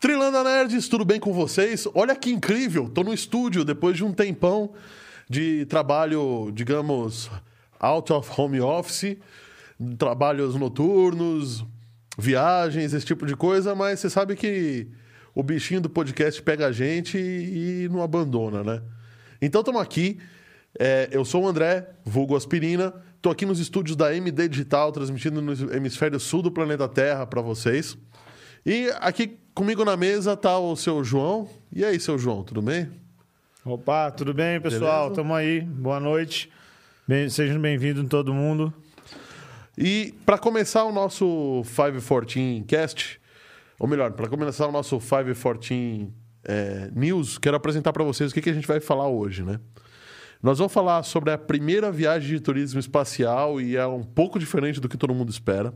Trilanda Nerds, tudo bem com vocês? Olha que incrível, tô no estúdio depois de um tempão de trabalho, digamos, out of home office, trabalhos noturnos, viagens, esse tipo de coisa, mas você sabe que o bichinho do podcast pega a gente e não abandona, né? Então estamos aqui. É, eu sou o André, vulgo Aspirina. Estou aqui nos estúdios da MD Digital, transmitindo no hemisfério sul do planeta Terra para vocês. E aqui comigo na mesa tá o seu João. E aí, seu João, tudo bem? Opa, tudo bem, pessoal? Beleza? Tamo aí. Boa noite. Bem, sejam bem-vindos todo mundo. E para começar o nosso 514 Cast, ou melhor, para começar o nosso 514 é, News, quero apresentar para vocês o que, que a gente vai falar hoje, né? Nós vamos falar sobre a primeira viagem de turismo espacial e é um pouco diferente do que todo mundo espera.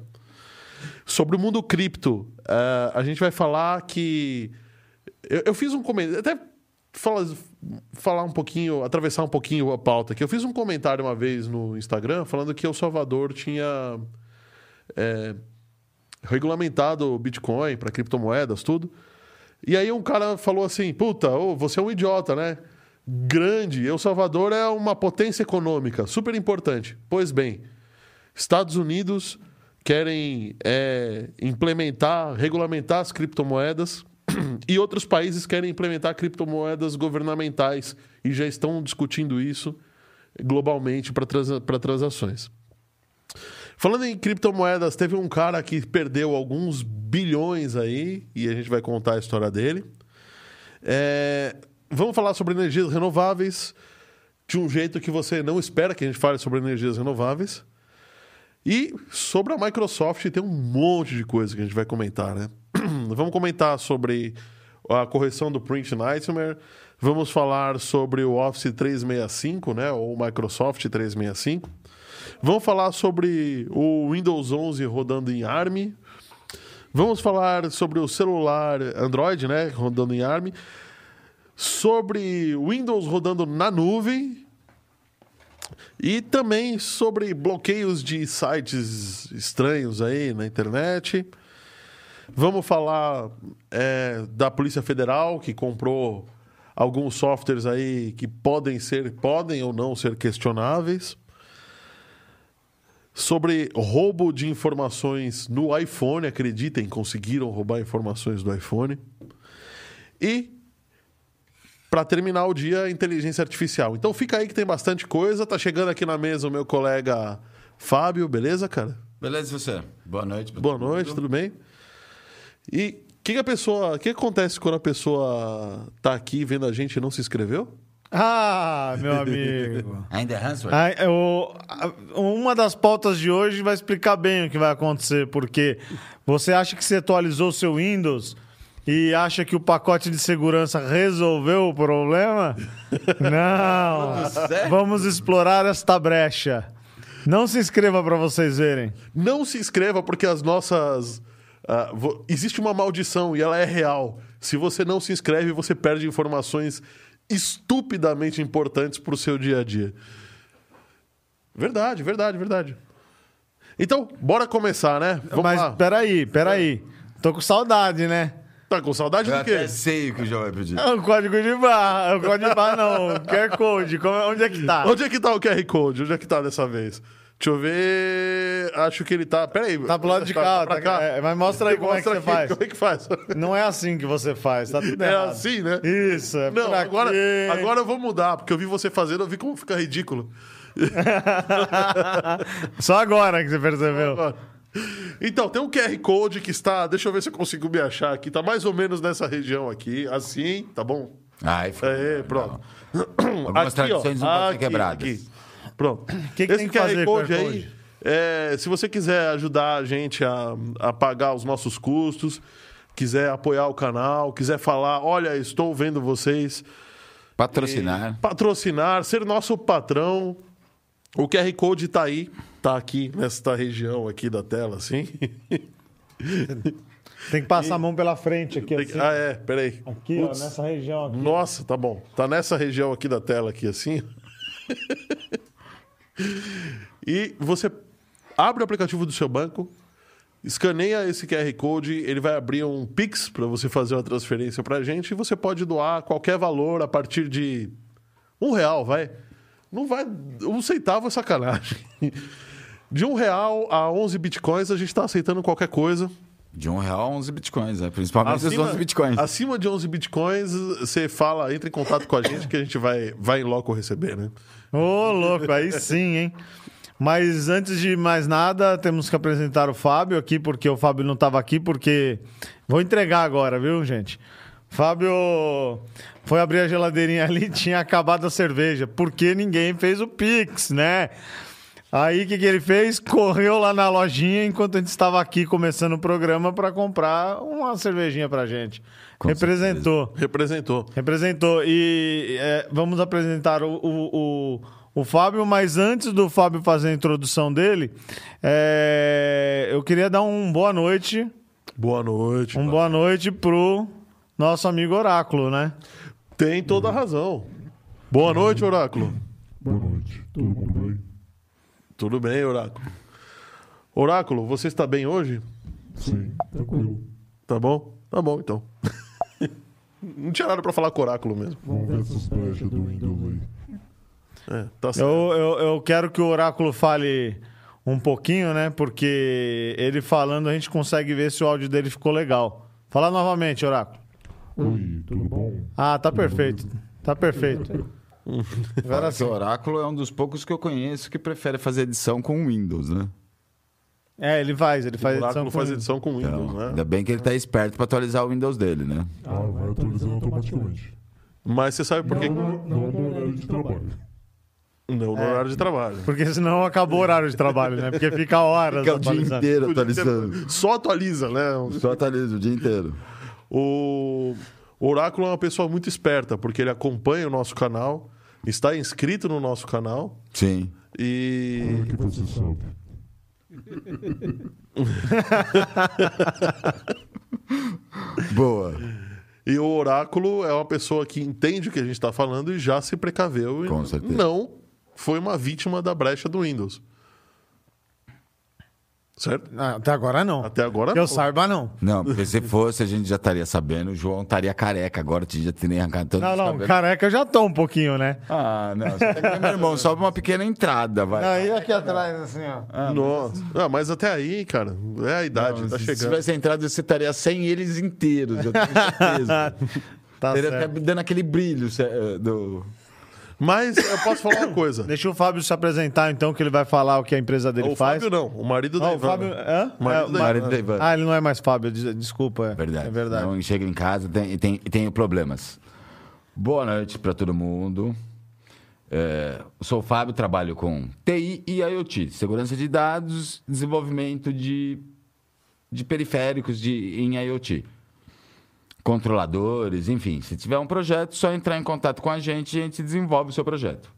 Sobre o mundo cripto, eh, a gente vai falar que. Eu, eu fiz um comentário. Até falar, falar um pouquinho, atravessar um pouquinho a pauta aqui. Eu fiz um comentário uma vez no Instagram falando que El Salvador tinha eh, regulamentado o Bitcoin para criptomoedas, tudo. E aí um cara falou assim: puta, ô, você é um idiota, né? Grande. El Salvador é uma potência econômica, super importante. Pois bem, Estados Unidos querem é, implementar, regulamentar as criptomoedas e outros países querem implementar criptomoedas governamentais e já estão discutindo isso globalmente para transa transações. Falando em criptomoedas, teve um cara que perdeu alguns bilhões aí e a gente vai contar a história dele. É, vamos falar sobre energias renováveis de um jeito que você não espera que a gente fale sobre energias renováveis. E sobre a Microsoft tem um monte de coisa que a gente vai comentar, né? Vamos comentar sobre a correção do Print Nightmare. Vamos falar sobre o Office 365, né? Ou Microsoft 365. Vamos falar sobre o Windows 11 rodando em ARM. Vamos falar sobre o celular Android, né? Rodando em ARM. Sobre Windows rodando na nuvem. E também sobre bloqueios de sites estranhos aí na internet. Vamos falar é, da Polícia Federal, que comprou alguns softwares aí que podem ser, podem ou não ser questionáveis. Sobre roubo de informações no iPhone, acreditem, conseguiram roubar informações do iPhone. E para terminar o dia, inteligência artificial. Então fica aí que tem bastante coisa. Tá chegando aqui na mesa o meu colega Fábio, beleza, cara? Beleza, você? Boa noite. Boa noite, mundo. tudo bem? E o que, que, a pessoa. O que acontece quando a pessoa tá aqui vendo a gente e não se inscreveu? Ah, meu amigo. Ainda é? Ah, eu, uma das pautas de hoje vai explicar bem o que vai acontecer, porque você acha que você atualizou o seu Windows e acha que o pacote de segurança resolveu o problema? Não. Vamos explorar esta brecha. Não se inscreva para vocês verem. Não se inscreva porque as nossas. Uh, existe uma maldição e ela é real. Se você não se inscreve, você perde informações estupidamente importantes para o seu dia a dia. Verdade, verdade, verdade. Então, bora começar, né? Vamos Mas lá. peraí, peraí. Tô com saudade, né? Tá com saudade eu do quê? Eu sei o que o João vai pedir. É o código de barra. É o código de barra, não. QR Code. Como, onde é que tá? Onde é que tá o QR Code? Onde é que tá dessa vez? Deixa eu ver. Acho que ele tá. Pera aí. Tá pro lado de cá. Tá, cá. É, mas mostra aí como mostra é que você aqui, faz. Como é que faz? Não é assim que você faz. Tá tudo é errado. É assim, né? Isso. É Não, agora, agora eu vou mudar, porque eu vi você fazendo, eu vi como fica ridículo. Só agora que você percebeu. Agora. Então, tem um QR Code que está. Deixa eu ver se eu consigo me achar aqui. Está mais ou menos nessa região aqui. Assim, tá bom? Ai, foi. É, pronto. Algumas aqui, tradições ó, não podem ser quebradas. Aqui. Pronto. Que que Esse QR fazer, Code aí. Code? É, se você quiser ajudar a gente a, a pagar os nossos custos, quiser apoiar o canal, quiser falar, olha, estou vendo vocês. Patrocinar. E, patrocinar, ser nosso patrão. O QR Code está aí tá aqui nesta região aqui da tela, assim. Tem que passar e... a mão pela frente aqui, assim. Ah, é, peraí. Aqui, ó, nessa região aqui. Nossa, tá bom. Tá nessa região aqui da tela, aqui, assim. E você abre o aplicativo do seu banco, escaneia esse QR Code, ele vai abrir um Pix para você fazer uma transferência para a gente e você pode doar qualquer valor a partir de um real, vai. Não vai. Um centavo é sacanagem. De um real a 11 bitcoins, a gente está aceitando qualquer coisa. De um real a 11 bitcoins, né? principalmente acima, os 11 bitcoins. Acima de 11 bitcoins, você fala, entra em contato com a gente que a gente vai, vai em loco receber, né? Ô, oh, louco, aí sim, hein? Mas antes de mais nada, temos que apresentar o Fábio aqui, porque o Fábio não estava aqui, porque. Vou entregar agora, viu, gente? Fábio foi abrir a geladeirinha ali tinha acabado a cerveja, porque ninguém fez o Pix, né? Aí o que, que ele fez? Correu lá na lojinha enquanto a gente estava aqui começando o programa para comprar uma cervejinha pra gente. Com Representou. Certeza. Representou. Representou. E é, vamos apresentar o, o, o, o, Fábio, mas antes do Fábio fazer a introdução dele, é, eu queria dar um boa noite. Boa noite. Um boa noite pro nosso amigo Oráculo, né? Tem toda a razão. Boa noite, Oráculo. Boa noite. Tudo bem? Tudo bem, Oráculo. Oráculo, você está bem hoje? Sim, tranquilo. Tá bom? Tá bom, então. Não tinha nada para falar com o Oráculo mesmo. Vamos ver essas brechas do Windows aí. É, tá certo. Eu, eu, eu quero que o Oráculo fale um pouquinho, né? Porque ele falando a gente consegue ver se o áudio dele ficou legal. Fala novamente, Oráculo. Oi, tudo bom? Ah, tá perfeito. Tá perfeito. Sim. O Oráculo é um dos poucos que eu conheço que prefere fazer edição com Windows, né? É, ele faz, ele faz o edição com faz edição com Windows, então, né? Ainda bem que ele tá esperto para atualizar o Windows dele, né? Ah, vai atualizando automaticamente. Mas você sabe por quê? Não, não no horário de trabalho. Não no horário de trabalho. Porque senão acabou o horário de trabalho, né? Porque fica horas Fica o dia inteiro atualizando. Só atualiza, né? Só atualiza o dia inteiro. O o Oráculo é uma pessoa muito esperta, porque ele acompanha o nosso canal, está inscrito no nosso canal Sim. e. Como é que você sabe? Boa. E o Oráculo é uma pessoa que entende o que a gente está falando e já se precaveu. e Com certeza. Não foi uma vítima da brecha do Windows. Certo? Ah, Até agora não. Até agora Que eu não. saiba, não. Não, porque se fosse, a gente já estaria sabendo. O João estaria careca agora, já teria arrancado todo Não, não, cabelo. careca eu já tô um pouquinho, né? Ah, não. Você ver, meu irmão, sobe uma pequena entrada, vai. Aí aqui atrás, assim, ó. Nossa. Ah, mas até aí, cara, é a idade, Não, tá se, se chegando. tivesse entrado, você estaria sem eles inteiros, eu tenho certeza. Tá Teria certo. até dando aquele brilho eh, do. Mas eu posso falar uma coisa. Deixa o Fábio se apresentar, então, que ele vai falar o que a empresa dele o faz. Fábio não, o marido da Ah, o Ivana. Fábio. Hã? O marido É, da ma- Marido da Ivana. Ah, ele não é mais Fábio, des- desculpa. É Verdade. É verdade. Então, chega em casa tem- e tem, e tenho problemas. Boa noite para todo mundo. É, sou o Fábio, trabalho com TI e IoT, segurança de dados, desenvolvimento de, de periféricos de, em IoT. Controladores, enfim. Se tiver um projeto, só entrar em contato com a gente e a gente desenvolve o seu projeto.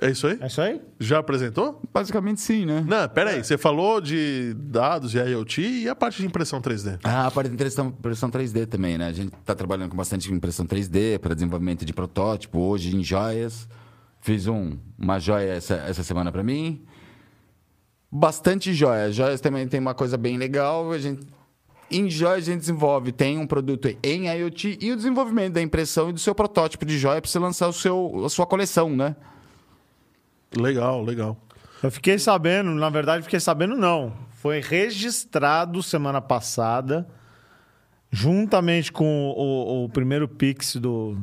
É isso aí? É isso aí? Já apresentou? Basicamente sim, né? Não, pera aí. Você falou de dados e IoT e a parte de impressão 3D? Ah, a parte de impressão, impressão 3D também, né? A gente está trabalhando com bastante impressão 3D para desenvolvimento de protótipo, hoje em joias. Fiz um, uma joia essa, essa semana para mim. Bastante joias. Joias também tem uma coisa bem legal. A gente, em joias a gente desenvolve, tem um produto em IoT e o desenvolvimento da impressão e do seu protótipo de joia para você lançar o seu, a sua coleção, né? Legal, legal. Eu fiquei sabendo, na verdade, fiquei sabendo não. Foi registrado semana passada, juntamente com o, o primeiro Pix do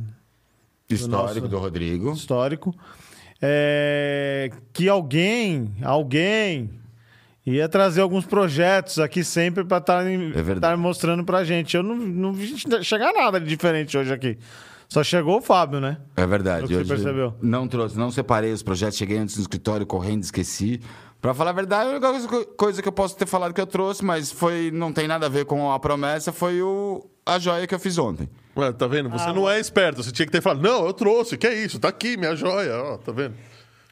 Histórico nosso- do Rodrigo. histórico, é, que alguém, alguém ia trazer alguns projetos aqui sempre para estar É verdade. mostrando pra gente. Eu não, não vi chegar nada de diferente hoje aqui. Só chegou o Fábio, né? É verdade. É que você Hoje percebeu? Não trouxe, não separei os projetos, cheguei antes no escritório correndo, esqueci. Pra falar a verdade, a única coisa- que eu posso ter falado que eu trouxe, mas foi, não tem nada a ver com a promessa, foi o, a joia que eu fiz ontem. Ué, tá vendo? Ah, Você não é esperto. Você tinha que ter falado, não, eu trouxe. Que é isso? Tá aqui, minha joia. Ó, tá vendo?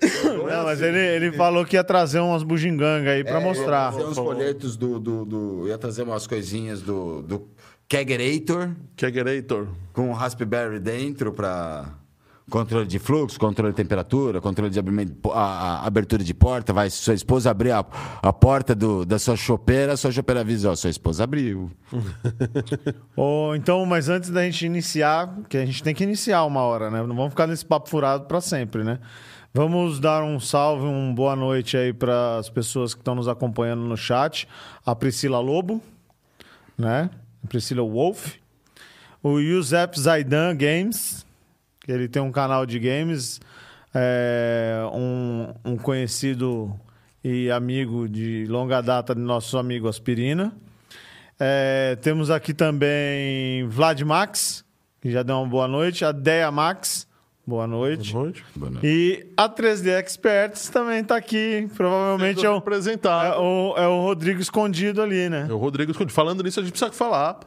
Não, mas ele, ele falou que ia trazer umas bugigangas aí pra mostrar. Ia trazer uns folhetos do, do, do- Ia trazer umas coisinhas do, do Kegerator, Kegerator. com Raspberry dentro pra Controle de fluxo, controle de temperatura, controle de abrimento, a, a abertura de porta. Vai, se sua esposa abrir a, a porta do, da sua chopeira, a sua chopeira avisa, ó, sua esposa abriu. Ou então, mas antes da gente iniciar, que a gente tem que iniciar uma hora, né? Não vamos ficar nesse papo furado para sempre, né? Vamos dar um salve, uma boa noite aí para as pessoas que estão nos acompanhando no chat. A Priscila Lobo, né? Priscila Wolf. O Yusef Zaidan Games, que ele tem um canal de games. É, um, um conhecido e amigo de longa data de nosso amigo Aspirina. É, temos aqui também Vlad Max, que já deu uma boa noite. A Deia Max, boa noite. Boa noite. Boa noite. E a 3D Experts também está aqui. Provavelmente é o, é, apresentar. o, é o Rodrigo escondido ali, né? É o Rodrigo Esconde. Falando nisso, a gente precisa falar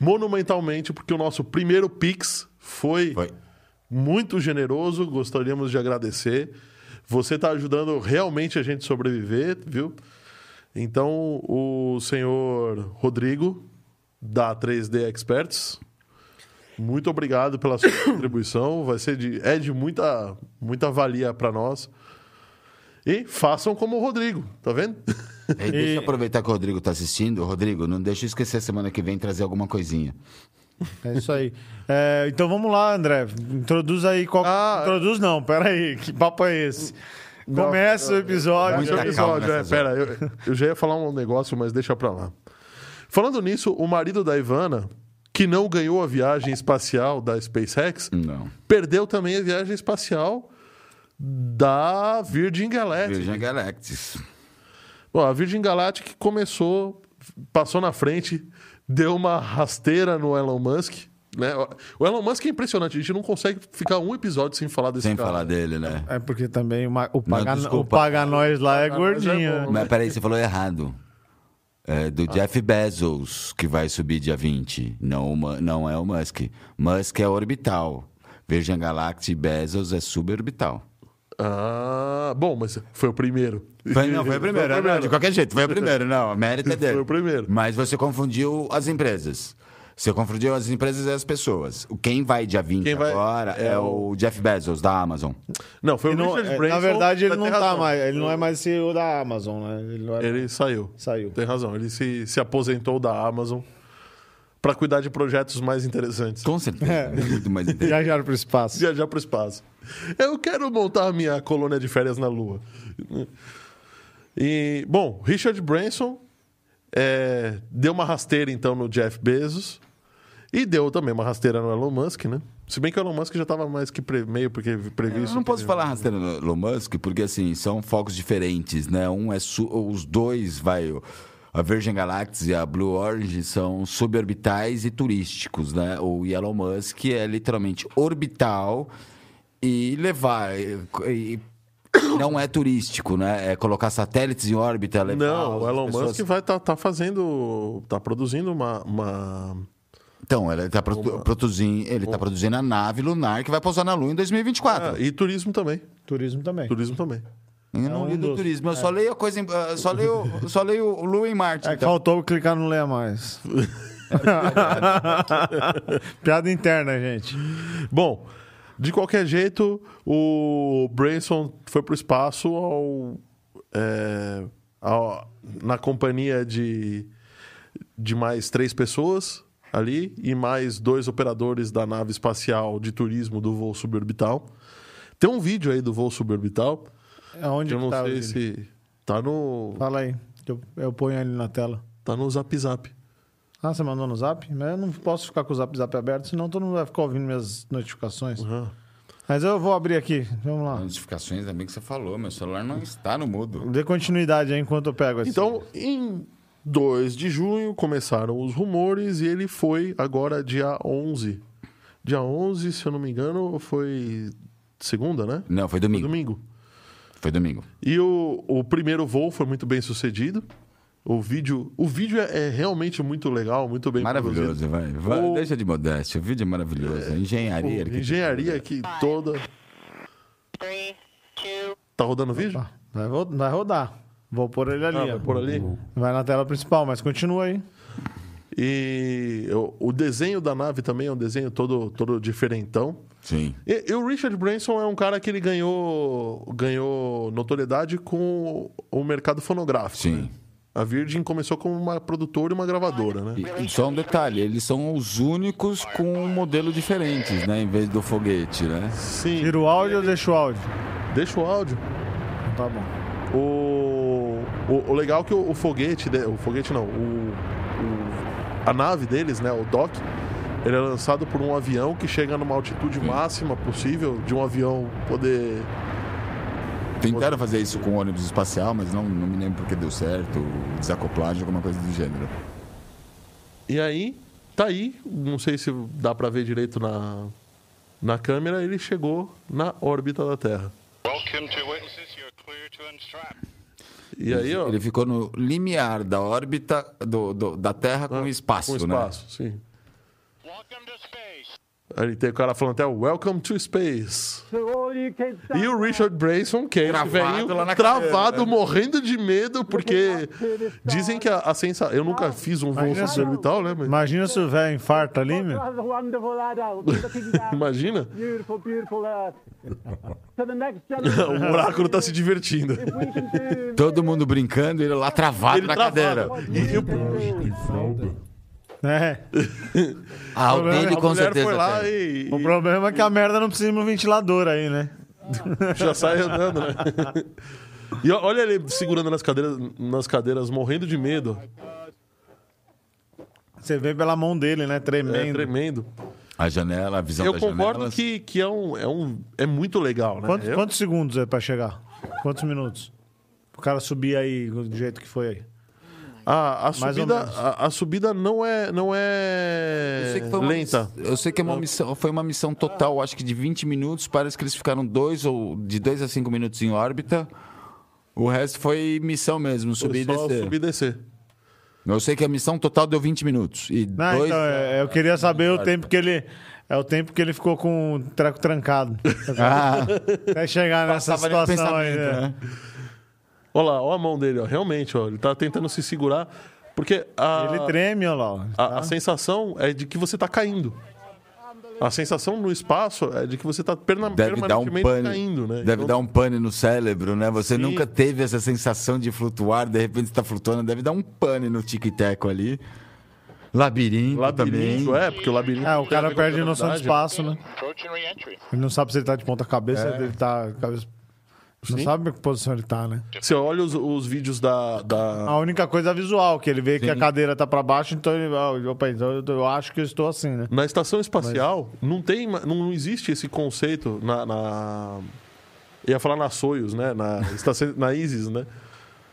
monumentalmente, porque o nosso primeiro Pix foi, Foi. muito generoso. Gostaríamos de agradecer. Você está ajudando realmente a gente a sobreviver, viu? Então, o senhor Rodrigo, da 3D Experts, muito obrigado pela sua contribuição. Vai ser de, é de muita, muita valia para nós. E façam como o Rodrigo, tá vendo? Ei, deixa eu aproveitar que o Rodrigo está assistindo. Rodrigo, não deixa eu esquecer semana que vem trazer alguma coisinha. É isso aí. É, então vamos lá, André. Introduz aí qual. Ah, Introduz não, peraí. Que papo é esse? Começa o episódio. Esse Muita episódio, é, pera, eu, eu já ia falar um negócio, mas deixa pra lá. Falando nisso, o marido da Ivana, que não ganhou a viagem espacial da SpaceX, Não. perdeu também a viagem espacial da Virgin Galactic. Virgin Galactic. Bom, a Virgin Galactic começou, passou na frente, deu uma rasteira no Elon Musk. Né? O Elon Musk é impressionante, a gente não consegue ficar um episódio sem falar desse Sem cara. falar dele, né? É porque também o, o, paga, o desculpa. paga nós lá é é gordinho. bom. né? Mas peraí, você falou errado. É do Jeff Bezos que vai subir dia 20. Não, o não é o Musk. Musk é orbital. Virgin Galactic Bezos é suborbital. Ah, bom, mas foi o primeiro. Foi, não, foi o primeiro. não, de qualquer jeito, foi o primeiro. Não, o mérito é dele. Foi o primeiro. Mas você confundiu as empresas. Você confundiu as empresas e as pessoas. O Quem vai dia 20 Quem vai- agora é, é o Jeff Bezos, da Amazon. Não, foi o não- Richard é, Branson. na verdade, ele não tá razão. mais. Ele não é mais CEO da Amazon, né? Ele, não é- Ele saiu. saiu. Tem razão. Ele se, se aposentou da Amazon para cuidar de projetos mais interessantes. Com certeza. É. Muito mais interessante. Viajaram para o espaço. Viajar para o espaço. Eu quero montar a minha colônia de férias na Lua. E, bom, Richard Branson é, deu uma rasteira, então, no Jeff Bezos. E deu também uma rasteira no Elon Musk, né? Se bem que o Elon Musk já estava mais que pre- meio porque previsto. Eu não posso falar rasteira no Elon Musk, porque assim, são focos diferentes, né? Um é su- os dois, vai. A Virgin Galactic e a Blue Origin são suborbitais e turísticos, né? O Elon Musk é literalmente orbital e levar. E, não é turístico, né? É colocar satélites em órbita, levar. Não, o Elon pessoas- Musk vai estar tá, fazendo. tá produzindo uma. uma- Então, ele está produzindo, ele tá produzindo a nave lunar que vai pousar na Lua em 2024. Ah, e turismo também. Turismo também. Turismo também. Eu não É um li do dos- turismo, eu só leio a coisa, em- ah, só leio, só leio Lua em Marte. É que então. faltou clicar no Leia Mais. Piada interna, gente. Bom, de qualquer jeito, o Branson foi pro espaço ao, é, ao- na companhia de, de mais três pessoas ali e mais dois operadores da nave espacial de turismo do voo suborbital. Tem um vídeo aí do voo suborbital. Aonde Eu que não tá sei se tá no Fala aí. que Eu, eu ponho ele na tela. tá no Zap Zap. Ah, você mandou no zap? Mas eu não posso ficar com o zap zap aberto, senão todo mundo vai ficar ouvindo minhas notificações. Aham. Mas eu vou abrir aqui. Vamos lá. Notificações, bem que você falou, meu celular não está no mudo. Dê continuidade aí enquanto eu pego esse. Então, em 2 de junho começaram os rumores e ele foi agora dia 11. Dia 11, se eu não me engano, foi segunda, né? Não, foi Foi domingo. domingo. Foi domingo. E o, o primeiro voo foi muito bem sucedido. O vídeo, o vídeo é, é realmente muito legal, muito bem Maravilhoso, vai. vai O- Deixa de modéstia, o vídeo é maravilhoso. Engenharia. produzido. arquitetura. Engenharia aqui toda. Three, two, Tá rodando o vídeo? Vai, vai rodar. Vou pôr ele ali. Ah, ó. vai por ali? Vai na tela principal, mas continua aí. E o, o desenho da nave também é um desenho todo, todo diferentão. Sim. E, e o Richard Branson é um cara que ele ganhou, ganhou notoriedade com o mercado fonográfico. Sim. né? A Virgin começou como uma produtora e uma gravadora, né? E, e só um detalhe, eles são os únicos com um modelo diferentes, né? Em vez do foguete, né? Sim. Tira o áudio ou deixa o áudio? Deixa o áudio. Tá bom. O, o, o legal é que o, o foguete, de- o foguete não, o, o- a nave deles, né, o dock, ele é lançado por um avião que chega numa altitude máxima possível de um avião poder. Tentaram fazer isso com o ônibus espacial, mas não, não me lembro porque deu certo, desacoplagem, alguma coisa do gênero. E aí, tá aí, não sei se dá pra ver direito na, na câmera, ele chegou na órbita da Terra. Welcome to witnesses. You're clear to unstrap. E aí, ó, Ele ficou no limiar da órbita do, do- da Terra com o espaço, Ah, com né? espaço, sim. Welcome to space. Aí tem o cara falando até Welcome to Space. E o Richard Branson, que é esse Travado velhinho lá na travado, cadeira, né? morrendo de medo, porque dizem que a, a sensação. Eu nunca fiz um voo suborbital, né? Mas Imagina se o velho infarta ali, meu. Imagina, o oráculo tá se divertindo. Todo mundo brincando ele lá travado Ele na travado. cadeira. E, e fralda. É. Ah, o dele a com certeza. foi lá e, O problema é que a merda não precisa de um ventilador aí, né? já sai andando, né? E olha ele segurando nas cadeiras, nas cadeiras, morrendo de medo. Você vê pela mão dele, né? É Tremendo. tremendo. A janela, a visão Eu das concordo janelas. que, que é, um, é, um, é muito legal, né? Quantos, Eu- quantos segundos é pra chegar? Quantos minutos? O cara subir aí do jeito que foi aí. A, a, subida, a, a subida não é, não Eu é sei que foi uma lenta. Eu sei que é uma missão, foi uma missão total, acho que de 20 minutos. Parece que eles ficaram dois ou de 2 a 5 minutos em órbita. O resto foi missão mesmo, subir e Só descer. subir e descer. Eu sei que a missão total deu 20 minutos. E Não, dois... então, é, eu queria saber o tempo que ele. É o tempo que ele ficou com o treco trancado. Ah, Até chegar nessa passava situação aí. né? né? Olha lá, olha a mão dele, ó. Realmente, ó, ele tá tentando se segurar. Porque a, Ele treme, olha lá. ó. a, a sensação é de que você tá caindo. A sensação no espaço é de que você tá perna, Deve dar um permanentemente pane, caindo, né? deve Então, dar um pane no cérebro, né? Você Sim. nunca teve essa sensação de flutuar, de repente você tá flutuando, deve dar um pane no tic-teco ali. Labirinto, Labirinto, também. é, porque o labirinto. É, o cara com a perde noção de espaço, né? Ele não sabe se ele tá de ponta cabeça, se ele tá. Cabeça... Não Sim. sabe que posição ele tá, né? Você olha os, os vídeos da. da... A única coisa é visual, que ele vê que a cadeira tá pra baixo, então ele. ah, Opa, então eu, eu acho que eu estou assim, né? Na estação espacial, não tem, não, não existe esse conceito na, na- ia falar na Soyuz, né? Na estação, na Isis, né?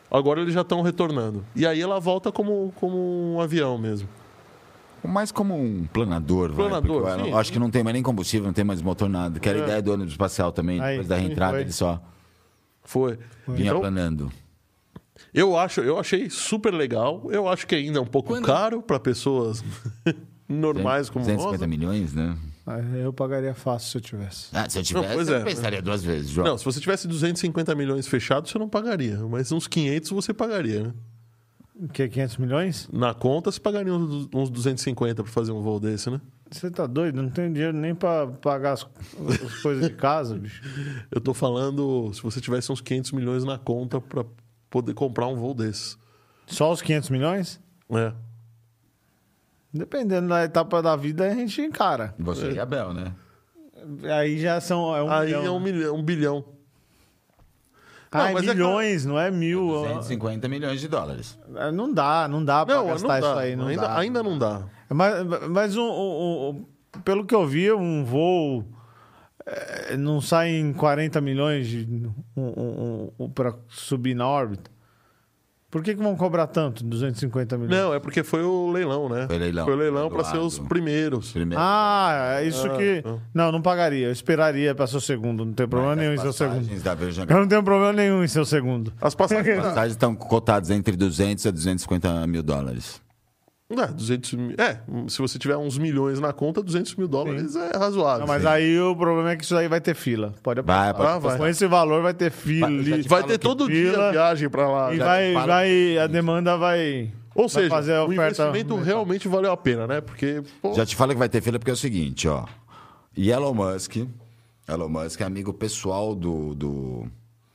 Agora eles já estão retornando. E aí ela volta como, como um avião mesmo. Mais como um planador, vai, Planador, porque eu sim. acho que não tem mais nem combustível, não tem mais motor, nada. Que era a É. ideia do ônibus espacial também, Aí, depois da sim, reentrada, ele só Foi. vinha Então, planando. eu acho, eu achei super legal. Eu acho que ainda é um pouco caro para pessoas normais como nós. 250 milhões, né? Ah, Eu pagaria fácil se eu tivesse. Ah, se eu tivesse, pois eu é. pensaria duas vezes, João. Não, se você tivesse 250 milhões fechados, você não pagaria. Mas uns 500 você pagaria, né? O que? 500 milhões? Na conta, você pagaria uns, uns 250 para fazer um voo desse, né? Você tá doido? Não tem dinheiro nem pra pagar as, as coisas de casa, bicho. Eu tô falando se você tivesse uns 500 milhões na conta para poder comprar um voo desses. Só os 500 milhões? É. Dependendo da etapa da vida, a gente encara. Você e a Bel, né? Aí já são. É um Aí milhão. é um, milhão, um bilhão. Ah, Não, é é milhões, não é mil. 250 milhões de dólares. Ah, Não dá, não dá não gastar dá. isso aí. Não ainda, dá. ainda não dá. Mas, mas um, um- um- pelo que eu vi, um voo eh, não sai em 40 milhões um, um, um, para subir na órbita. Por que, que vão cobrar tanto, 250 milhões? Não, é porque foi o leilão, né? Foi leilão. Foi o leilão para ser os primeiros. Primeiro. Ah, é isso Ah, que. ah. Não, não pagaria. Eu esperaria para ser o segundo. Não tem problema nenhum em ser o segundo. Da Virgin Eu não tenho problema nenhum em ser o segundo. As passagens. passagens estão cotadas entre 200 a 250 mil dólares. É, 200 mil. É, se você tiver uns milhões na conta, 200 mil dólares é razoável. Não, mas aí o problema é que isso aí vai ter fila. Pode Vai, pode vai. Com esse valor vai ter fila. Vai- te Vai ter todo dia viagem para lá. E vai, fala- vai, a demanda vai. Ou seja, fazer a o oferta investimento realmente valeu a pena, né? Porque, pô, Já te falei que vai ter fila porque é o seguinte, ó. Elon Musk. Elon Musk é amigo pessoal do. do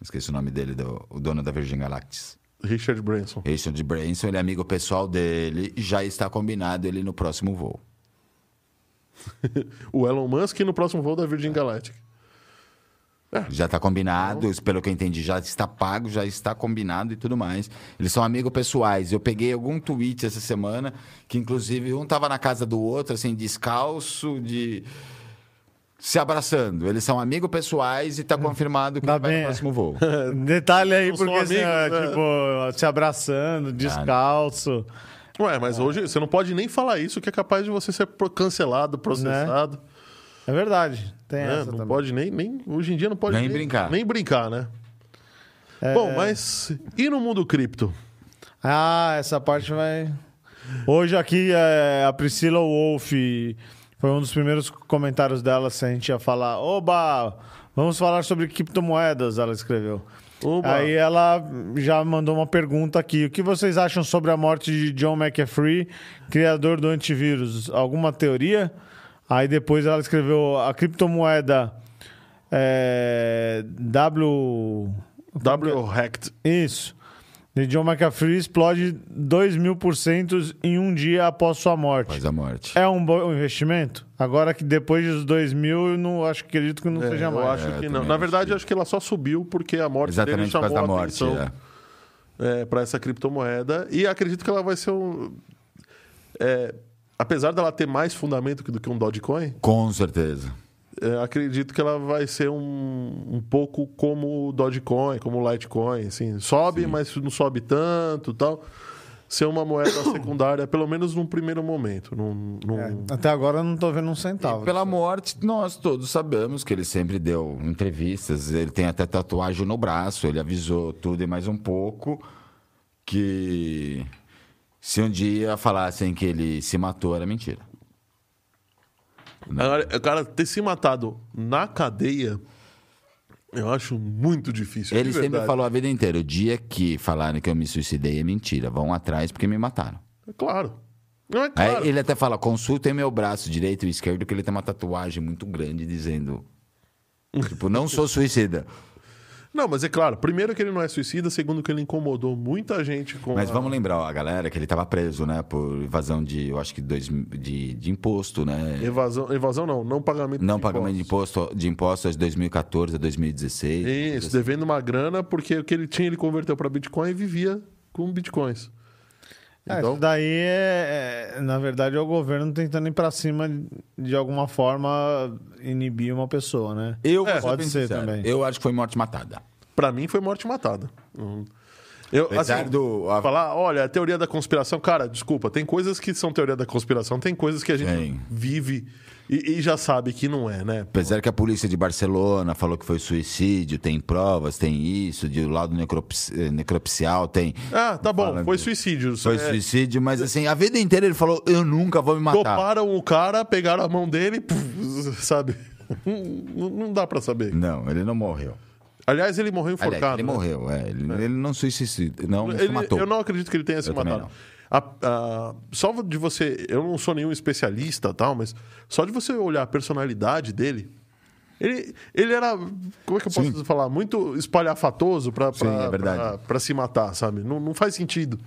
esqueci o nome dele, do, o dono da Virgin Galactic. Richard Branson. Richard Branson, ele é amigo pessoal dele, já está combinado ele no próximo voo. O Elon Musk no próximo voo da Virgin Galactic. Já está combinado, isso, pelo que eu entendi, já está pago, já está combinado e tudo mais. Eles são amigos pessoais. Eu peguei algum tweet essa semana que, inclusive, um tava na casa do outro, assim, descalço, de. Se abraçando. Eles são amigos pessoais e está confirmado que Tá vai bem, no é. próximo voo. Detalhe aí, Não porque assim, amigos, ó, né? tipo, se abraçando, descalço. Ué, mas hoje você não pode nem falar isso, que é capaz de você ser cancelado, processado. É verdade. Tem né? essa Não também. pode nem, nem. Hoje em dia não pode Nem brincar. Nem brincar, né? É, Bom, mas. E no mundo cripto? Ah, essa parte vai. Hoje aqui é, a Priscila Wolf foi um dos primeiros comentários dela se a gente ia falar. Oba! Vamos falar sobre criptomoedas, ela escreveu. Oba. Aí ela já mandou uma pergunta aqui. O que vocês acham sobre a morte de John McAfee, criador do antivírus? Alguma teoria? Aí depois ela escreveu a criptomoeda é, W. W Hacked. Isso. De John McAfee explode 2 mil por cento em um dia após sua morte. Após a morte. É um bom investimento? Agora que depois dos 2 mil, eu não acho acredito que não É, seja eu mais. acho É, que eu não. Na acho verdade, que- acho que ela só subiu porque a morte dele Exatamente por chamou causa da a morte. atenção é. para essa criptomoeda. E acredito que ela vai ser um. é, apesar dela ter mais fundamento do que um Dogecoin, Com certeza. É, acredito que ela vai ser um, um pouco como o Dogecoin, como o Litecoin. Assim, sobe, mas não sobe tanto tal. Ser uma moeda secundária, pelo menos num primeiro momento. Num, num- É, até agora eu não tô vendo um E centavo. pela morte, nós todos sabemos que ele sempre deu entrevistas, ele tem até tatuagem no braço, ele avisou tudo e mais um pouco que se um dia falassem que ele se matou era mentira. Agora, o cara ter se matado na cadeia, eu acho muito difícil. Ele sempre falou a vida inteira, o dia que falarem que eu me suicidei é mentira, vão atrás porque me mataram. É Claro. Não é Aí claro. ele até fala, consultem meu braço direito e esquerdo que ele tem uma tatuagem muito grande dizendo, tipo, não sou suicida. Não, mas é claro. Primeiro que ele não é suicida, segundo que ele incomodou muita gente com. Mas a- vamos lembrar ó, a galera que ele estava preso, né, por evasão de, eu acho que dois, de, de imposto, né? Evasão, evasão não, não pagamento Não de pagamento de impostos. imposto, de impostos de 2014 a 2016. Isso, devendo uma grana, porque o que ele tinha ele converteu para Bitcoin e vivia com Bitcoins. É, Então, isso daí é, é, na verdade, é o governo tentando ir pra cima de alguma forma inibir uma pessoa, né? Eu É, pode ser sincero, também. Eu acho que foi morte matada. para mim foi morte matada. Hum. Eu, Apesar assim, do- falar, olha, a teoria da conspiração, cara, desculpa, tem coisas que são teoria da conspiração, tem coisas que a gente Tem. vive e, e já sabe que não é, né? Apesar que a polícia de Barcelona falou que foi suicídio, tem provas, tem isso, de lado necrops- eh, necropsial, tem. Ah, tá bom, Fala, foi suicídio. Foi É, suicídio, mas assim, a vida inteira ele falou: eu nunca vou me matar. Toparam o cara, pegaram a mão dele, puf, sabe? Não, não dá pra saber. Não, ele não morreu. Aliás, ele morreu Aliás, enforcado. ele né? morreu, é. Ele, ele não suicidou, não, não se Ele- matou. eu não acredito que ele tenha se Eu matado. A- a- só de você. Eu não sou nenhum especialista tal, mas só de você olhar a personalidade dele. Ele, ele era. Como é que eu posso Sim. falar? Muito espalhafatoso pra, Sim, é verdade. pra- pra se matar, sabe? Não, não faz sentido.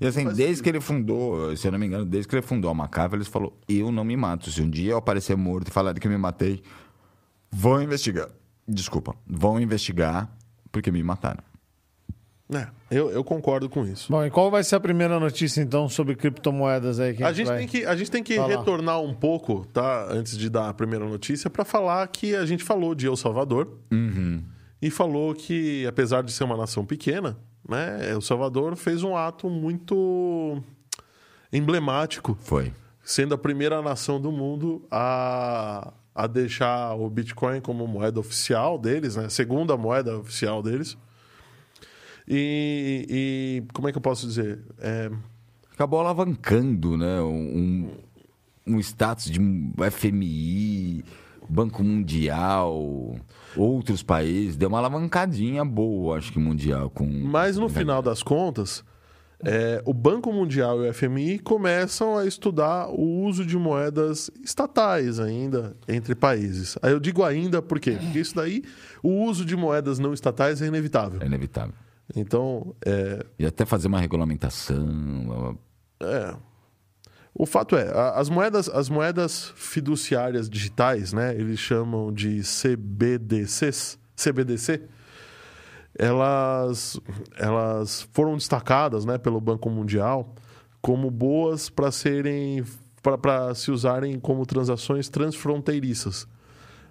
E assim, desde que ele fundou, se eu não me engano, desde que ele fundou a Macava, ele falou: Eu não me mato. Se um dia eu aparecer morto e falar que me matei, vão investigar. Desculpa, vão investigar porque me mataram. É, eu, eu concordo com isso. Bom, e qual vai ser a primeira notícia, então, sobre criptomoedas aí? Que A gente, vai... tem que, a gente tem que falar? retornar um pouco, tá? Antes de dar a primeira notícia, para falar que a gente falou de El Salvador e falou que, apesar de ser uma nação pequena, né, El Salvador fez um ato muito emblemático, Foi. sendo a primeira nação do mundo a, a deixar o Bitcoin como moeda oficial deles, né? Segunda moeda oficial deles. E, e como é que eu posso dizer? É, Acabou alavancando, né? Um, um status de FMI, Banco Mundial, outros países. Deu uma alavancadinha boa, acho que mundial. Com... Mas no final das contas, é, o Banco Mundial e o FMI começam a estudar o uso de moedas estatais ainda entre países. Aí eu digo ainda por quê? Porque isso daí, o uso de moedas não estatais é inevitável. É inevitável. Então, é, E até fazer uma regulamentação. É. O fato é, as moedas, as moedas fiduciárias digitais, né? Eles chamam de CBDCs, CBDC. Elas, elas foram destacadas, né, pelo Banco Mundial como boas para serem para se usarem como transações transfronteiriças.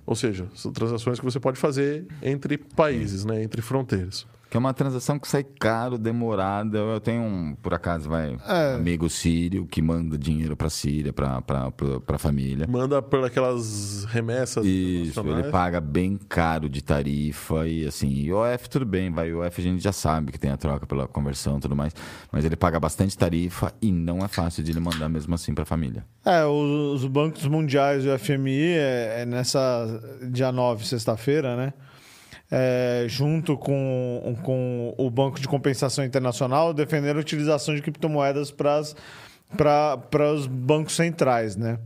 Ou seja, são transações que você pode fazer entre países, né, entre fronteiras. Que é uma transação que sai caro, demorada. Eu tenho um, por acaso, vai, É. amigo sírio que manda dinheiro pra Síria, pra família. Manda por aquelas remessas Isso, ele paga bem caro de tarifa e assim, IOF tudo bem, vai, IOF a gente já sabe que tem a troca pela conversão e tudo mais, mas ele paga bastante tarifa e não é fácil de ele mandar mesmo assim pra família. É, os, os bancos mundiais e o FMI é, é nessa dia 9, sexta-feira, né? É, junto com, com o Banco de Compensação Internacional, defenderam a utilização de criptomoedas para os bancos centrais, né?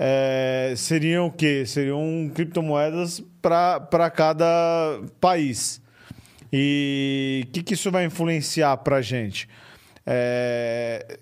É, seriam o quê? Seriam criptomoedas para cada país. E o que, que isso vai influenciar para a gente? É,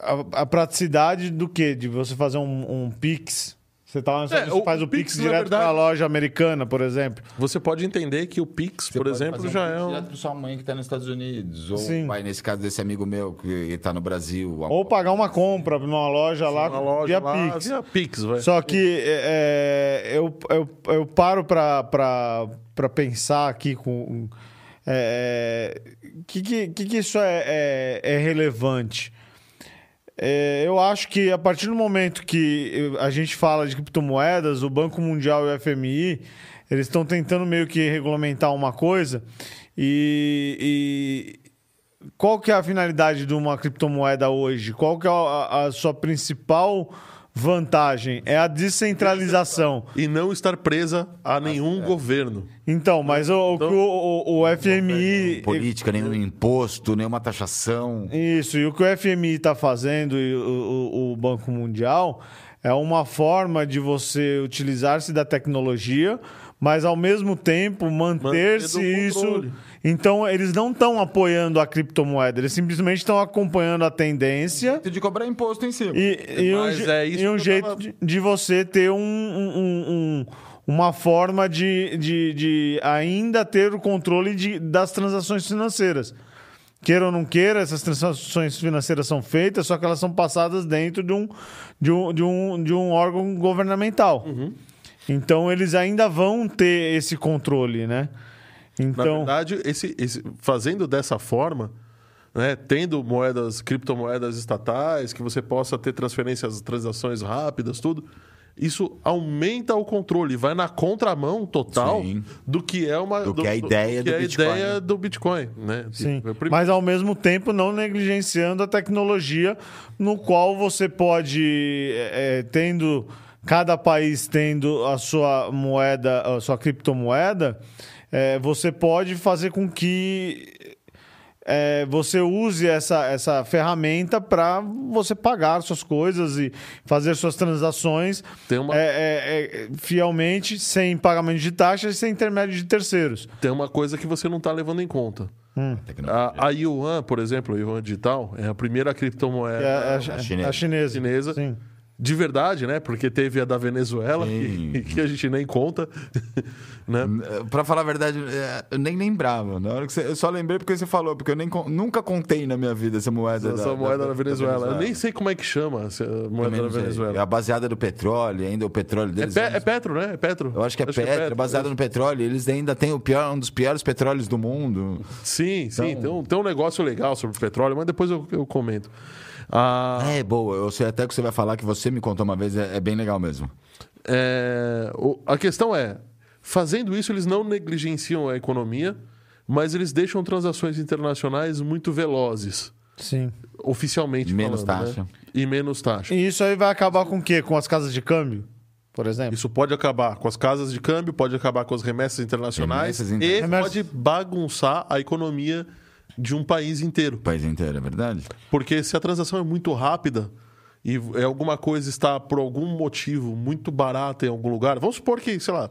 a, a praticidade do quê? De você fazer um, um Pix. Você, tá, lá, É, você o- faz o o Pix, Pix, direto verdade- para a loja americana, por exemplo. Você pode entender que o Pix, por exemplo, já é um. Direto pra sua mãe que tá nos Estados Unidos, ou Sim. vai nesse caso desse amigo meu que tá no Brasil. Ou pagar uma compra numa loja lá uma loja via lá, Pix. via Pix, vai. Só que é, eu, eu, eu paro para pensar aqui com. É, que, que, que que isso é, é, é relevante? É, eu acho que a partir do momento que a gente fala de criptomoedas, o Banco Mundial e o FMI, eles estão tentando meio que regulamentar uma coisa e, e qual que é a finalidade de uma criptomoeda hoje? Qual que é a, a sua principal vantagem? É a descentralização. E não estar presa a nenhum governo. Então, mas o, o que o, o, o FMI... política, nenhum imposto, nenhuma taxação. Isso, e o que o FMI está fazendo e o, o- o Banco Mundial é uma forma de você utilizar-se da tecnologia, mas ao mesmo tempo manter-se isso. Então, eles não estão apoiando a criptomoeda, eles simplesmente estão acompanhando a tendência. De cobrar imposto em cima. E, e um, é isso e um jeito tava- de, de você ter um, um- um- uma forma de, de, de ainda ter o controle de, das transações financeiras. Queira ou não queira, essas transações financeiras são feitas, só que elas são passadas dentro de um, de um, de um, de um órgão governamental. Uhum. Então, eles ainda vão ter esse controle, né? Na Então, verdade, esse, esse- fazendo dessa forma, né, tendo moedas, criptomoedas estatais, que você possa ter transferências, transações rápidas, tudo, isso aumenta o controle, vai na contramão total Sim. do que é uma Do que é a ideia que do é a Bitcoin, ideia né? do Bitcoin, né? Sim, prim- mas ao mesmo tempo não negligenciando a tecnologia no qual você pode, é, é, tendo cada país tendo a sua moeda, a sua criptomoeda, é, você pode fazer com que é, você use essa, essa ferramenta para você pagar suas coisas e fazer suas transações Tem uma- é, é, é, fielmente, sem pagamento de taxas e sem intermédio de terceiros. tem uma coisa que você não está levando em conta. Tecnologia. A, a Yuan, por exemplo, a Yuan Digital, é a primeira criptomoeda É, a, a- chinesa. a chinesa. Sim. De verdade, né? Porque teve a da Venezuela, Sim. que, que a gente nem conta. né? Pra falar a verdade, é, eu nem lembrava. Na hora que você, eu só lembrei porque você falou, porque eu nem, nunca contei na minha vida essa moeda. Essa da- moeda da, Venezuela. Eu nem Venezuela. sei como é que chama essa moeda da sei. É Venezuela. a baseada do petróleo, ainda o petróleo É, deles. pe- é Petro, né? É Petro. Eu acho que é Petro, é baseado no petróleo. Eles ainda têm o pior, um dos piores petróleos do mundo. Sim, sim. Então- Tem, um, tem um negócio legal sobre petróleo, mas depois eu, eu comento. Ah, É boa, eu sei até que você vai falar que você me contou uma vez, é, é bem legal mesmo. é, o- a questão é, fazendo isso, eles não negligenciam a economia, mas eles deixam transações internacionais muito velozes, Sim. oficialmente Menos falando, taxa. né? E menos taxa. E isso aí vai acabar com o quê? Com as casas de câmbio, por exemplo? Isso pode acabar com as casas de câmbio, pode acabar com as remessas internacionais Remessas e internacionais. pode bagunçar a economia de um país inteiro. O país inteiro, é verdade? Porque se a transação é muito rápida e é alguma coisa está por algum motivo muito barata em algum lugar, vamos supor que, sei lá,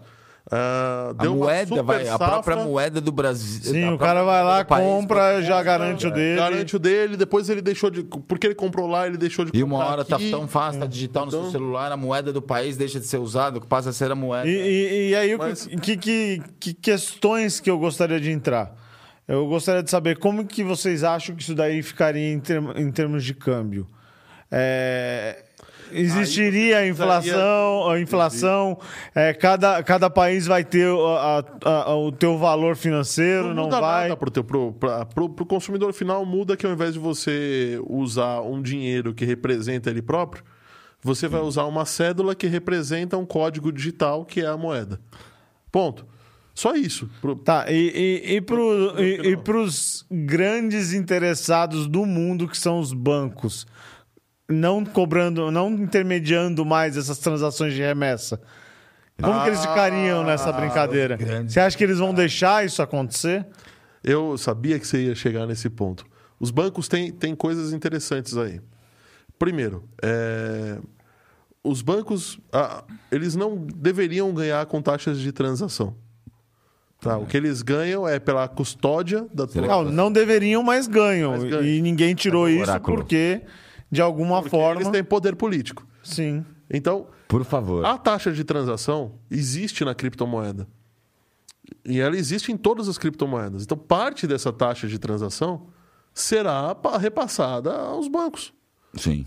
ah, A moeda, super vai, a própria safra, moeda do Brasil. Sim, o cara vai lá, país, compra, já garante o dele. garante o dele, depois ele deixou de. Porque ele comprou lá, ele deixou de E comprar. uma hora tá aqui. tão fácil, tá digital no Então- seu celular, a moeda do país deixa de ser usada, passa a ser a moeda. E, e- e aí, Mas- que, que, que questões que eu gostaria de entrar? Eu gostaria de saber como que vocês acham que isso daí ficaria em, term- em termos de câmbio. É, existiria a inflação, a inflação é, cada, cada país vai ter o- a- a- o teu valor financeiro, não, muda vai... nada pro, teu, pro, pra- pro, pro consumidor final, muda que ao invés de você usar um dinheiro que representa ele próprio, você vai usar uma cédula que representa um código digital que é a moeda. Ponto. Só isso. Pro- Tá, e, e, e, e, e pros grandes interessados do mundo, que são os bancos, não cobrando, não intermediando mais essas transações de remessa. Como que eles ficariam nessa brincadeira? Você acha que eles vão deixar isso acontecer? Eu sabia que você ia chegar nesse ponto. Os bancos têm, têm coisas interessantes aí. Primeiro, é, os bancos ah, eles não deveriam ganhar com taxas de transação. Tá? O que eles ganham é pela custódia da tua... Não, não deveriam, mas ganham. Mas ganham. E ninguém tirou isso Oráculo. porque, de alguma porque forma. Eles têm poder político. Sim. Então, Por favor. a taxa de transação existe na criptomoeda. E ela existe em todas as criptomoedas. Então, parte dessa taxa de transação será pa- repassada aos bancos. Sim.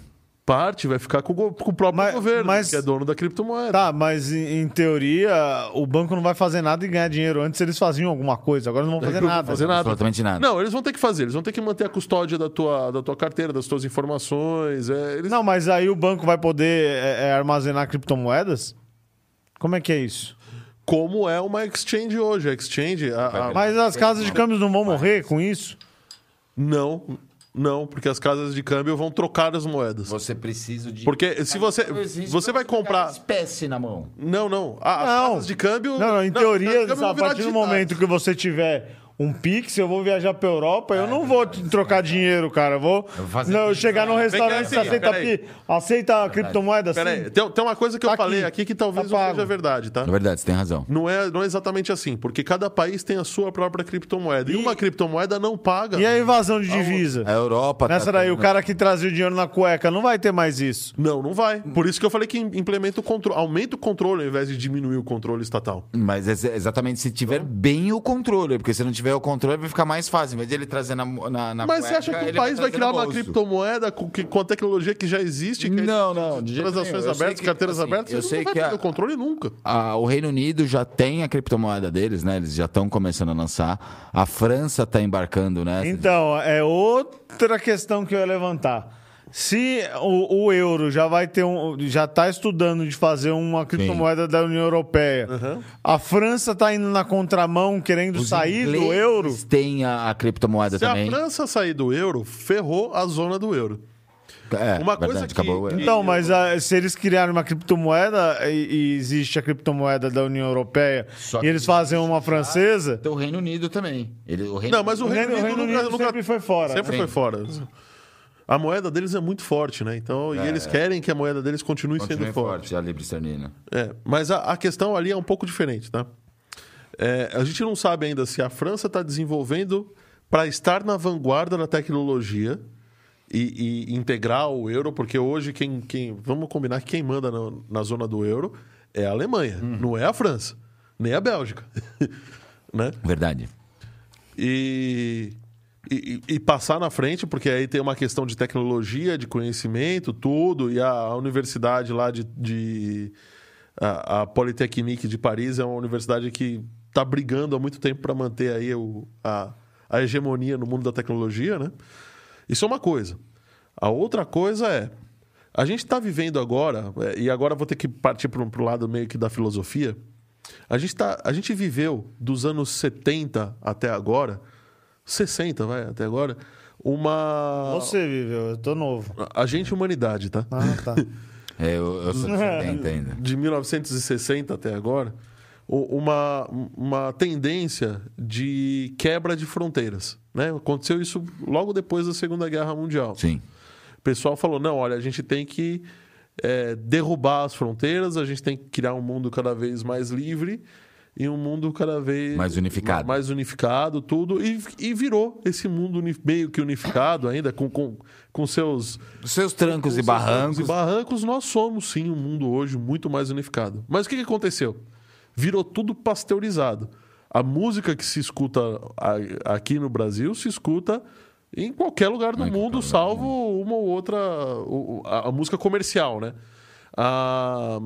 Parte vai ficar com o, com o próprio Mas- governo, mas- que é dono da criptomoeda. Tá, mas em, em teoria, o banco não vai fazer nada e ganhar dinheiro. Antes eles faziam alguma coisa, agora não vão fazer Não vão nada. fazer nada. Absolutamente nada. Não, eles vão ter que fazer. Eles vão ter que manter a custódia da tua, da tua carteira, das tuas informações. é, eles- Não, mas aí o banco vai poder é, é, armazenar criptomoedas? Como é que é isso? Como é uma exchange hoje. A exchange... a- a- Mas as casas de câmbios não vão morrer com isso? Não, não, porque as casas de câmbio vão trocar as moedas. Você precisa de. Porque se você, você vai comprar... espécie na mão. Não, não. Ah, as Não. casas de câmbio... Não, não, em teoria, a partir do momento que você tiver um Pix, eu vou viajar pra Europa, eu não vou te trocar dinheiro, cara. Eu vou, vou fazer não, eu Pix, chegar num restaurante, assim, você aceita, peraí. pi- aceita criptomoeda assim? Pera aí, tem, tem uma coisa que eu Tá falei aqui. aqui que talvez Tá não pago. seja verdade, tá? É verdade, você tem razão. Não é, não é exatamente assim, porque cada país tem a sua própria criptomoeda. E, uma criptomoeda não paga. E a invasão de divisa? A Europa. Nessa tá daí, o tendo- cara que trazia o dinheiro na cueca não vai ter mais isso. Não, não vai. Por isso que eu falei que implementa o controle, aumenta o controle ao invés de diminuir o controle estatal. Mas é exatamente se tiver bem o controle, porque se não tiver o controle vai ficar mais fácil. Em vez de ele trazer na, na, na Mas você cueca, acha que o país vai criar uma criptomoeda com, que- com a tecnologia que já existe? Que é Não, não, de Transações abertas, que, carteiras assim, abertas, eu você sei não vai que perder a- o controle nunca. Ah, o Reino Unido já tem a criptomoeda deles, né? Eles já estão começando a lançar. A França está embarcando nessa. Então, é outra questão que eu ia levantar. Se o, o euro já vai ter um. já está estudando de fazer uma criptomoeda da União Europeia, a França está indo na contramão, querendo Os sair do euro. têm a, a criptomoeda Se também. a França sair do euro, ferrou a zona do euro. É, Uma coisa verdade, que- acabou. Então, mas ah, se eles criarem uma criptomoeda e, e existe a criptomoeda da União Europeia e eles fazem uma francesa, Então, o Reino Unido também. Ele, o Reino Não, mas o o Reino, Reino, o Reino Unido, nunca, Unido nunca- sempre foi fora. sempre Sim. foi fora. A moeda deles é muito forte, né? Então, e eles querem que a moeda deles continue, Continua sendo forte. forte, a Libra esterlina. É, mas a, a questão ali é um pouco diferente, tá? É, a gente não sabe ainda se a França está desenvolvendo para estar na vanguarda da tecnologia e, e integrar o euro, porque hoje quem, quem vamos combinar que quem manda na, na zona do euro é a Alemanha, não é a França, nem a Bélgica, né? Verdade. e, e, e passar na frente, porque aí tem uma questão de tecnologia, de conhecimento, tudo, e a, universidade lá de. de a, a Polytechnique de Paris é uma universidade que está brigando há muito tempo para manter aí o, a, a hegemonia no mundo da tecnologia, né? Isso é uma coisa. A outra coisa é. A gente está vivendo agora, é, e agora vou ter que partir para o lado meio que da filosofia. A gente, tá, a gente viveu dos anos 70 até agora, 60, vai, até agora, uma. Você viveu, eu tô novo. A gente, humanidade, tá? Ah, tá. É, eu, eu sou de 70 ainda. De 1960 até agora, uma, uma tendência de quebra de fronteiras. Né? Aconteceu isso logo depois da Segunda Guerra Mundial. Sim. O pessoal falou: não, olha, a gente tem que é, derrubar as fronteiras, a gente tem que criar um mundo cada vez mais livre e um mundo cada vez Mais unificado. mais unificado, tudo. E, e virou esse mundo meio que unificado ainda, com, com, com seus seus trancos com e seus barrancos. trancos e barrancos, nós somos sim um mundo hoje muito mais unificado. Mas o que, que aconteceu? Virou tudo pasteurizado. A música que se escuta aqui no Brasil se escuta em qualquer lugar do Em qualquer mundo, salvo uma ou outra. A, a música comercial, né? Ah,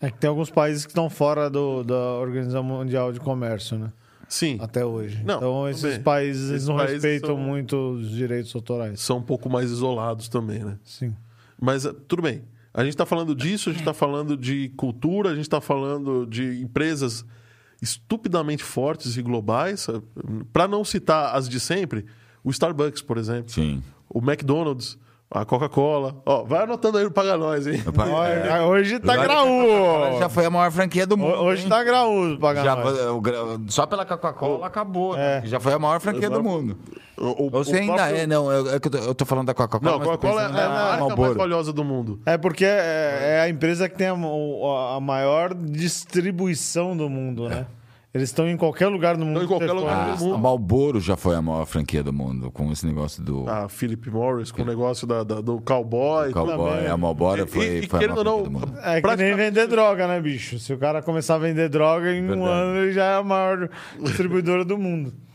É que tem alguns países que estão fora do, da Organização Mundial de Comércio, né? sim, Até hoje. Não, então esses bem. países Esses não países respeitam são- muito os direitos autorais. são um pouco mais isolados também, né? Sim. Mas ah, tudo bem. A gente está falando disso, a gente está falando de cultura, a gente está falando de empresas estupidamente fortes e globais. Para não citar as de sempre, o Starbucks, por exemplo, Sim. o McDonald's, a Coca-Cola. Ó, vai anotando aí no Paga Nós, hein? Olha, Hoje tá Já graúdo. foi a maior franquia do mundo. Hoje hein? tá graúdo Já, nós. o gra- só pela Coca-Cola acabou. É. né? Já foi a maior franquia do mundo. O, o- Você o ainda próprio- é, não. Eu, é que eu tô- eu tô falando da Coca-Cola. Não, a mas tô Coca-Cola é, pensando é na a marca mais Marlboro. valiosa do mundo. É porque é, é a empresa que tem a, o- a maior distribuição do mundo, né? Eles estão em qualquer lugar do mundo. em qualquer lugar for. do Ah, a Marlboro já foi a maior franquia do mundo, com esse negócio do A Philip Morris, com o negócio da, da- do cowboy. cowboy. também. A Marlboro E- foi, e foi a maior não, do mundo. É que nem vender droga, né, bicho? Se o cara começar a vender droga, em um Verdade. ano ele já é a maior distribuidora do mundo.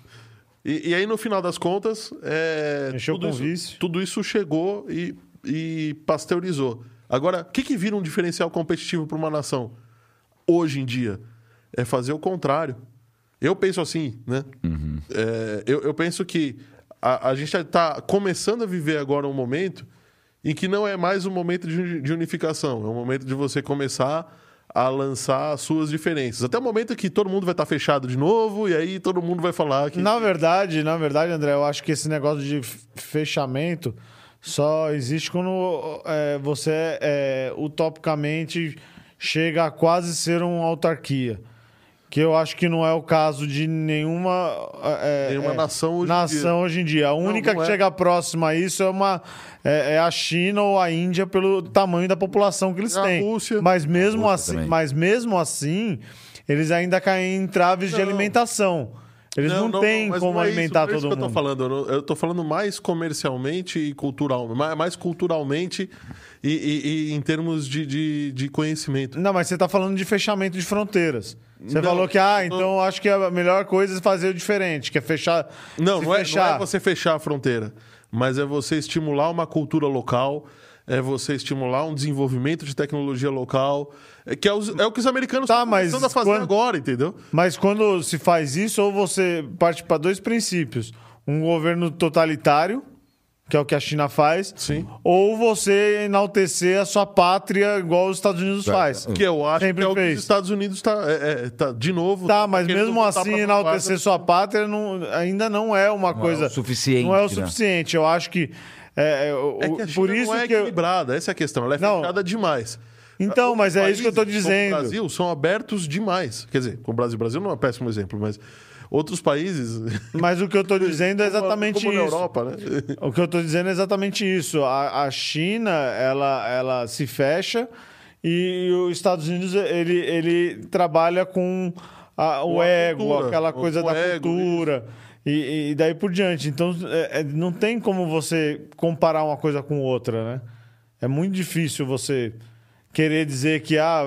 E, e aí, no final das contas, é, Mexeu tudo, com isso, vício. tudo isso chegou e, e pasteurizou. Agora, o que, que vira um diferencial competitivo para uma nação hoje em dia? É fazer o contrário. Eu penso assim, né? É, eu, eu penso que a, a gente está começando a viver agora um momento em que não é mais um momento de, de unificação, é um momento de você começar a lançar as suas diferenças. Até o momento que todo mundo vai estar fechado de novo e aí todo mundo vai falar que Na verdade, na verdade, André, eu acho que esse negócio de fechamento só existe quando é, você é, utopicamente chega a quase ser uma autarquia. Que eu acho que não é o caso de nenhuma, é, Nenhuma é, nação hoje em nação hoje em dia. A única não que é. chega próxima a isso é, uma, é, é a China ou a Índia pelo tamanho da população que eles A têm. Rússia. Mas mesmo, Rússia assim, também. mas mesmo assim, eles ainda caem em traves de Não. alimentação. Eles não, têm mas como não é alimentar não é isso todo que eu tô mundo. falando. Eu, não- tô falando mais comercialmente e cultural, mais, mais culturalmente e, e- e em termos de, de, de conhecimento. Não, mas você está falando de fechamento de fronteiras. Você Não, falou que, ah, não. então eu acho que a melhor coisa é fazer o diferente, que é fechar. Não, não é, não fechar. é você fechar a fronteira, mas é você estimular uma cultura local, é você estimular um desenvolvimento de tecnologia local, é, que é, os- é o que os americanos Tá, estão mas começando a fazer quando- agora, entendeu? Mas quando se faz isso, ou você parte para dois princípios: um governo totalitário, que é o que a China faz, Sim. ou você enaltecer a sua pátria, igual os Estados Unidos Tá. faz. Que eu acho Sempre que é o que fez. os Estados Unidos está, é, é, tá de novo. Tá, mas querendo mesmo assim, enaltecer sua pátria não- ainda não é uma coisa. o suficiente, Não é o né? suficiente. Eu acho que. É, é, o- É que a China por isso não é que. eu- equilibrada, essa é a questão. Ela é Não. fechada demais. Então, mas é isso que eu como dizendo. O Brasil são abertos demais. Quer dizer, com o Brasil, o Brasil não é um péssimo exemplo, mas outros países. Mas o que eu tô dizendo é exatamente como na isso. Europa, né? O que eu tô dizendo é exatamente isso. A, a China, ela, ela se fecha e os Estados Unidos, ele, ele trabalha com a- o ego, cultura, aquela coisa da ego, cultura. E, e daí por diante. Então, é- é- não tem como você comparar uma coisa com outra, né? É muito difícil você querer dizer que ah,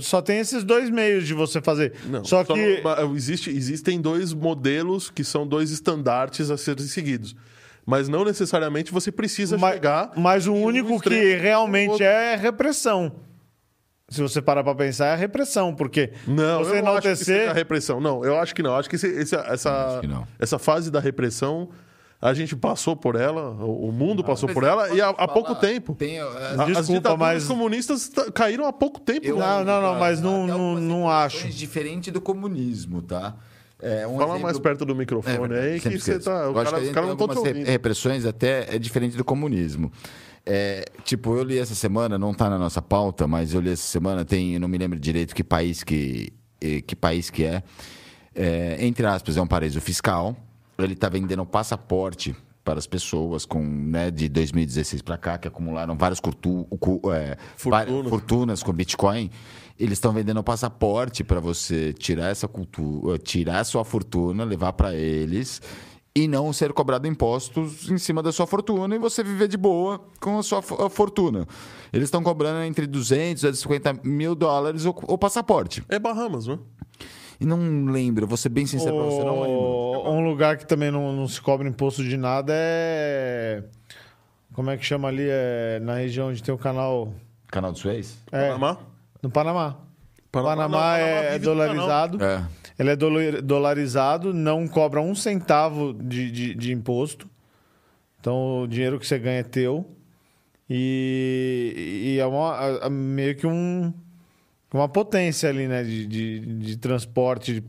só tem esses dois meios de você fazer. Não, só que não- existe, existem dois modelos que são dois estandartes a serem seguidos. Mas não necessariamente você precisa mas, chegar. mas o um único que realmente outro. é repressão. Se você parar pra pensar, é a repressão, porque Não, você eu não acho que enaltecer. seja a repressão. Não, eu acho que não. Acho que esse- esse- essa, Acho que não. essa fase da repressão, a gente passou por ela, o mundo passou por ela, e há, há pouco tempo. Tem, é, Desculpa, As ditaduras mas- comunistas caíram há pouco tempo. Eu-? Não, não, não, mas não, não, não acho. Diferente do comunismo, tá? É, um Fala exemplo- mais perto do É microfone verdade, aí, que você tá. O cara, que caras não ouvindo. repressões até é diferente do comunismo. É, tipo, eu li essa semana, não tá na nossa pauta, mas eu li essa semana, tem, eu não me lembro direito que país que, eh, que país que é. É, entre aspas, é um paraíso fiscal, ele está vendendo passaporte para as pessoas com, né, de 2016 para cá, que acumularam várias curtu, cu- é, Fortunas. várias fortunas com Bitcoin. Eles estão vendendo passaporte para você tirar essa cultura, tirar a sua fortuna, levar para eles e não ser cobrado impostos em cima da sua fortuna e você viver de boa com a sua fortuna. Eles estão cobrando entre 200 e 250 mil dólares o, o passaporte. É Bahamas, né? E não lembro, vou ser bem sincero pra você, não lembro. Um lugar que também não, não se cobra imposto de nada é. Como é que chama ali? É na região onde tem o canal. Canal do Suez? É, Panamá? no Panamá. Panamá, não, Panamá é, no dolarizado. É. Ele é dolar- dolarizado, não cobra um centavo de, de, de imposto. Então o dinheiro que você ganha é teu. E, e é uma, meio que um, uma potência ali, né? De, de, de transporte.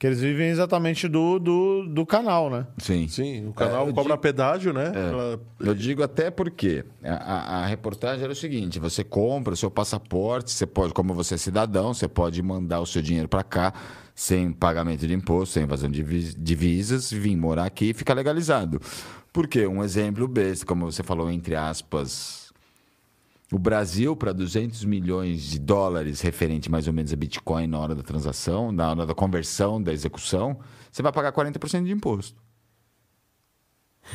Que eles vivem exatamente do, do, do canal, né? Sim. Sim, o canal É, cobra digo- pedágio, né? Ela- Eu digo até porque a, a- a reportagem era o seguinte: você compra o seu passaporte, você pode, como você é cidadão, você pode mandar o seu dinheiro para cá sem pagamento de imposto, sem invasão de vis- divisas, vir morar aqui e ficar legalizado. Por quê? Um exemplo besta, como você falou, entre aspas. O Brasil, para 200 milhões de dólares referente mais ou menos a Bitcoin na hora da transação, na hora da conversão, da execução, você vai pagar 40% de imposto.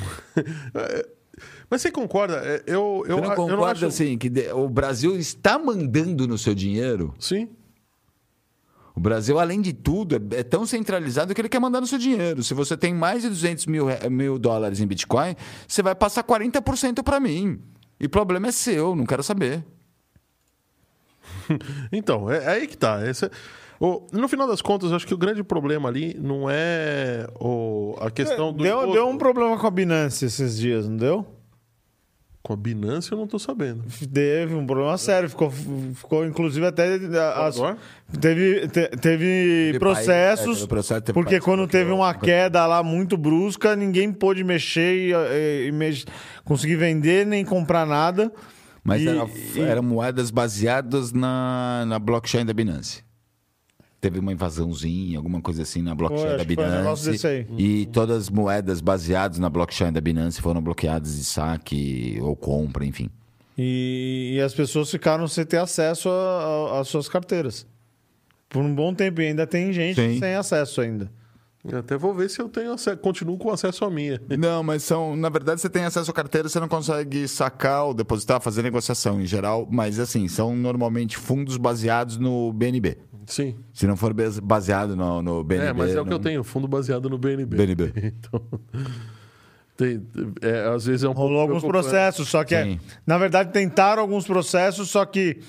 Mas você concorda? É, Eu, eu, Você não eu concorda não acho... assim que o Brasil está mandando no seu dinheiro? Sim. O Brasil, além de tudo, é, é tão centralizado que ele quer mandar no seu dinheiro. Se você tem mais de 200 mil, re- mil dólares em Bitcoin, você vai passar 40% para mim. E o problema é seu, não quero saber. Então, é, é aí que tá. Esse é- o- no final das contas, eu acho que o grande problema ali não é o, a questão do. Deu, deu um problema com a Binance esses dias, não deu? Com a Binance eu não tô sabendo. Teve um problema sério. Ficou, ficou inclusive até. as- Salvador? teve, te- teve processos. país- é, processo, teve porque país quando teve uma queda lá muito brusca, ninguém pôde mexer e, e- e mex- conseguir vender nem comprar nada. Mas E- era- e- eram moedas baseadas na, na blockchain da Binance. Teve uma invasãozinha, alguma coisa assim na blockchain Foi, da um Binance. aí. E todas as moedas baseadas na blockchain da Binance foram bloqueadas de saque ou compra, enfim. E, e as pessoas ficaram sem ter acesso às suas carteiras. Por um bom tempo. E ainda tem gente Sim. sem acesso ainda. Eu até vou ver se eu tenho acesso, continuo com acesso à minha. Não, mas são. Na verdade, você tem acesso à carteira, você não consegue sacar ou depositar, fazer negociação em geral. Mas assim, são normalmente fundos baseados no BNB. Sim. Se não for base- baseado no, no BNB. É, mas é o que eu tenho, fundo baseado no BNB. BNB. Então, tem- é, às vezes é um Rolou pouco alguns processos, só que, é- na verdade, tentaram alguns processos, só que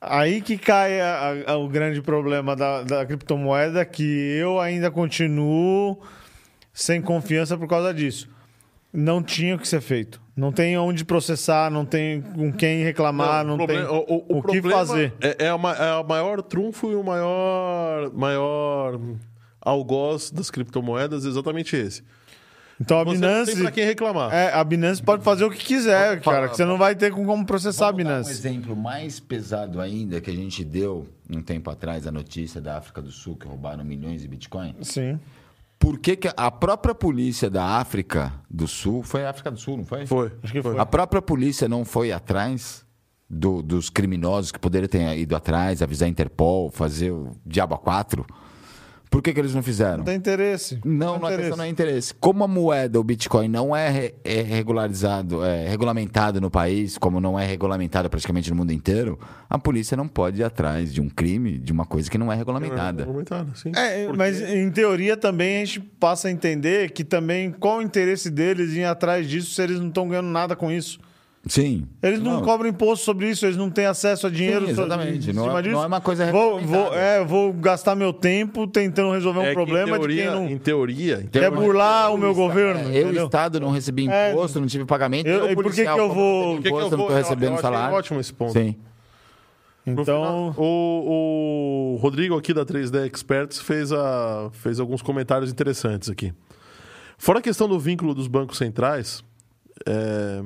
aí que cai a- a- o grande problema da, da criptomoeda, que eu ainda continuo sem confiança por causa disso. Não tinha o que ser feito. Não tem onde processar, não tem com quem reclamar, não, o tem problema- o, o- o o que fazer. É, é, a, ma- é o maior trunfo e o maior, maior algoz das criptomoedas, exatamente esse. Então a Você não Binance, tem pra quem reclamar. é, a Binance pode fazer o que quiser, cara, que você não vai ter com como processar a dar Um Binance. exemplo mais pesado ainda que a gente deu um tempo atrás a notícia da África do Sul que roubaram milhões de Bitcoin. Sim. Por que, que a própria polícia da África do Sul foi a África do Sul, não foi? Foi. Acho que foi. A própria polícia não foi atrás do- dos criminosos que poderiam ter ido atrás, avisar a Interpol, fazer o Diabo a 4? Por que, que eles não fizeram? Não tem interesse. Não, tem não, a questão não é interesse. Como a moeda, o Bitcoin, não é, é regularizado, é regulamentado no país, como não é regulamentado praticamente no mundo inteiro, a polícia não pode ir atrás de um crime, de uma coisa que não é regulamentada. Argumentado, sim. É, Porque- mas em teoria também a gente passa a entender que também qual o interesse deles em ir atrás disso se eles não estão ganhando nada com isso. Sim. Eles não, cobram imposto sobre isso, eles não têm acesso a dinheiro Sim, exatamente. em Não cima é- disso. não é uma coisa vou, vou, é, vou gastar meu tempo tentando resolver um É que problema em teoria, de quem não Em teoria, Então, quer burlar o meu governo. Eu, entendeu? Estado, não recebi É. imposto, não tive pagamento. Eu- eu, e por que que eu vou- não Por que eu imposto, eu não vou- eu- eu recebendo achei salário. ótimo esse ponto. Sim. Então, final, o, o Rodrigo aqui da 3D Experts fez, a, fez alguns comentários interessantes aqui. Fora a questão do vínculo dos bancos centrais é,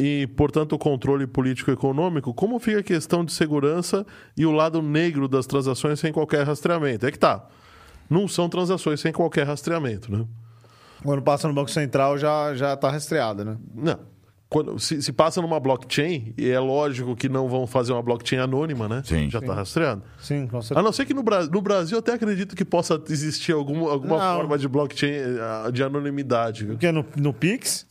e, portanto, o controle político-econômico, como fica a questão de segurança e o lado negro das transações sem qualquer rastreamento? É que tá. Não são transações sem qualquer rastreamento, né? Quando passa no Banco Central já, já tá rastreada, né? Não. Quando, se, se passa numa blockchain, e é lógico que não vão fazer uma blockchain anônima, né? Sim. Já está rastreado. Sim, com A certeza. não ser que no, Bra- no Brasil eu até acredito que possa existir algum, alguma Não. forma de blockchain eh, de anonimidade. viu? Porque no, no Pix?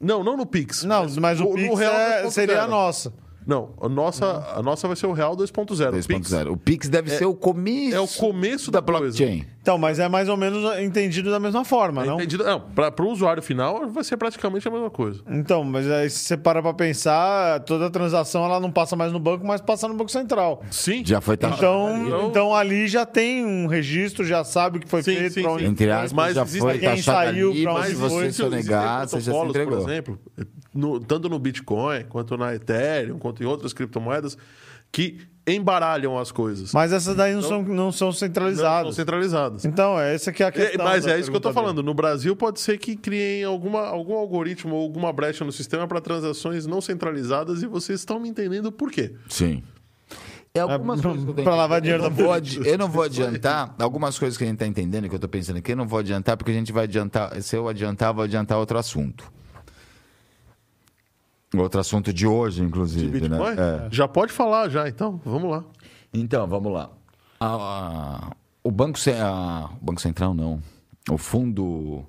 Não, não no Pix. Não, mas o no- no Pix Real é- 2.0. seria a nossa. Não, a nossa, a nossa vai ser o Real 2.0. O Pix 2.0. O Pix deve ser o começo. é o começo da, da blockchain. Então, mas é mais ou menos entendido da mesma forma, Coisa. não? Entendido? Não, para o usuário final vai ser praticamente a mesma coisa. Então, mas aí se você para pra pensar, toda transação ela não passa mais no banco, mas passa no Banco Central. Sim. Já foi taxado. Então, Então- então ali já tem um registro, já sabe o que foi Sim, feito, sim, onde sim. Entre aspas, Mas já existe- foi quem saiu, ali, pra mas onde se você foi. negar, você já se protocolos, por entregou. exemplo, no- tanto no Bitcoin, quanto na Ethereum, quanto em outras criptomoedas, que embaralham as coisas. Mas essas daí não, são, não são não centralizadas. são centralizadas. Então, essa que é a É, questão. mas da é isso que eu tô falando. No Brasil, pode ser que criem alguma, algum algoritmo ou alguma brecha no sistema para transações não centralizadas e vocês estão me entendendo por quê. Sim. É algumas É, coisas que eu tô pra lavar dinheiro eu não da vou Eu não vou adiantar algumas coisas que a gente tá entendendo, que eu tô pensando aqui, eu não vou adiantar, porque a gente vai adiantar. Se eu adiantar, eu vou adiantar outro assunto. Outro assunto de hoje, De inclusive. Bitcoin? Né? É. Já pode falar, já, então. Vamos lá. Então, vamos lá. A- a- o, banco, a- o Banco Central, não. O fundo.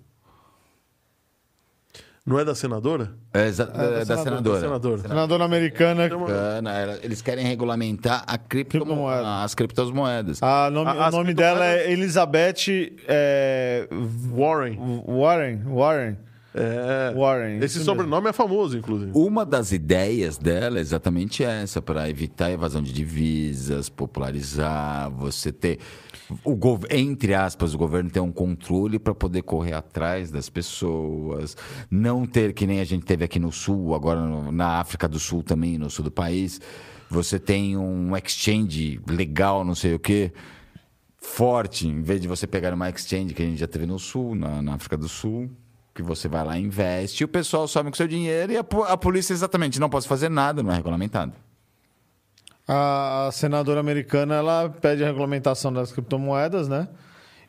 Não é da senadora? É, exa- é, da, senadora. Da senadora. Senadora americana. Americana, ela- Eles querem regulamentar a criptomo- Criptomoeda. as criptomoedas. A nome, A- o nome dela é Elizabeth é, Warren. Warren. Warren. É. Warren. Esse sobrenome é famoso, inclusive. Uma das ideias dela é exatamente essa, para evitar a evasão de divisas, popularizar, você ter. O gov- entre aspas, o governo ter um controle para poder correr atrás das pessoas, não ter, que nem a gente teve aqui no sul, agora no- na África do Sul também, no sul do país, você tem um exchange legal, não sei o quê, forte, em vez de você pegar uma exchange que a gente já teve no sul, na, na África do Sul, que você vai lá e investe, o pessoal some com seu dinheiro e a, a polícia exatamente não pode fazer nada, não é regulamentado. A senadora americana ela pede a regulamentação das criptomoedas, né?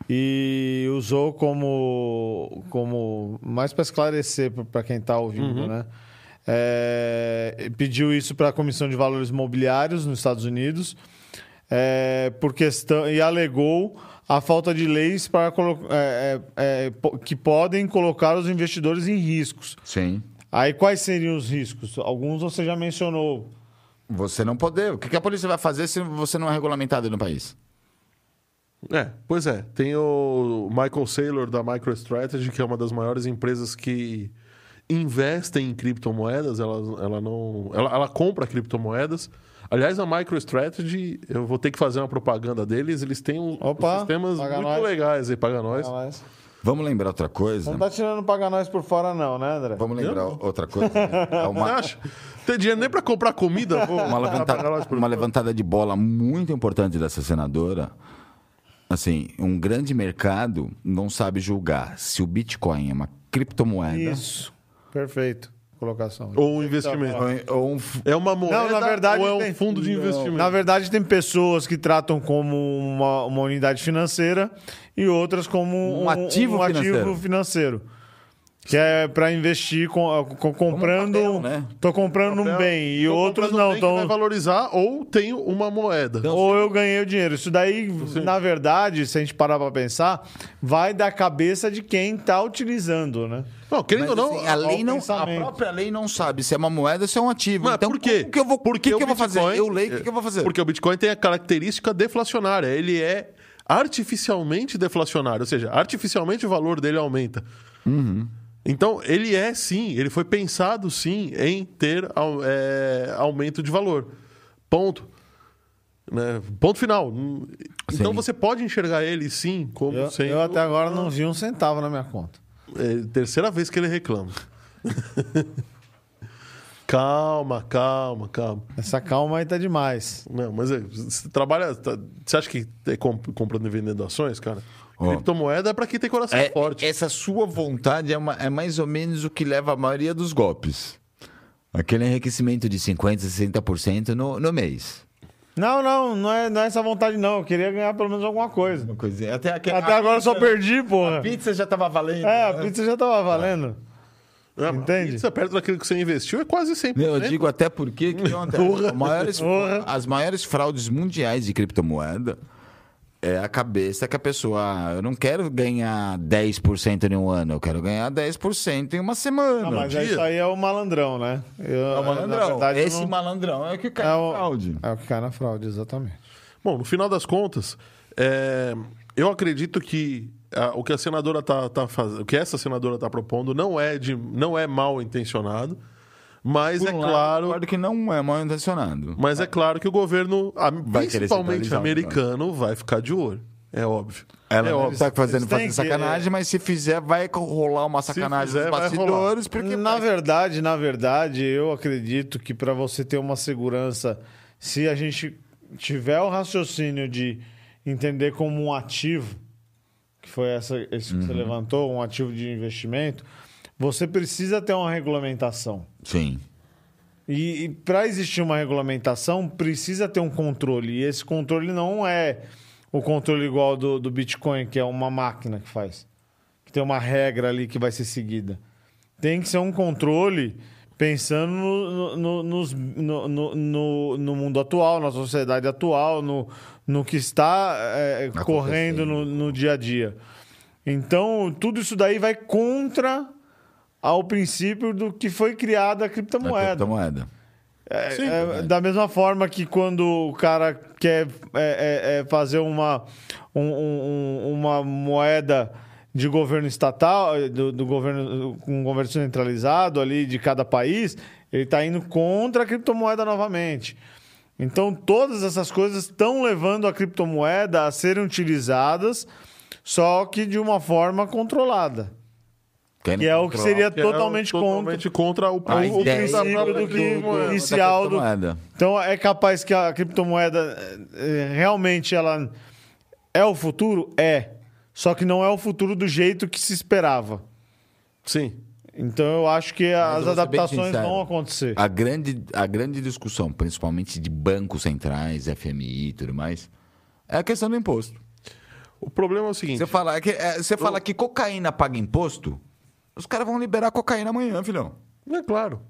E usou como, como mais para esclarecer para quem está ouvindo, né? É, pediu isso para a Comissão de Valores Imobiliários nos Estados Unidos é, por questão e alegou a falta de leis para é, é, é, que podem colocar os investidores em riscos. Sim. Aí quais seriam os riscos? Alguns você já mencionou. Você não poder. O que que a polícia vai fazer se você não é regulamentado no país? É, pois é. Tem o Michael Saylor da MicroStrategy, que é uma das maiores empresas que investem em criptomoedas. Ela, ela não. Ela, ela compra criptomoedas. Aliás, a MicroStrategy, eu vou ter que fazer uma propaganda deles. Eles têm um, Opa, uns sistemas paga muito nós. legais aí, paga nós. Mas Vamos lembrar outra coisa? Não tá tirando pagar nós por fora, não, né, André? Vamos lembrar outra coisa? É uma, acha? Tem dinheiro nem pra comprar comida? Vou uma, levantada, nós uma levantada de bola muito importante dessa senadora. Assim, um grande mercado não sabe julgar se o Bitcoin é uma criptomoeda Isso. Perfeito. Colocação. Ou um investimento. ou, ou um É uma moeda Não, na verdade, ou é um tem- fundo de investimento? Na verdade, tem pessoas que tratam como uma, uma unidade financeira e outras como um, Um ativo um financeiro. ativo financeiro. Que é para investir com, com- comprando. papel, né? Tô comprando um bem. E Tô outros comprando um não. bem que vai valorizar ou tenho uma moeda. ou eu ganhei o dinheiro. Isso daí, na verdade, se a gente parar para pensar, vai da cabeça de quem tá utilizando, né? Não, querendo Mas, ou não, assim, a lei não, a própria lei não sabe se é uma moeda ou se é um ativo. Mas então, por quê? que eu vou, Porque que que eu vou fazer? Eu leio, o que, que eu vou fazer? Porque o Bitcoin tem a característica deflacionária. Ele é artificialmente deflacionário, ou seja, artificialmente o valor dele aumenta. Uhum. Então, ele é sim, ele foi pensado sim em ter é, aumento de valor. Ponto. Né? Ponto final. Então Sim. você pode enxergar ele sim como Eu, sendo. eu até agora não vi um centavo na minha conta. É, terceira vez que ele reclama. calma, calma, calma. Essa calma aí tá demais. Não, mas é, você trabalha. tá- você acha que é comp- comprando e vendendo ações, cara? Ó. Criptomoeda é pra quem tem coração É, forte. Essa sua vontade é, uma- é mais ou menos o que leva a maioria dos golpes. Aquele enriquecimento de 50%, 60% no, no mês. Não, não, não é, não é essa vontade, não. Eu queria ganhar pelo menos alguma coisa. Uma coisinha. Até, aque- Até a agora eu só pizza- perdi, porra. A pizza já tava valendo. É, a né? pizza já tava valendo. É, mas Entende? Pizza perto daquilo que você investiu é quase 100%. Meu, eu digo até porque que acontece? Porra. Maiores- Porra. as maiores fraudes mundiais de criptomoeda é a cabeça que a pessoa, ah, eu não quero ganhar 10% em um ano, eu quero ganhar 10% em uma semana. Ah, mas dia. isso aí é o malandrão, né? Eu, É o Na malandrão. verdade, Esse não- malandrão é o que cai é na o, fraude. é o que cai na fraude, exatamente. Bom, no final das contas, é, eu acredito que ah, o que a senadora tá, tá fazendo, o que essa senadora está propondo não é de, não é mal intencionado, mas Por é um lado, claro, concordo que não é mal intencionado. mas é claro que o governo, a- Vai principalmente americano, vai ficar de olho. É óbvio. Ela é óbvio. tá fazendo, fazendo que- sacanagem, mas se fizer, vai rolar uma sacanagem fizer, nos vai bastidores, porque na verdade, na verdade, eu acredito que para você ter uma segurança, se a gente tiver o raciocínio de entender como um ativo, que foi essa, esse que você levantou, um ativo de investimento, você precisa ter uma regulamentação. Sim. E, e para existir uma regulamentação, precisa ter um controle. E esse controle não é o controle igual do, do Bitcoin, que é uma máquina que faz. Que tem uma regra ali que vai ser seguida. Tem que ser um controle pensando no, no, no- no mundo atual, na sociedade atual, no, no que está é, correndo no, no dia a dia. Então, tudo isso daí vai contra ao princípio do que foi criada a criptomoeda. criptomoeda. É, Sim, é, da mesma forma que quando o cara quer é, é, é, fazer uma, um- um- um- uma moeda de governo estatal, do, do governo com um governo centralizado ali de cada país, ele está indo contra a criptomoeda novamente. Então todas essas coisas estão levando a criptomoeda a serem utilizadas, só que de uma forma controlada. Que é o que seria Que é totalmente, totalmente contra o, A o, o princípio do da que- criptomoeda. inicial do- criptomoeda. Então é capaz que a criptomoeda eh, realmente ela é o futuro? É. Só que não é o futuro do jeito que se esperava. Sim. Então eu acho que as adaptações sincero. vão acontecer. A grande, a grande discussão, principalmente de bancos centrais, FMI e tudo mais, é a questão do imposto. O problema é o seguinte. Você fala que, é, você fala que cocaína paga imposto, os caras vão liberar cocaína amanhã, filhão. É claro.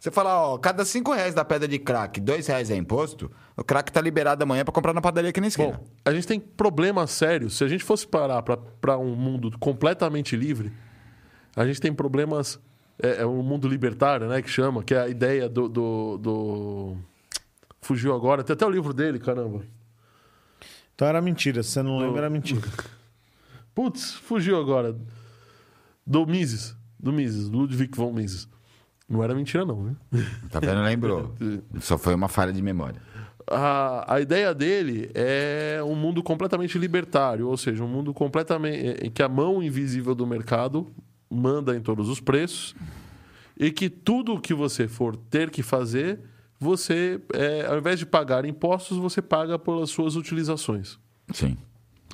Você fala, ó, cada cinco reais da pedra de crack, dois reais é imposto, o crack tá liberado amanhã pra comprar na padaria aqui na esquina. Bom, a gente tem problemas sérios. Se a gente fosse parar para um mundo completamente livre, a gente tem problemas. É, é um mundo libertário, né? Que chama, que é a ideia do. do, do- Fugiu agora. Tem até o livro dele, caramba. Então era mentira. Se você não lembra, era mentira. Putz, fugiu agora. Do Mises. Do Mises, Ludwig von Mises. Não era mentira, não, né? Tá vendo? Lembrou. Só foi uma falha de memória. a, a ideia dele é um mundo completamente libertário, ou seja, um mundo completamente em que a mão invisível do mercado manda em todos os preços e que tudo que você for ter que fazer, você, é, ao invés de pagar impostos, você paga pelas suas utilizações. Sim.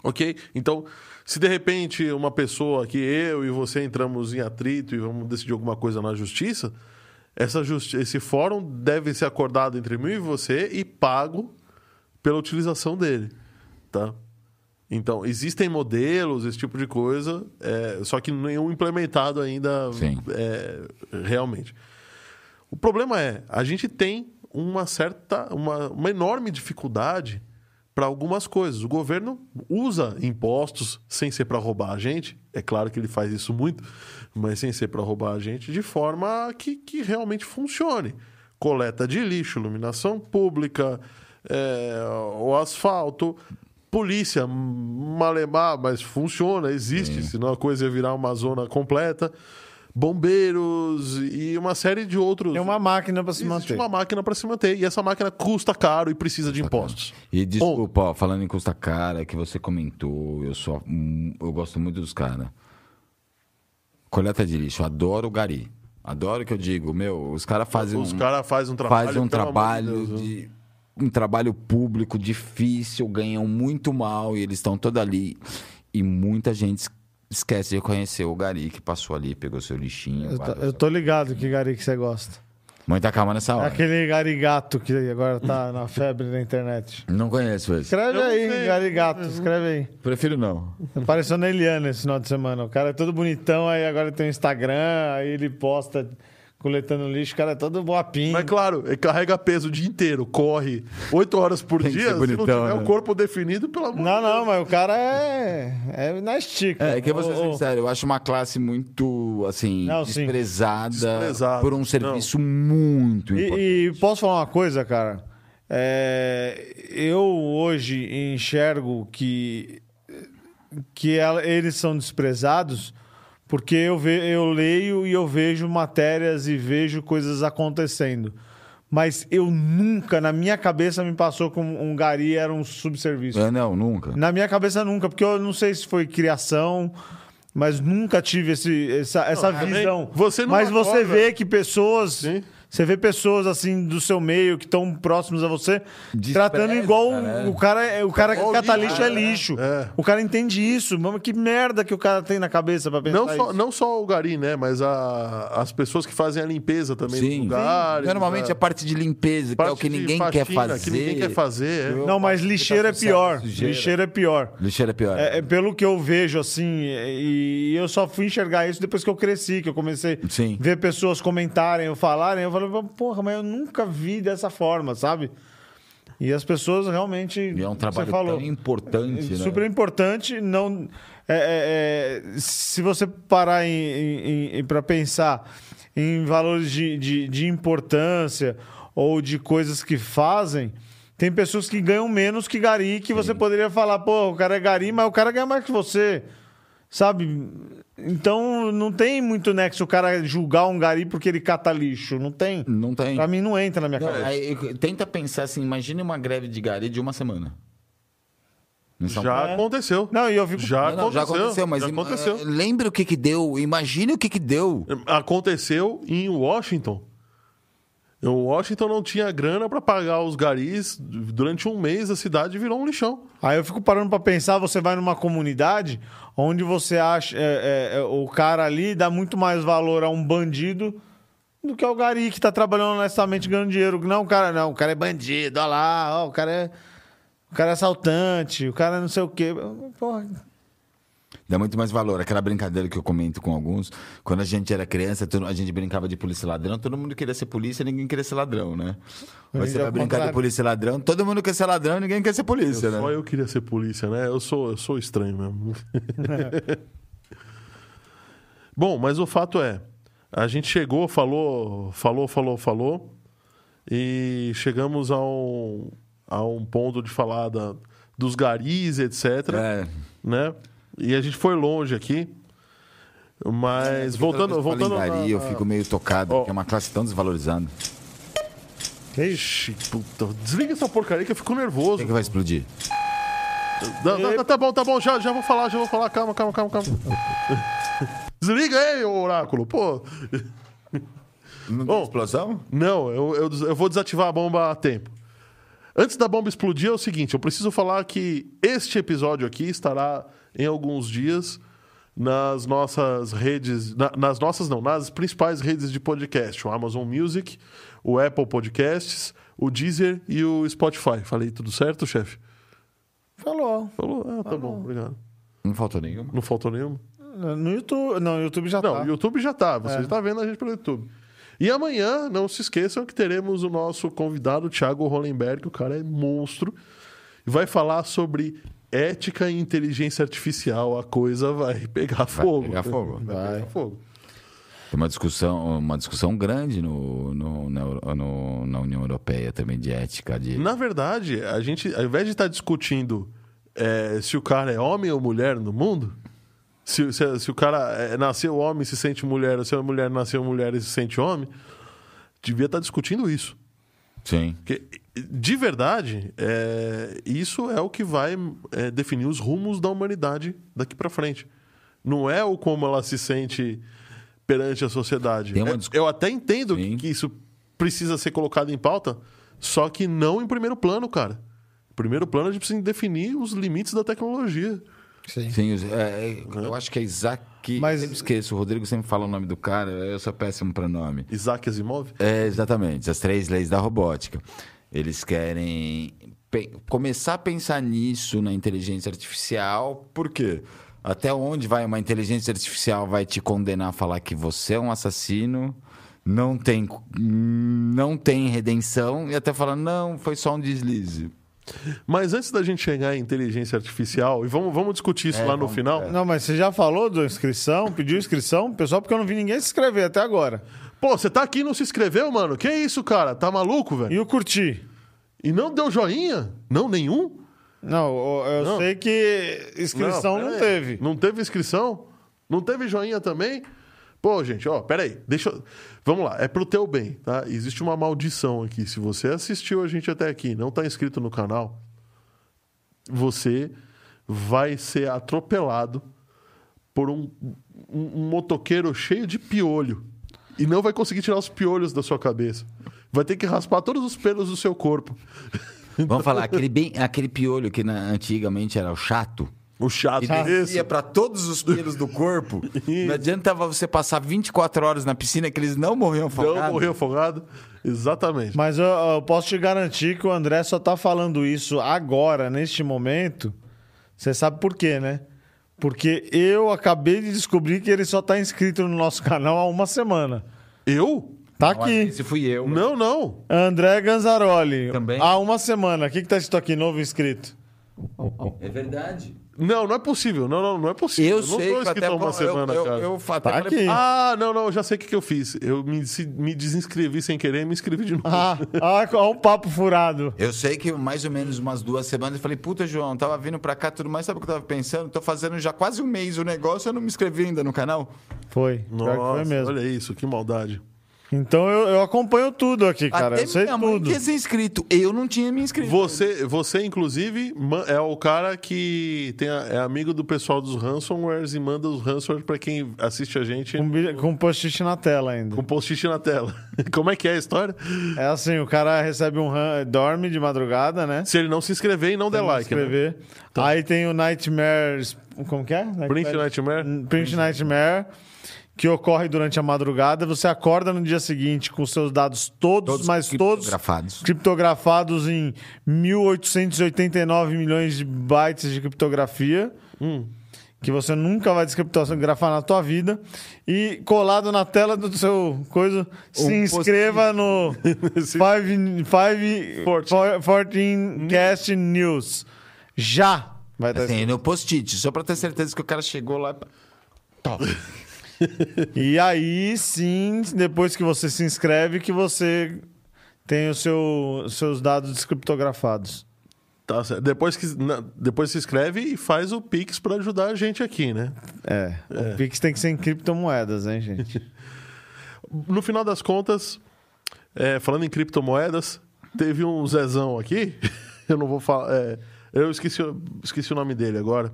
Ok? Então, se de repente uma pessoa que eu e você entramos em atrito e vamos decidir alguma coisa na justiça, essa justi esse fórum deve ser acordado entre mim e você e pago pela utilização dele. Tá? Então, existem modelos, esse tipo de coisa, é, só que nenhum implementado ainda é, realmente. O problema é, a gente tem uma certa, uma, uma enorme dificuldade para algumas coisas. O governo usa impostos sem ser para roubar a gente. É claro que ele faz isso muito, mas sem ser para roubar a gente, de forma que, que realmente funcione. Coleta de lixo, iluminação pública, é, o asfalto, polícia, malemar, mas funciona, existe, senão a coisa ia virar uma zona completa. Bombeiros e uma série de outros. Tem uma máquina para se Existe manter. uma máquina para se manter. E essa máquina custa caro e precisa de impostos. E desculpa, ó, falando em custa cara, que você comentou, eu sou, hum, eu gosto muito dos caras. Coleta de lixo, adoro o gari. Adoro o que eu digo, meu, os caras fazem Os um, caras fazem um trabalho. fazem um trabalho de Deus, né? de um trabalho público difícil, ganham muito mal e eles estão todos ali. E muita gente esquece de reconhecer o gari que passou ali, pegou seu lixinho. Eu tô, eu tô ligado que Gari que você gosta. Muita calma nessa É hora. aquele garigato que agora tá na febre na internet. Não conheço esse. Escreve Eu aí, sei. garigato, escreve aí. Prefiro não. Apareceu na Eliana esse final de semana. O cara é todo bonitão, aí agora tem um Instagram, aí ele posta coletando lixo, o cara é todo boapinho. Mas claro, ele carrega peso o dia inteiro, corre 8 horas por Tem que dia. ser Se não bonitão, tiver né? o corpo definido, pelo amor Não, de Deus. não, mas o cara é, é na estica. É, é que eu vou ser Ô, ô, sincero, eu acho uma classe muito, assim, Não, sim. desprezada, Desprezado. por um serviço muito importante. E, e posso falar uma coisa, cara? É, eu hoje enxergo que, que ela- eles são desprezados porque eu, ve, eu leio e eu vejo matérias e vejo coisas acontecendo. Mas eu nunca, na minha cabeça, me passou que um, gari era um subserviço. É, não, nunca. Na minha cabeça nunca, porque eu não sei se foi criação, mas nunca tive esse, essa, essa também, visão. você não mas você acorda- vê que pessoas. Sim. Você vê pessoas assim do seu meio que estão próximos a você, Despreza, tratando igual né? o cara, é- o cara que cata lixo, lixo é né? lixo. É. O cara entende isso. Mano, que merda que o cara tem na cabeça pra pensar Não só, isso. não só o gari, né? Mas a- as pessoas que fazem a limpeza também dos Sim. lugares. Normalmente a a parte de limpeza, que é o que parte ninguém quer faxina, fazer. Que ninguém quer fazer. é. Não, mas lixeira é pior. Sujeira. Lixeira é pior. Lixeira é pior. É, é pelo que eu vejo, assim, e, e eu só fui enxergar isso depois que eu cresci, que eu comecei a ver pessoas comentarem ou falarem, eu falei, porra, mas eu nunca vi dessa forma, sabe? E as pessoas realmente. E é um trabalho falou, tão importante, né? Super importante. Não, é- é- é, se você parar para pensar em valores de, de, de importância ou de coisas que fazem, tem pessoas que ganham menos que Gari, que você poderia falar, pô, o cara é Gari, mas o cara ganha mais que você. Sabe? Então não tem muito nexo o cara julgar um Gari porque ele cata lixo. Não tem. Não tem. Pra mim não entra na minha Não, cabeça. aí, tenta pensar assim, imagine uma greve de gari de uma semana. Já Paulo. aconteceu. Não, e eu fico. Já, Não, não, aconteceu, já aconteceu, mas já aconteceu. lembre o que que deu, imagine o que que deu. Aconteceu em Washington. Em Washington não tinha grana pra pagar os garis. Durante um mês a cidade virou um lixão. Aí eu fico parando pra pensar, você vai numa comunidade onde você acha é, é, é, o cara ali dá muito mais valor a um bandido do que ao gari que tá trabalhando honestamente ganhando dinheiro. Não, o cara não, o cara é bandido, olha lá, ó, o cara é o cara é assaltante, o cara é não sei o quê. Porra, Dá muito mais valor. Aquela brincadeira que eu comento com alguns. Quando a gente era criança, a gente brincava de polícia ladrão. Todo mundo queria ser polícia, ninguém queria ser ladrão, né? Você é vai brincar de polícia ladrão, todo mundo quer ser ladrão, ninguém quer ser polícia, né? Só eu queria ser polícia, né? Eu sou, eu sou estranho mesmo. Bom, mas o fato é, a gente chegou, falou, falou, falou, falou, e chegamos a um, a um ponto de falar da, dos garis, etc. É. Né? E a gente foi longe aqui. Mas voltando, que voltando gari, na- eu fico meio tocado, porque é uma classe tão desvalorizada. isso? Ixi, puta, desliga essa porcaria que eu fico nervoso. Quem que vai explodir? Dá- tá bom, tá bom, já, já vou falar, já vou falar. Calma, calma, calma, calma. Desliga aí, oráculo. Pô, Não Bom. explosão? não, eu, eu, eu vou desativar a bomba a tempo. Antes da bomba explodir, é o seguinte: eu preciso falar que este episódio aqui estará em alguns dias nas nossas redes. na- nas nossas, não, nas principais redes de podcast: o Amazon Music, o Apple Podcasts, o Deezer e o Spotify. Falei tudo certo, chefe? Falou. Falou? Ah, tá bom, obrigado. Não faltou nenhuma. Não faltou nenhum? No YouTube, não, no YouTube já Não, tá. o YouTube já tá. Você É. já tá vendo a gente pelo YouTube. E amanhã, não se esqueçam que teremos o nosso convidado, Thiago Hollenberg, o cara é monstro, e vai falar sobre ética e inteligência artificial. A coisa vai pegar fogo. pegar fogo. Vai, pegar fogo. Tem uma discussão, uma discussão grande no, no- na, no- na União Europeia também de ética. De... Na verdade, a gente, ao invés de estar discutindo é, se o cara é homem ou mulher no mundo, se, se, se o cara é, nasceu homem e se sente mulher, ou se a mulher nasceu mulher e se sente homem, devia estar discutindo isso. Sim. Porque, de verdade, é, isso é o que vai é, definir os rumos da humanidade daqui para frente. Não é o como ela se sente perante a sociedade. É, eu até entendo Sim. que isso precisa ser colocado em pauta, só que não em primeiro plano, cara. Em primeiro plano, a gente precisa definir os limites da tecnologia. Sim. Sim, é, é, eu acho que é que Mas- eu sempre esqueço. O Rodrigo sempre fala o nome do cara, eu sou péssimo para nome. Isaac Asimov? É, exatamente, as três leis da robótica. Eles querem começar a pensar nisso na inteligência artificial, por quê? Até onde vai uma inteligência artificial vai te condenar a falar que você é um assassino, não tem, não tem redenção, e até falar, não, foi só um deslize. Mas antes da gente chegar em inteligência artificial, e vamos, vamos discutir isso É, lá no vamos- final. Não, mas você já falou da inscrição? Pediu inscrição? Pessoal, porque eu não vi ninguém se inscrever até agora. Pô, você tá aqui e não se inscreveu, mano? Que isso, cara? Tá maluco, velho? E o curtir? E não deu joinha? Não, nenhum? Não, eu Não. sei que inscrição não, aí. teve. Não teve inscrição? Não teve joinha também? Pô, gente, ó, peraí, deixa eu... Vamos lá, é pro teu bem, tá? Existe uma maldição aqui. Se você assistiu a gente até aqui e não tá inscrito no canal, você vai ser atropelado por um, um, um motoqueiro cheio de piolho. E não vai conseguir tirar os piolhos da sua cabeça. Vai ter que raspar todos os pelos do seu corpo. Vamos falar, aquele, bem, aquele piolho que na- antigamente era o chato, O chato E descia para todos os pelos do corpo. Não adiantava você passar 24 horas na piscina que eles não morriam afogados. Não morreu afogado. Exatamente. Mas eu, eu posso te garantir que o André só tá falando isso agora, neste momento. Você sabe por quê, né? Porque eu acabei de descobrir que ele só tá inscrito no nosso canal há uma semana. Eu? Tá Não, aqui. Esse fui eu. Não, não. André Ganzaroli. Também? Há uma semana. O que, que tá escrito aqui, novo inscrito? É verdade. Não, não é possível. Não, não, não é possível. Eu não sei tô que até uma eu, semana, eu, cara. eu, eu, até Tá falei- aqui. Ah, não, não, eu já sei o que, que eu fiz. Eu me, se- me desinscrevi sem querer e me inscrevi de novo. Ah, ah, olha o papo furado. Eu sei que mais ou menos umas duas semanas eu falei, puta, João, tava vindo pra cá tudo mais, sabe o que eu tava pensando? Tô fazendo já quase um mês o negócio, eu não me inscrevi ainda no canal. Foi. Nossa, foi mesmo. olha isso, que maldade. Então eu, eu acompanho tudo aqui, cara. Até eu sei minha mãe tudo. tinha se inscrito, eu não tinha me inscrito. Você, você inclusive, é o cara que tem a- é amigo do pessoal dos ransomwares e manda os ransomware pra quem assiste a gente Com, bi- com post-it na tela ainda. com post-it na tela. Como é que é a história? É assim, o cara recebe um ran- dorme de madrugada, né? Se ele não se inscrever e não der like, né? escrever. Aí tem o Nightmare. Como que é? Print Nightmare? Print Nightmare. Que ocorre durante a madrugada. Você acorda no dia seguinte com seus dados todos, Todos mas todos criptografados. criptografados em 1889 milhões de bytes de criptografia. Hum. Que você nunca vai descriptografar na tua vida. E colado na tela do seu coisa, se Um inscreva no Five, five, Fourteen. 14 Cast News. Já! Vai estar Assim, no post-it, só pra ter certeza que o cara chegou lá. Top. E aí sim, depois que você se inscreve, que você tem o seu, seus dados descriptografados. Tá. Depois, que, depois se inscreve e faz o Pix pra ajudar a gente aqui, né? É. O Pix tem que ser em criptomoedas, hein, gente? No final das contas, é, falando em criptomoedas, teve um Zezão aqui. Eu não vou falar. é, eu esqueci, esqueci o nome dele agora.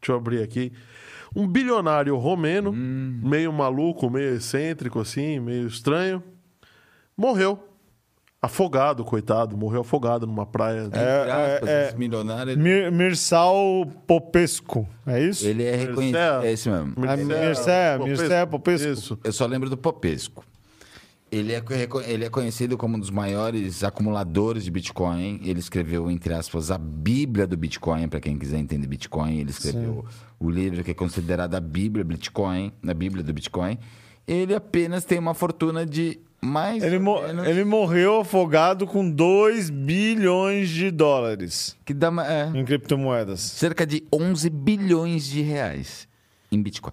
Deixa eu abrir aqui. Um bilionário romeno, meio maluco, meio excêntrico, assim, meio estranho, morreu. Afogado, coitado. Morreu afogado numa praia. É, é, esse milionário, Mir, Mirsal Popesco, é isso? ele é reconhecido. Mircea. É esse mesmo. Ah, Mircea, Mircea Popesco. Isso. Eu só lembro do Popesco. Ele é, ele é conhecido como um dos maiores acumuladores de Bitcoin. Ele escreveu, entre aspas, a Bíblia do Bitcoin, para quem quiser entender Bitcoin. Ele escreveu o livro que é considerado a Bíblia Bitcoin, a Bíblia do Bitcoin. Ele apenas tem uma fortuna de mais Ele, mo- menos- ele morreu afogado com 2 bilhões de dólares que dá é, em criptomoedas. cerca de 11 bilhões de reais em Bitcoin.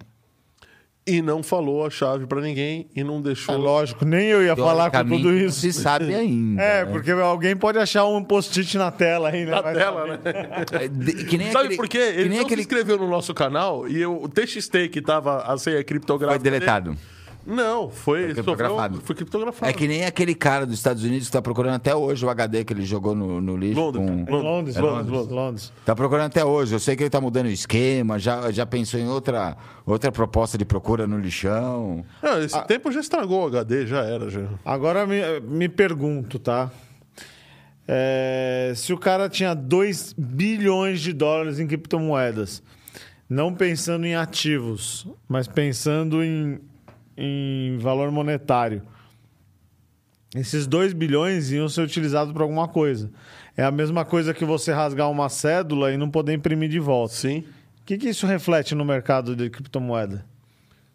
E não falou a chave pra ninguém e não É deixou. lógico, nem eu ia falar com tudo não isso. se sabe ainda. É, né? porque alguém pode achar um post-it na tela aí, né? na Vai tela, saber. né? É, de- que nem Sabe aquele- por quê? que Ele nem não aquele se inscreveu no nosso canal e eu- o TXT que tava a senha foi criptográfica. deletado. dele- Não, foi, Foi criptografado. sofreu- Foi criptografado. É que nem aquele cara dos Estados Unidos que tá procurando até hoje o HD que ele jogou no, no lixo. Londres. com- Em Londres, É Londres, Londres. Londres. Tá procurando até hoje. Eu sei que ele tá mudando o esquema, já, já pensou em outra, outra proposta de procura no lixão. Não, esse tempo já estragou o HD, já era. Já. Agora me, me pergunto, tá? É, se o cara tinha 2 bilhões de dólares em criptomoedas, não pensando em ativos, mas pensando em, em valor monetário. Esses 2 bilhões iam ser utilizados para alguma coisa. É a mesma coisa que você rasgar uma cédula e não poder imprimir de volta. Sim. O que, que isso reflete no mercado de criptomoeda?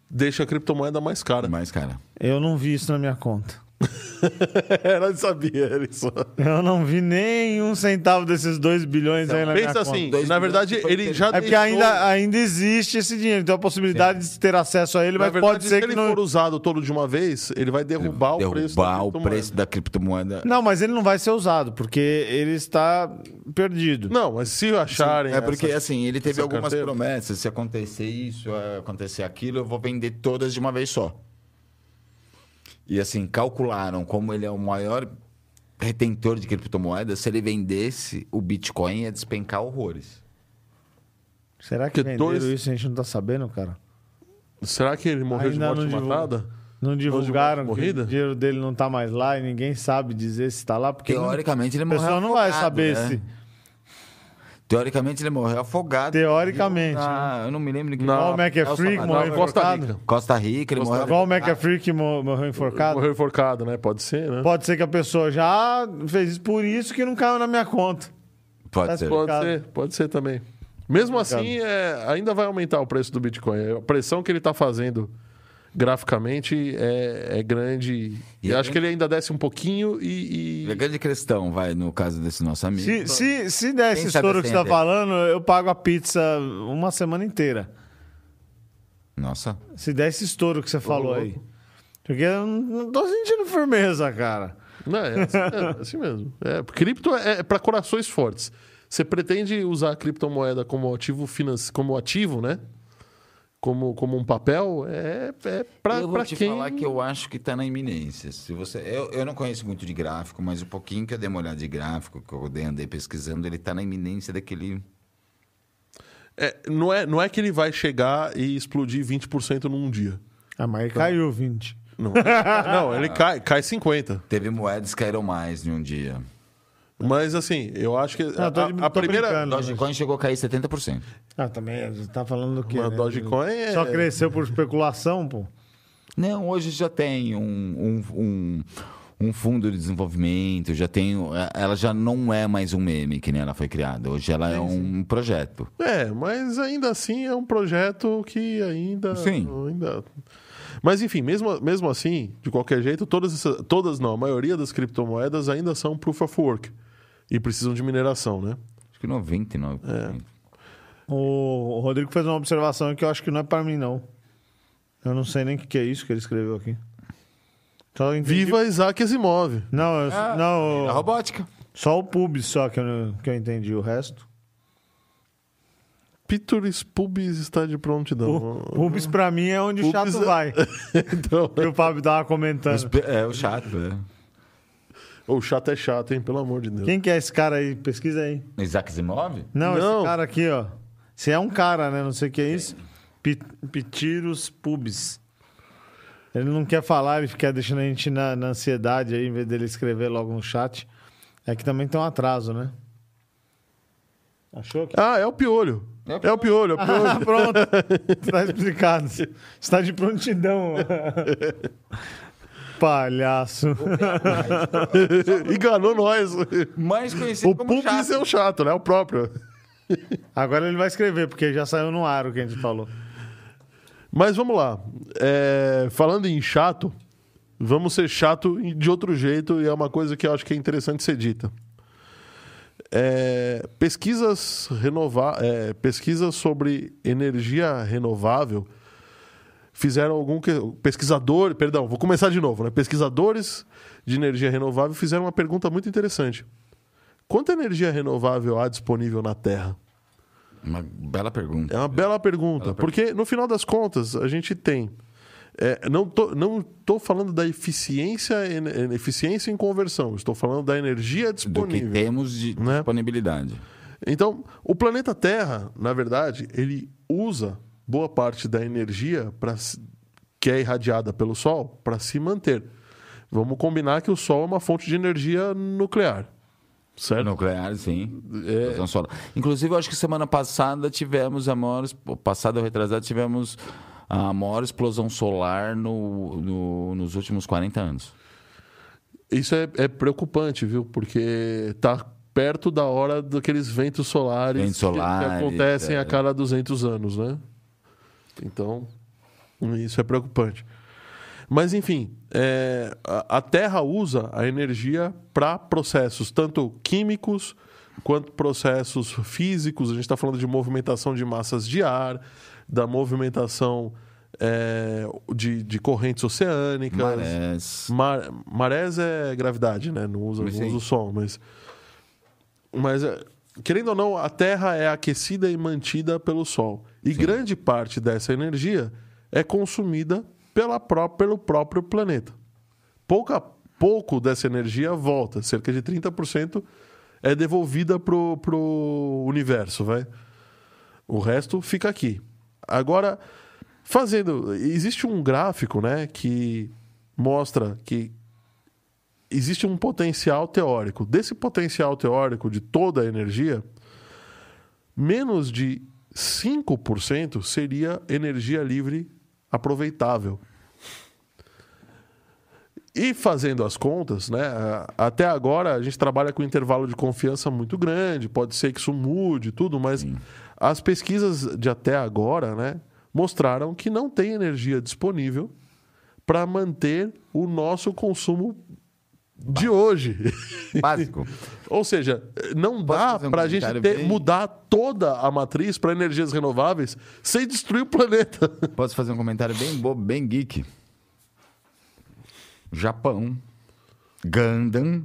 Deixa a criptomoeda mais cara. Mas, cara, Eu não vi isso na minha conta. Ela sabia, ele só. Eu não vi nenhum centavo desses 2 bilhões aí na minha Pensa conta. assim, Dois na verdade, ele já É porque deixou- ainda, ainda existe esse dinheiro, então a possibilidade de ter acesso a ele, Na mas verdade, pode se ser que ele não. for usado todo de uma vez, ele vai derrubar, o preço da derrubar o preço da criptomoeda. Não, mas ele não vai ser usado, porque ele está perdido. Não, mas se acharem. É porque, essa- assim, ele teve essa algumas carteira- promessas. Se acontecer isso, eh, acontecer aquilo, eu vou vender todas de uma vez só. E, assim, calcularam como ele é o maior retentor de criptomoedas. Se ele vendesse, o Bitcoin ia despencar horrores. Será que Porque venderam dois- isso e a gente não tá sabendo, cara? Será que ele morreu de Ainda morte não divulga. matada? Não divulgaram que morrida? o dinheiro dele não tá mais lá e ninguém sabe dizer se tá lá, porque não- Teoricamente, ele morreu pessoa não vai saber né? se... Teoricamente, ele morreu afogado. Teoricamente, Ah, eu não me lembro que... Não. Igual o McAfee, Nelson morreu. Costa enforcado. Rica. Costa Rica, ele morreu Igual o. McAfee que mo- morreu enforcado. Morreu enforcado, né? Pode ser, né? Pode ser que a pessoa já fez isso por isso que não caiu na minha conta. Pode Tá ser. Pode ser, pode ser também. Mesmo assim, é, ainda vai aumentar o preço do Bitcoin. A pressão que ele está fazendo graficamente é, é grande. E E, é acho que grande- ele ainda desce um pouquinho e. E e- grande questão, vai, no caso desse nosso amigo. Se, se, se der esse estouro que você assim tá até. falando, eu pago a pizza uma semana inteira. Nossa. Se der esse estouro que você falou aí. Porque eu não não tô sentindo firmeza, cara. Não, é assim, é assim mesmo. É, cripto é, para corações fortes. Você pretende usar a criptomoeda como ativo financeiro, como ativo, né? Como, como um papel, é, é para eu vou te quem. falar que eu acho que está na iminência. Se você, eu, eu não conheço muito de gráfico, mas o pouquinho que eu dei uma olhada de gráfico, que eu dei- andei pesquisando, ele está na iminência daquele. É, não, é, não é que ele vai chegar e explodir 20% num dia. Ah, mas aí caiu 20. Não, não ele cai, cai 50%. Teve moedas que caíram mais em um dia. Mas assim, eu acho que a, Não, tô de- a tô primeira. brincando. Dogecoin chegou a cair 70%. Ah, também, você tá falando do quê? Uma né? Dogecoin é- Só cresceu por especulação, pô. Não, hoje já tem um, um, um, um fundo de desenvolvimento, já tem. Ela já não é mais um meme que nem ela foi criada. Hoje ela é um projeto. É, mas ainda assim é um projeto que ainda. Sim. ainda... Mas enfim, mesmo, mesmo assim, de qualquer jeito, todas, essa- todas não, a maioria das criptomoedas ainda são proof of work e precisam de mineração, né? Acho que 99%. O Rodrigo fez uma observação que eu acho que não é pra mim, não. Eu não sei nem o que, que é isso que ele escreveu aqui. Só entendi- Viva Isaac Asimov. Não, eu- não A robótica. só o pub só que eu, que eu entendi. O resto. Pictures Pubis está de prontidão. O pubs pra mim é onde o Pubs chato é- vai. então, Que o Fábio tava comentando. É, o chato, é. O chato é chato, hein? Pelo amor de Deus. Quem que é esse cara aí? Pesquisa aí. Isaac Asimov? Não, Não. esse cara aqui, ó. Se é um cara, né? Não sei o que é isso. Pi- Pitiros pubis. Ele não quer falar, ele fica deixando a gente na, na ansiedade aí, em vez dele escrever logo no chat. É que também tem um atraso, né? Achou? Que... Ah, é o piolho. É o piolho, é o Ah, piolho. pronto. Está explicado. Está de prontidão. Palhaço. Enganou nós. Mais conhecido O como Pubis chato. é o chato, né? O próprio. Agora ele vai escrever, porque já saiu no ar o que a gente falou. Mas vamos lá. É, falando em chato, vamos ser chato de outro jeito e é uma coisa que eu acho que é interessante ser dita. É, pesquisas renova é, pesquisas sobre energia renovável fizeram algum que... pesquisador, perdão, vou começar de novo, né? Pesquisadores de energia renovável fizeram uma pergunta muito interessante. Quanta energia renovável há disponível na Terra? Uma bela pergunta. É uma bela pergunta, porque no final das contas a gente tem. é, não, tô, não tô falando da eficiência, em- eficiência em conversão, estou falando da energia Do que disponível. temos de Né? disponibilidade. Então, o planeta Terra, na verdade, ele usa boa parte da energia para que é irradiada pelo Sol para se manter. Vamos combinar que o Sol é uma fonte de energia nuclear. certo? Nuclear, sim. É. Inclusive, eu acho que semana passada tivemos a maior. Passada ou retrasada, tivemos a maior explosão solar no, no- nos últimos 40 anos. Isso é, é preocupante, viu? Porque tá perto da hora daqueles ventos solares, Ventos que- que, solares, acontecem é. a cada 200 anos, né? Então, isso é preocupante. Mas, enfim, é, a, Terra usa a energia para processos tanto químicos quanto processos físicos. A gente está falando de movimentação de massas de ar, da movimentação é, de, de correntes oceânicas. Marés. Mar- marés é gravidade, né? Não usa, não usa o som, mas. Mas, é, querendo ou não, a Terra é aquecida e mantida pelo Sol. E grande parte dessa energia é consumida pela pró- pelo próprio planeta. Pouca, pouco dessa energia volta, cerca de 30% é devolvida pro, pro universo, vai. O resto fica aqui. Agora, fazendo. Existe um gráfico, né, que mostra que existe um potencial teórico. Desse potencial teórico de toda a energia, menos de 5% seria energia livre aproveitável. E fazendo as contas, né, até agora a gente trabalha com um intervalo de confiança muito grande, pode ser que isso mude e tudo, mas as pesquisas de até agora né, mostraram que não tem energia disponível para manter o nosso consumo de hoje. Básico. Ou seja, não dá um para a gente ter- bem- mudar toda a matriz para energias renováveis sem destruir o planeta. Posso fazer um comentário bem bobo, bem geek? Japão, Gundam,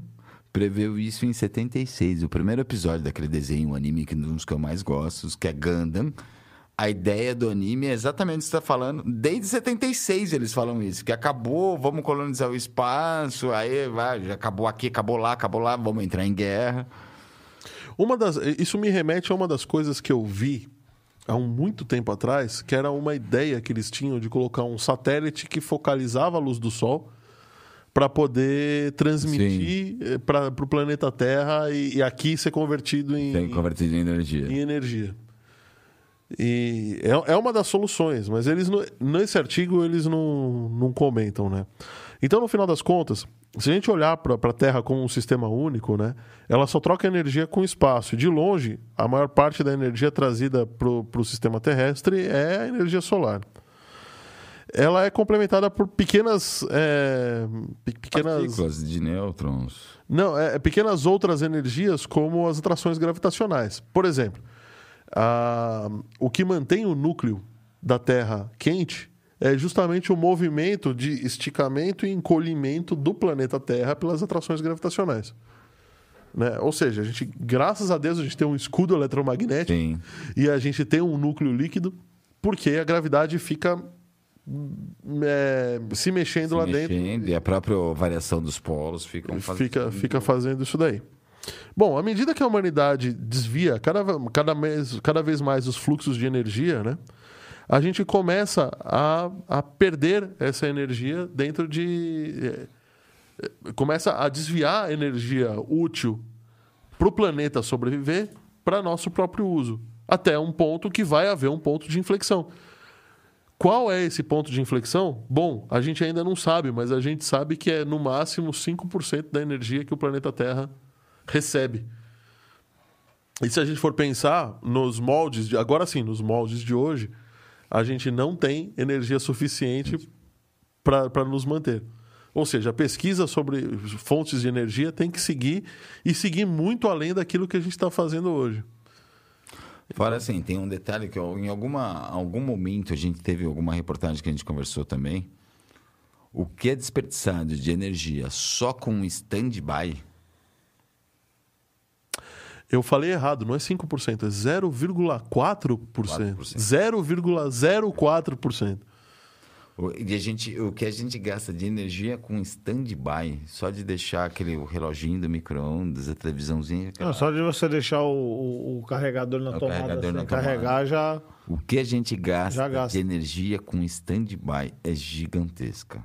preveu isso em 76. O primeiro episódio daquele desenho, um anime que é um dos que eu mais gosto, que é Gundam. A ideia do anime é exatamente o que você está falando. Desde 76 eles falam isso. Que acabou, vamos colonizar o espaço, aí vai, já acabou aqui, acabou lá, acabou lá, vamos entrar em guerra. Uma das, isso me remete a uma das coisas que eu vi há muito tempo atrás, que era uma ideia que eles tinham de colocar um satélite que focalizava a luz do Sol para poder transmitir para o planeta Terra e, e aqui ser convertido em, Tem convertido em energia. em energia. E é, é uma das soluções, mas eles não- nesse artigo eles não, não comentam, né? Então, no final das contas, se a gente olhar para a Terra como um sistema único, né? Ela só troca energia com o espaço. De longe, a maior parte da energia trazida para o sistema terrestre é a energia solar. Ela é complementada por pequenas, é, pe- pequenas Partículas de nêutrons. não, é, é pequenas outras energias, como as atrações gravitacionais. Por exemplo, a- o que mantém o núcleo da Terra quente é justamente o movimento de esticamento e encolhimento do planeta Terra pelas atrações gravitacionais. Né? Ou seja, a gente, graças a Deus, a gente tem um escudo eletromagnético Sim. e a gente tem um núcleo líquido, porque a gravidade fica hum, é, se mexendo lá dentro Mexendo, e a própria variação dos polos ficam fazendo. fica, fica fazendo isso daí. Bom, à medida que a humanidade desvia cada, cada, mês, cada vez mais os fluxos de energia, né, a gente começa a, a perder essa energia dentro de. eh, começa a desviar a energia útil para o planeta sobreviver para nosso próprio uso. Até um ponto que vai haver um ponto de inflexão. Qual é esse ponto de inflexão? Bom, a gente ainda não sabe, mas a gente sabe que é no máximo 5% da energia que o planeta Terra recebe. E se a gente for pensar nos moldes, de, agora sim, nos moldes de hoje, a gente não tem energia suficiente para nos manter. Ou seja, a pesquisa sobre fontes de energia tem que seguir e seguir muito além daquilo que a gente está fazendo hoje. Fora assim, tem um detalhe que em alguma, algum momento a gente teve alguma reportagem que a gente conversou também. O que é desperdiçado de energia só com um stand-by? Eu falei errado, não é 5%, é 0,4%. 0,04%. O- E a gente, o que a gente gasta de energia com stand-by, só de deixar aquele o reloginho do micro-ondas, a televisãozinha. aquela- Não, só de você deixar o, o- o carregador na O tomada carregador sem na tomada. carregar já. O que a gente gasta, gasta. de energia com stand-by é gigantesca.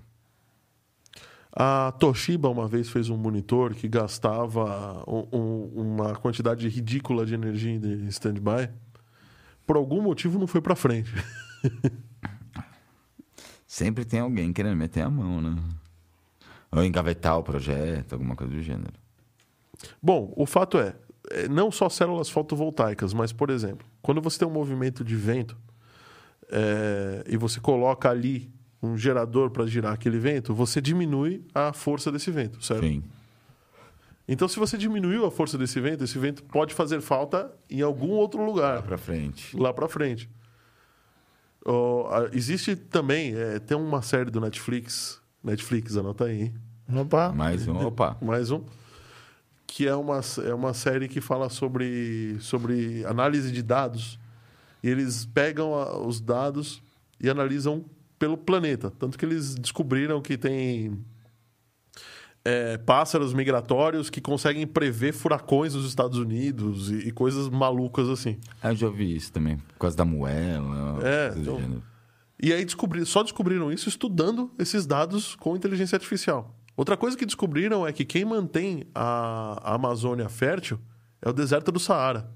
A Toshiba uma vez fez um monitor que gastava um- um- uma quantidade ridícula de energia em stand-by. Por algum motivo não foi para frente. Sempre tem alguém querendo meter a mão, né? Ou engavetar o projeto, alguma coisa do gênero. Bom, o fato é, é, não só células fotovoltaicas, mas, por exemplo, quando você tem um movimento de vento é, e você coloca ali um gerador para girar aquele vento, você diminui a força desse vento, certo? Sim. Então, se você diminuiu a força desse vento, esse vento pode fazer falta em algum outro lugar, Pra frente. lá para frente. A- existe também, é, tem uma série do Netflix, Netflix, anota aí, hein? Opa. Mais um, opa. mais um, que é uma, é uma série que fala sobre, sobre análise de dados. E eles pegam a- os dados e analisam pelo planeta. Tanto que eles descobriram que tem é, pássaros migratórios que conseguem prever furacões nos Estados Unidos e, e coisas malucas assim. Ah, eu já ouvi isso também, por causa da moela. É, então-. E aí descobri, só descobriram isso estudando esses dados com inteligência artificial. Outra coisa que descobriram é que quem mantém a, a Amazônia fértil é o deserto do Saara.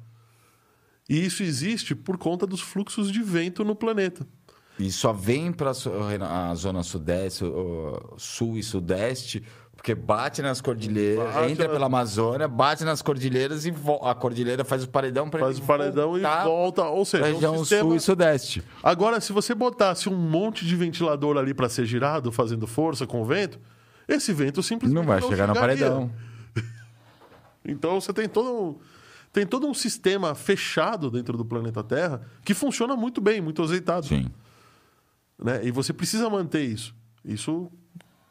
E isso existe por conta dos fluxos de vento no planeta. E só vem para a zona sudeste, sul e sudeste, porque bate nas cordilheiras, Bate entra na- pela Amazônia, bate nas cordilheiras e vo- a cordilheira faz o paredão para Faz o paredão e volta. Ou seja, é um região sistema... sul e sudeste. Agora, se você botasse um monte de ventilador ali para ser girado, fazendo força com o vento, esse vento simplesmente Não vai chegar no chegaria. paredão. Então você tem todo um, tem todo um sistema fechado dentro do planeta Terra que funciona muito bem, muito azeitado. Sim. Né? E você precisa manter isso. Isso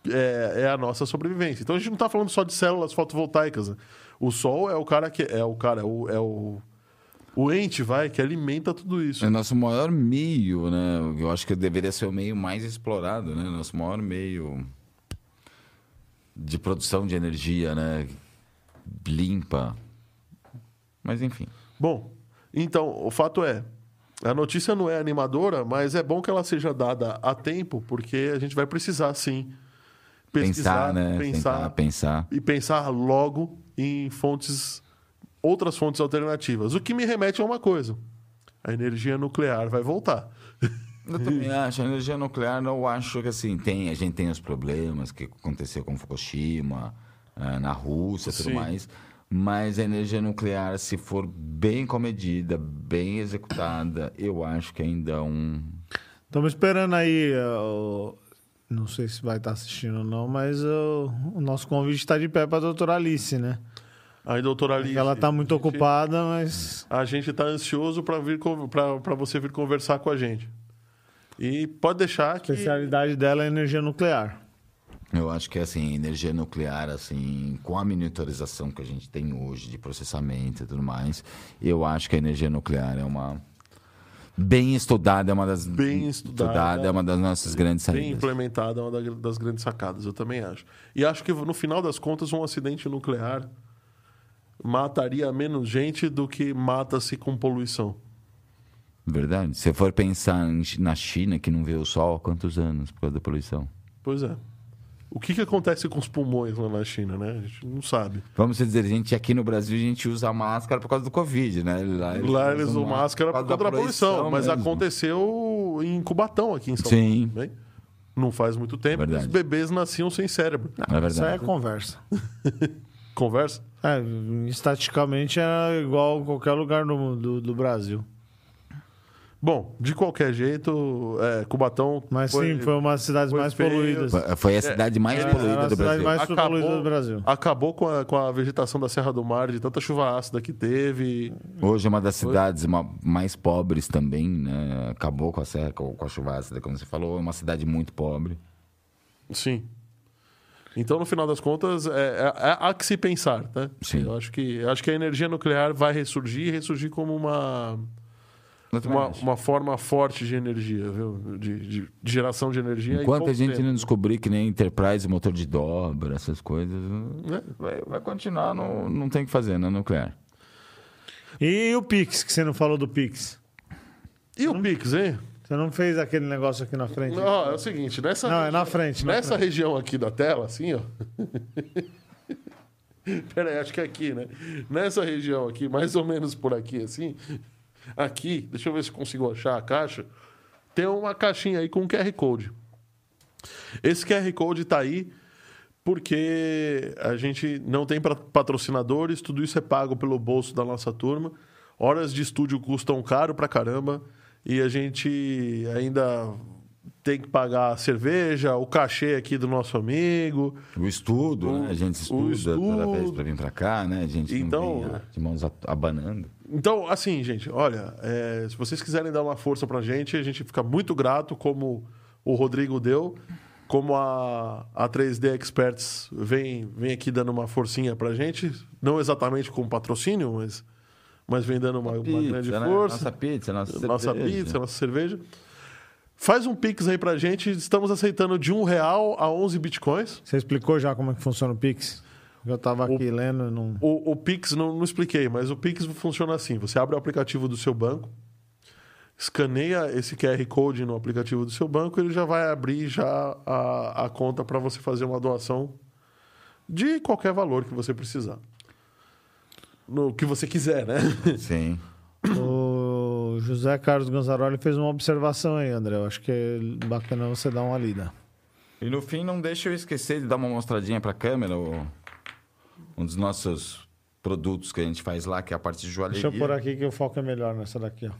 é, é a nossa sobrevivência. Então a gente não está falando só de células fotovoltaicas. né? O Sol é o cara que é o cara, é o, é o, o ente, vai, que alimenta tudo isso. É nosso maior meio, né? Eu acho que deveria ser o meio mais explorado, né? Nosso maior meio de produção de energia, né? Limpa. Mas enfim. Bom, então, o fato é, a notícia não é animadora, mas é bom que ela seja dada a tempo, porque a gente vai precisar, sim, pesquisar, Pensar, né? pensar, Tentar pensar. e pensar logo em fontes, outras fontes alternativas. O que me remete a uma coisa: a energia nuclear vai voltar. Eu também acho, a energia nuclear, eu acho que assim, tem, a gente tem os problemas que aconteceu com Fukushima, eh, na Rússia e tudo Sim. mais, mas a energia nuclear, se for bem comedida, bem executada, eu acho que ainda é um... Estamos esperando aí. uh, Não sei se vai estar assistindo ou não, mas uh, o nosso convite está de pé para a doutora Alice, né? Aí, doutora Alice. Ela está muito a gente- ocupada, mas. A gente está ansioso para vir para você vir conversar com a gente. E pode deixar A que especialidade dela é energia nuclear. Eu acho que assim, energia nuclear, assim, com a monitorização que a gente tem hoje de processamento e tudo mais, eu acho que a energia nuclear é uma bem estudada, é uma das Bem estudada. é uma das nossas grandes bem saídas. implementada, é uma da- das grandes sacadas, eu também acho. E acho que no final das contas, um acidente nuclear mataria menos gente do que mata-se com poluição. Verdade. Se for pensar na China, que não vê o sol há quantos anos por causa da poluição? Pois é. O que, que acontece com os pulmões lá na China, né? A gente não sabe. Vamos dizer, a gente aqui no Brasil a gente usa máscara por causa do Covid, né? Lá Lá eles usam máscara por conta da poluição, mas mesmo. aconteceu em Cubatão aqui em São Sim. Paulo. Também. Não faz muito tempo, Verdade. os bebês nasciam sem cérebro. É Isso aí é verdade. conversa. Conversa? É, estaticamente é igual a qualquer lugar do, do, do Brasil. Bom, de qualquer jeito, é, Cubatão. Mas sim, foi uma das cidades foi mais feio. poluídas. Foi- Foi a cidade mais É, poluída do cidade Brasil. mais poluída do Brasil. acabou com a, com a vegetação da Serra do Mar, de tanta chuva ácida que teve. Hoje é uma das cidades ma- mais pobres também, né? Acabou com a serra, com a chuva ácida, como você falou, é uma cidade muito pobre. Sim. Então, no final das contas, é, é- é- há que se pensar, né? Sim. Eu acho que, acho que a energia nuclear vai ressurgir e ressurgir como uma, uma, uma forma forte de energia, viu? De, de- de geração de energia. Enquanto a gente tempo. não descobrir que nem Enterprise, motor de dobra, essas coisas, É. vai, vai continuar, não, não tem o que fazer na nuclear. E o Pix, que você não falou do Pix? E o Pix, hein? Você não fez aquele negócio aqui na frente? Não, é o seguinte, nessa, Não, é na frente. na nessa frente. região aqui da tela, assim, ó. Pera aí, acho que é aqui, né? Nessa região aqui, mais ou menos por aqui, assim. Aqui, deixa eu ver se consigo achar a caixa. Tem uma caixinha aí com QR Code. Esse QR Code tá aí porque a gente não tem patrocinadores, tudo isso é pago pelo bolso da nossa turma. Horas de estúdio custam caro pra caramba e a gente ainda tem que pagar a cerveja, o cachê aqui do nosso amigo. O estudo, O- né? A gente estuda toda vez pra vir pra cá, né? A gente Então- não vem de mãos abanando. Então, assim, gente, olha, é, se vocês quiserem dar uma força pra gente, a gente fica muito grato, como o Rodrigo deu, como a, a 3D Experts vem, vem aqui dando uma forcinha pra gente, não exatamente com patrocínio, mas, mas vem dando uma, uma grande né? força. Nossa pizza, nossa, nossa cerveja. pizza, nossa cerveja. Faz um pix aí pra gente, estamos aceitando de um real a 11 bitcoins. Você explicou já como é que funciona o Pix? Eu tava aqui lendo não... O, o Pix, não, não expliquei, mas o Pix funciona assim: você abre o aplicativo do seu banco, escaneia esse QR Code no aplicativo do seu banco, ele já vai abrir já a, a conta para você fazer uma doação de qualquer valor que você precisar. No que você quiser, né? Sim. O José Carlos Gonzaroli fez uma observação aí, André. Eu acho que é bacana você dar uma lida. E no fim, não deixa eu esquecer de dar uma mostradinha pra câmera, o- um dos nossos produtos que a gente faz lá, que é a parte de joalheria. Deixa eu pôr aqui que o foco é melhor nessa daqui, ó.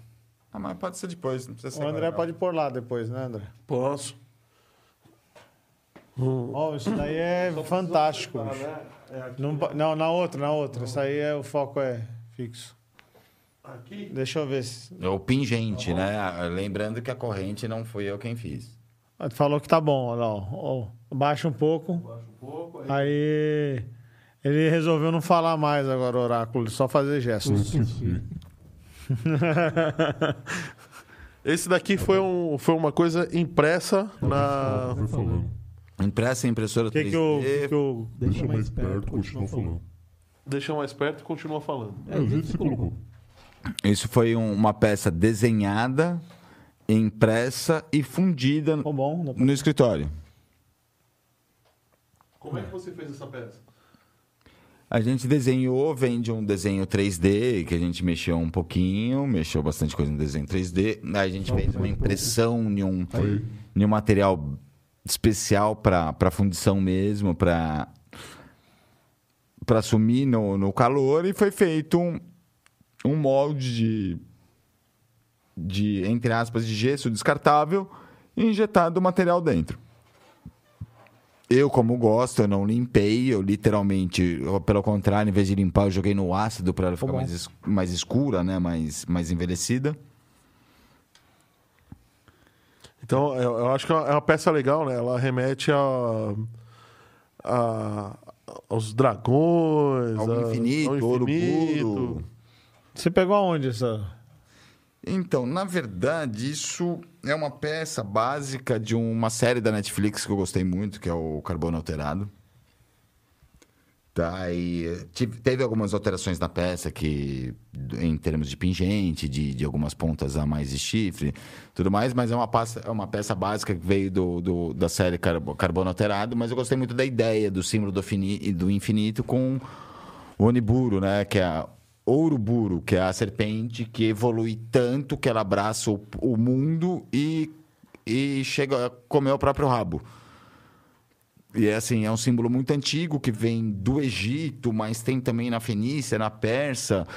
Ah, mas pode ser depois, não precisa ser O André agora, não. pode pôr lá depois, né, André? Posso. Ó, isso daí é fantástico. bicho. Não, pa- não, na outra, na outra. Isso aí é, o foco é fixo. Aqui? Deixa eu ver se. É o pingente, né? Lembrando que a corrente não fui eu quem fiz. Ah, tu Falou que tá bom, olha lá. ó. Ó, Baixa um pouco. Um pouco. Aí ele resolveu não falar mais agora, oráculo, só fazer Eu gestos. Esse daqui foi, um, foi uma coisa impressa na. Impressa em impressora que, 3D. que o. que que o- Deixa mais perto, continua falando. Deixa mais perto e continua falando. É, o jeito que você colocou. Isso foi um- uma peça desenhada, impressa e fundida bom? No escritório. Como é que você fez essa peça? A gente desenhou, vem de um desenho 3D, que a gente mexeu um pouquinho, mexeu bastante coisa no desenho 3D. Aí a gente fez uma impressão em um, em um material especial para fundição mesmo, para para sumir no, no calor, e foi feito um, um molde de, de, entre aspas, de gesso descartável e injetado o material dentro. Eu, como gosto, eu não limpei, eu literalmente, eu, pelo contrário, em vez de limpar, eu joguei no ácido para ela ficar mais, es- mais escura, né? mais, mais envelhecida. Então, eu, eu acho que é uma peça legal, né? Ela remete a, a- aos dragões, Ao a- infinito, ao ouro infinito. puro. Você pegou aonde essa? Então, na verdade, isso é uma peça básica de uma série da Netflix que eu gostei muito, que é o Carbono Alterado. Tá, e eh, tive- teve algumas alterações na peça que em termos de pingente, de, de algumas pontas a mais de chifre, tudo mais, mas é uma, pasta, é uma peça básica que veio do, do- da série Carbo- Carbono Alterado, mas eu gostei muito da ideia do símbolo do, do infinito com o Oniburo, né? Que é a Ouroburo, que é a serpente que evolui tanto que ela abraça o, o mundo e, e chega a comer o próprio rabo. E é assim, é um símbolo muito antigo que vem do Egito, mas tem também na Fenícia, na Persa,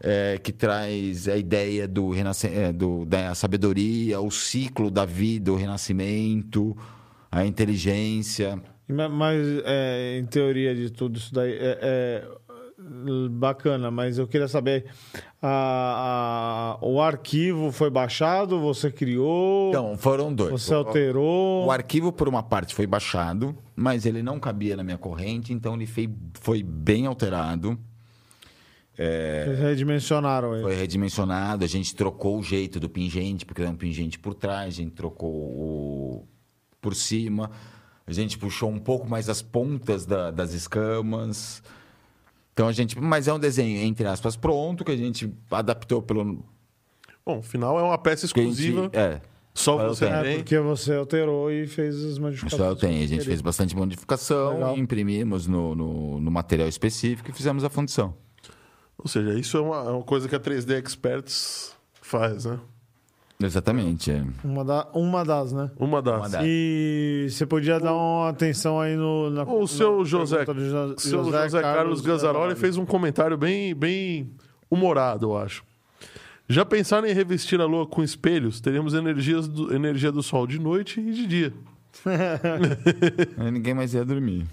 é, que traz a ideia do, é, do da sabedoria, o ciclo da vida, o renascimento, a inteligência. Ma- Mas, é, em teoria de tudo isso daí, é, é bacana, mas eu queria saber: a- a- o arquivo foi baixado, você criou, Então, foram dois. você O- alterou. O arquivo, por uma parte, foi baixado, mas ele não cabia na minha corrente, então ele fei- foi bem alterado. Vocês redimensionaram ele. Foi redimensionado, a gente trocou o jeito do pingente, porque era um pingente por trás, a gente trocou o por cima, a gente puxou um pouco mais as pontas da- das escamas. Então a gente. Mas é um desenho, entre aspas, pronto, que a gente adaptou pelo. Bom, afinal é uma peça que a gente- exclusiva é. Só eu você tenho. É, porque você alterou e fez as modificações. Só eu tenho. A gente fez bastante modificação, Legal. imprimimos no, no, no material específico e fizemos a fundição. Ou seja, isso é uma, é uma coisa que a 3D Experts faz, né? Exatamente. é. Uma, da, uma das, né? Uma das. Uma das. E você podia dar uma atenção aí no. Na, O seu na José, Jo- seu José, Carlos Gazzaroli fez um comentário bem, bem humorado, eu acho. Já pensaram em revestir a lua com espelhos? Teríamos energias do- energia do sol de noite e de dia. Aí Ninguém mais ia dormir.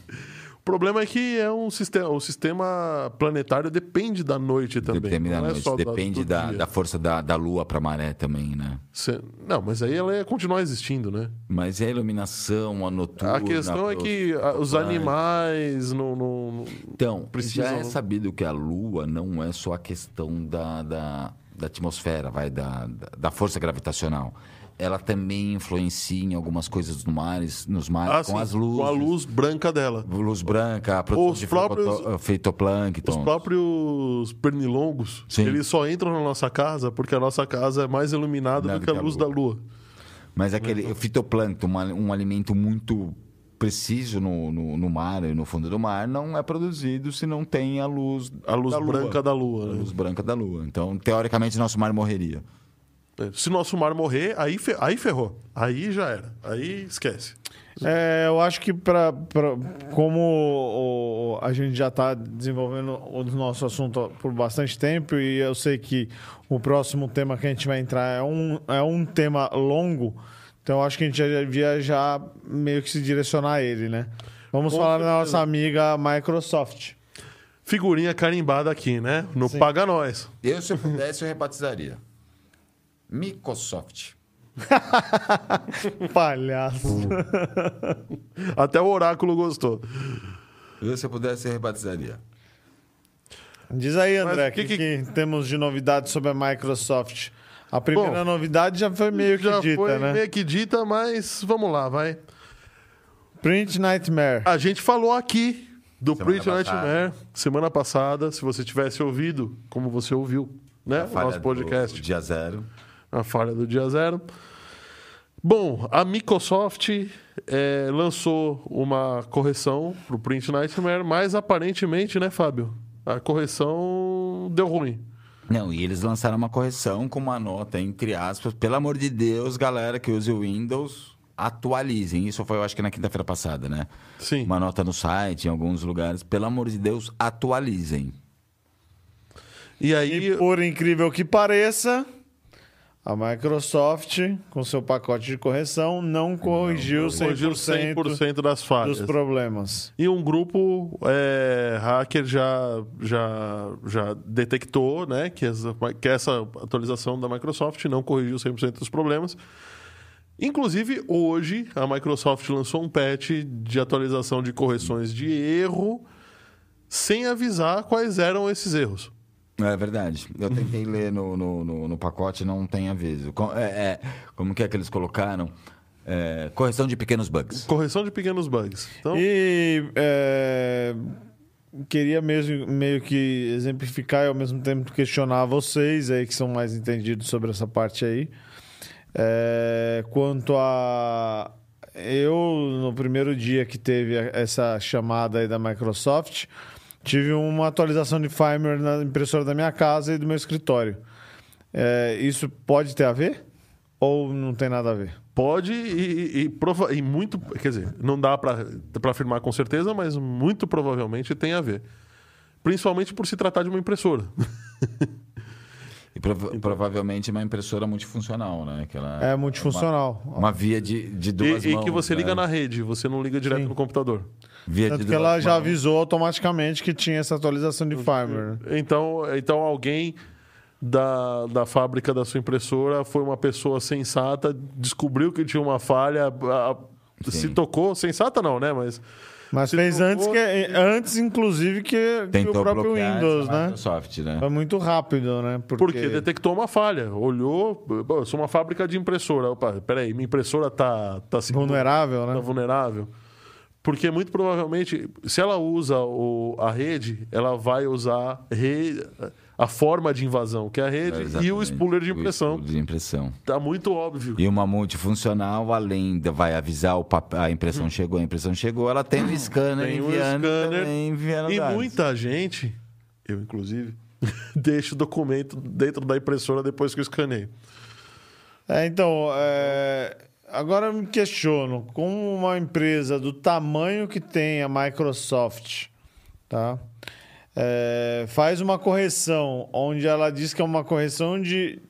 O problema é que é um sistema, o sistema planetário depende da noite também. Depende da é noite. Depende da, dia. da força da, da lua para a maré também, né? Cê- Não, mas aí ela ia continuar existindo, né? Mas é a iluminação, a noturna... A questão é que os animais não. não- Então, precisam- já é sabido que a Lua não é só a questão da, da, da atmosfera, vai, da, da- da força gravitacional. Ela também influencia em algumas coisas no mares, nos mares, Ah, com sim, as luzes. com a luz branca dela. Luz branca, a produção Os de próprios- fitoplâncton- Os fitoplâncton. próprios pernilongos, Sim. eles só entram na nossa casa porque a nossa casa é mais iluminada Nada do que a luz lua. da lua. Mas aquele o fitoplâncton, uma- um alimento muito preciso no, no, no mar e no fundo do mar, não é produzido se não tem a luz A luz da lua. branca da lua. A né? luz branca da lua. Então, teoricamente, nosso mar morreria. Se nosso mar morrer, aí, fe- aí ferrou. Aí já era. Aí esquece. É, eu acho que pra, pra- como o- a gente já está desenvolvendo o nosso assunto por bastante tempo e eu sei que o próximo tema que a gente vai entrar é um, é um tema longo, então eu acho que a gente já devia já meio que se direcionar a ele, né? Vamos Com falar da certeza. nossa amiga Microsoft. Figurinha carimbada aqui, né? No Sim. Paga Nós. Eu, se eu pudesse, eu rebatizaria. Microsoft. Palhaço. Até o oráculo gostou. Eu, se eu pudesse, eu rebatizaria. Diz aí, André, o que, que- que temos de novidades sobre a Microsoft? A primeira Bom, novidade já foi meio que Já dita, foi né? meio que dita, mas vamos lá, vai. Print Nightmare. A gente falou aqui do Semana Print Nightmare semana passada. Se você tivesse ouvido, como você ouviu, né? O nosso podcast. do Dia zero. A falha do dia zero. Bom, a Microsoft eh, lançou uma correção para o Print Nightmare, mas aparentemente, né, Fábio? A correção deu ruim. Não, e eles lançaram uma correção com uma nota, entre aspas. Pelo amor de Deus, galera que use o Windows, atualizem. Isso foi, eu acho que na quinta-feira passada, né? Sim. Uma nota no site, em alguns lugares. Pelo amor de Deus, atualizem. E aí, E por incrível que pareça, a Microsoft, com seu pacote de correção, não corrigiu 100%, corrigiu 100% das falhas. dos problemas. E um grupo é, hacker já, já, já detectou né, que, essa, que essa atualização da Microsoft não corrigiu 100% dos problemas. Inclusive, hoje, a Microsoft lançou um patch de atualização de correções de erro sem avisar quais eram esses erros. É verdade. Eu tentei ler no, no, no, no pacote não tem aviso. Co- É, é, como que é que eles colocaram? É, correção de pequenos bugs. Correção de pequenos bugs. Então, E é, queria mesmo meio que exemplificar e ao mesmo tempo questionar vocês aí que são mais entendidos sobre essa parte aí. É, quanto a eu no primeiro dia que teve essa chamada aí da Microsoft, tive uma atualização de firmware na impressora da minha casa e do meu escritório. É, isso pode ter a ver ou não tem nada a ver? Pode e, e, prova- e muito. Quer dizer, não dá para afirmar com certeza, mas muito provavelmente tem a ver. Principalmente por se tratar de uma impressora. E prova- provavelmente uma impressora multifuncional, né? Que ela É multifuncional. Uma, uma via de, de E, duas e mãos. que você liga né? na rede, você não liga direto no computador. Via Tanto de que ela duas já mãos. avisou automaticamente que tinha essa atualização de firmware. Então, então alguém da, da fábrica da sua impressora foi uma pessoa sensata, descobriu que tinha uma falha, a- se Sim. tocou, sensata não, né? Mas Mas Se fez antes, que, antes inclusive, que, que o próprio Windows, né? Microsoft, né? Foi muito rápido, né? Porque, porque detectou uma falha, olhou, eu sou uma fábrica de impressora. Opa, peraí, minha impressora tá, tá se vulnerável, tá né? vulnerável. Porque muito provavelmente, se ela usa o- a rede, ela vai usar re- a forma de invasão, que é a rede, e o spooler de O impressão. spooler de impressão. Tá muito óbvio. E uma multifuncional, além de vai avisar o pap- a impressão chegou, a impressão chegou, ela tem um scanner Hum. Tem um enviando, scanner também, enviando E dados. muita gente, eu inclusive, deixa o documento dentro da impressora depois que eu escaneio. É, então, é, agora eu me questiono, como uma empresa do tamanho que tem a Microsoft, tá? É, faz uma correção onde ela diz que é uma correção de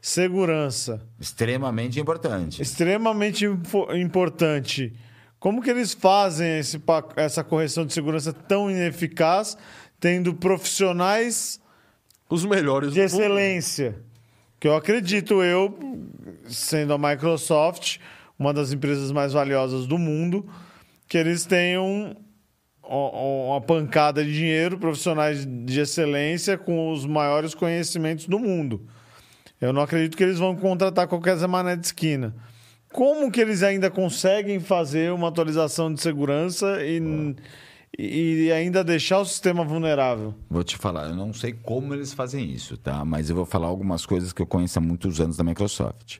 segurança Extremamente importante. extremamente importante. Como que eles fazem esse essa correção de segurança tão ineficaz, tendo profissionais Os melhores de mundo. excelência. Que eu acredito eu, sendo a Microsoft, uma das empresas mais valiosas do mundo, que eles tenham uma pancada de dinheiro, profissionais de excelência com os maiores conhecimentos do mundo. Eu não acredito que eles vão contratar qualquer Zé Mané de esquina. Como que eles ainda conseguem fazer uma atualização de segurança e, e ainda deixar o sistema vulnerável? Vou te falar, eu não sei como eles fazem isso, tá? Mas eu vou falar algumas coisas que eu conheço há muitos anos da Microsoft.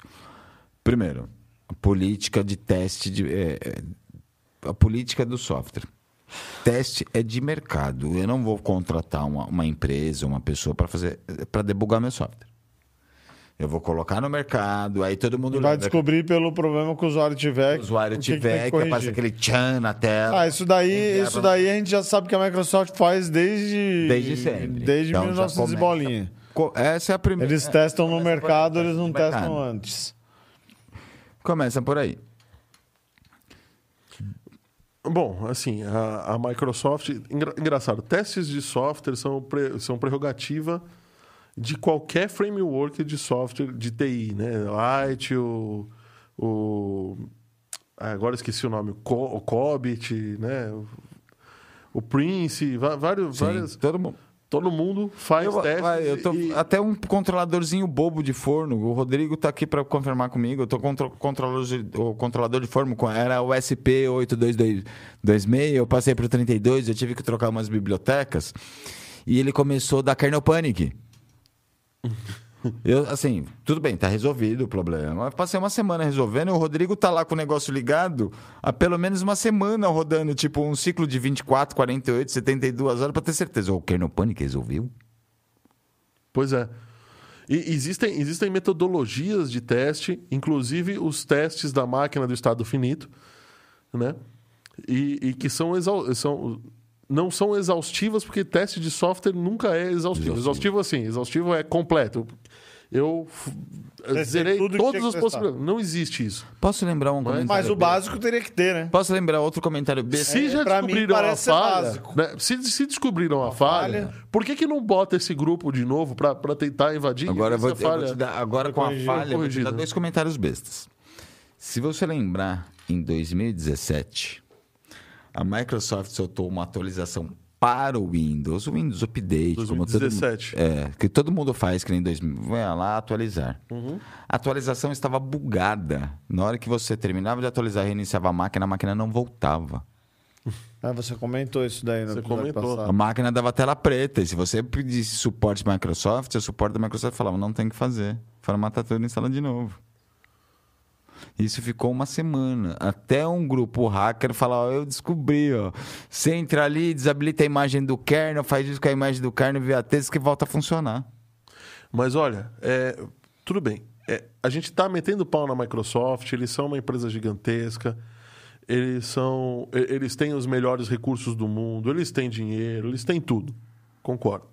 Primeiro, a política de teste de. é, é, a política do software. Teste é de mercado. Eu não vou contratar uma, uma empresa, uma pessoa para fazer para debugar meu software. Eu vou colocar no mercado, aí todo mundo Vai descobrir pelo problema que o usuário tiver. que o usuário o que que tiver, que, corrigir. aparece aquele tchan na tela. Ah, isso daí, isso daí a gente já sabe que a Microsoft faz desde. Desde sempre. Desde Então, já 1900 e bolinha. Essa é a primeira. Eles testam no começa por mercado, eles não no testam antes. Começa por aí. Bom, assim, a, a Microsoft. engra- engraçado, testes de software são, pre- são prerrogativa de qualquer framework de software de TI, né? Light, o. o ah, agora esqueci o nome, o, Co, o Cobit, né? O, o Prince, vários, Sim, várias. todo mundo. Todo mundo faz Eu, testes. vai, eu tô- e- Até um controladorzinho bobo de forno. O Rodrigo tá aqui para confirmar comigo. Eu tô com o controlador de, o controlador de forno. Era o SP8226. Eu passei pro 32. Eu tive que trocar umas bibliotecas. E ele começou da kernel panic. Eu, assim, tudo bem, tá resolvido o problema. Eu passei uma semana resolvendo e o Rodrigo tá lá com o negócio ligado há pelo menos uma semana rodando, tipo, um ciclo de 24, 48, 72 horas pra ter certeza. O kernel panic resolveu? Pois é. E existem, existem metodologias de teste, inclusive os testes da máquina do estado finito, né? E, e que são, exau- são não são exaustivas, porque teste de software nunca é exaustivo. Exaustivo, assim, exaustivo é completo. Eu Testei zerei tudo que todas tinha as que possibilidades. Não existe isso. Posso lembrar um comentário? Mas o besta? básico teria que ter, né? Posso lembrar outro comentário besta? Se já pra mim, descobriram a parece ser falha, básico. né? se, se descobriram a falha, falha. por que, que não bota esse grupo de novo para tentar invadir? Agora, eu vou, eu vou te dar, agora com a corrigir, falha, eu vou te dar dois comentários bestas. Se você lembrar, em 2017, a Microsoft soltou uma atualização para o Windows, o Windows Update, como todo, 2017. mundo- é, que todo mundo faz, que nem 2000, vai lá atualizar. Uhum. A atualização estava bugada. Na hora que você terminava de atualizar, reiniciava a máquina, a máquina não voltava. Ah, você comentou isso daí no Você comentou. A máquina dava tela preta. E se você pedisse suporte Microsoft, o suporte da Microsoft falava, não tem que fazer. Formata tudo e instala de novo. Isso ficou uma semana. Até um grupo hacker falar, eu descobri, ó. Você entra ali, desabilita a imagem do kernel, faz isso com a imagem do kernel via texto que volta a funcionar. Mas olha, é, tudo bem. É, a gente está metendo pau na Microsoft, eles são uma empresa gigantesca, eles são. Eles têm os melhores recursos do mundo, eles têm dinheiro, eles têm tudo. Concordo.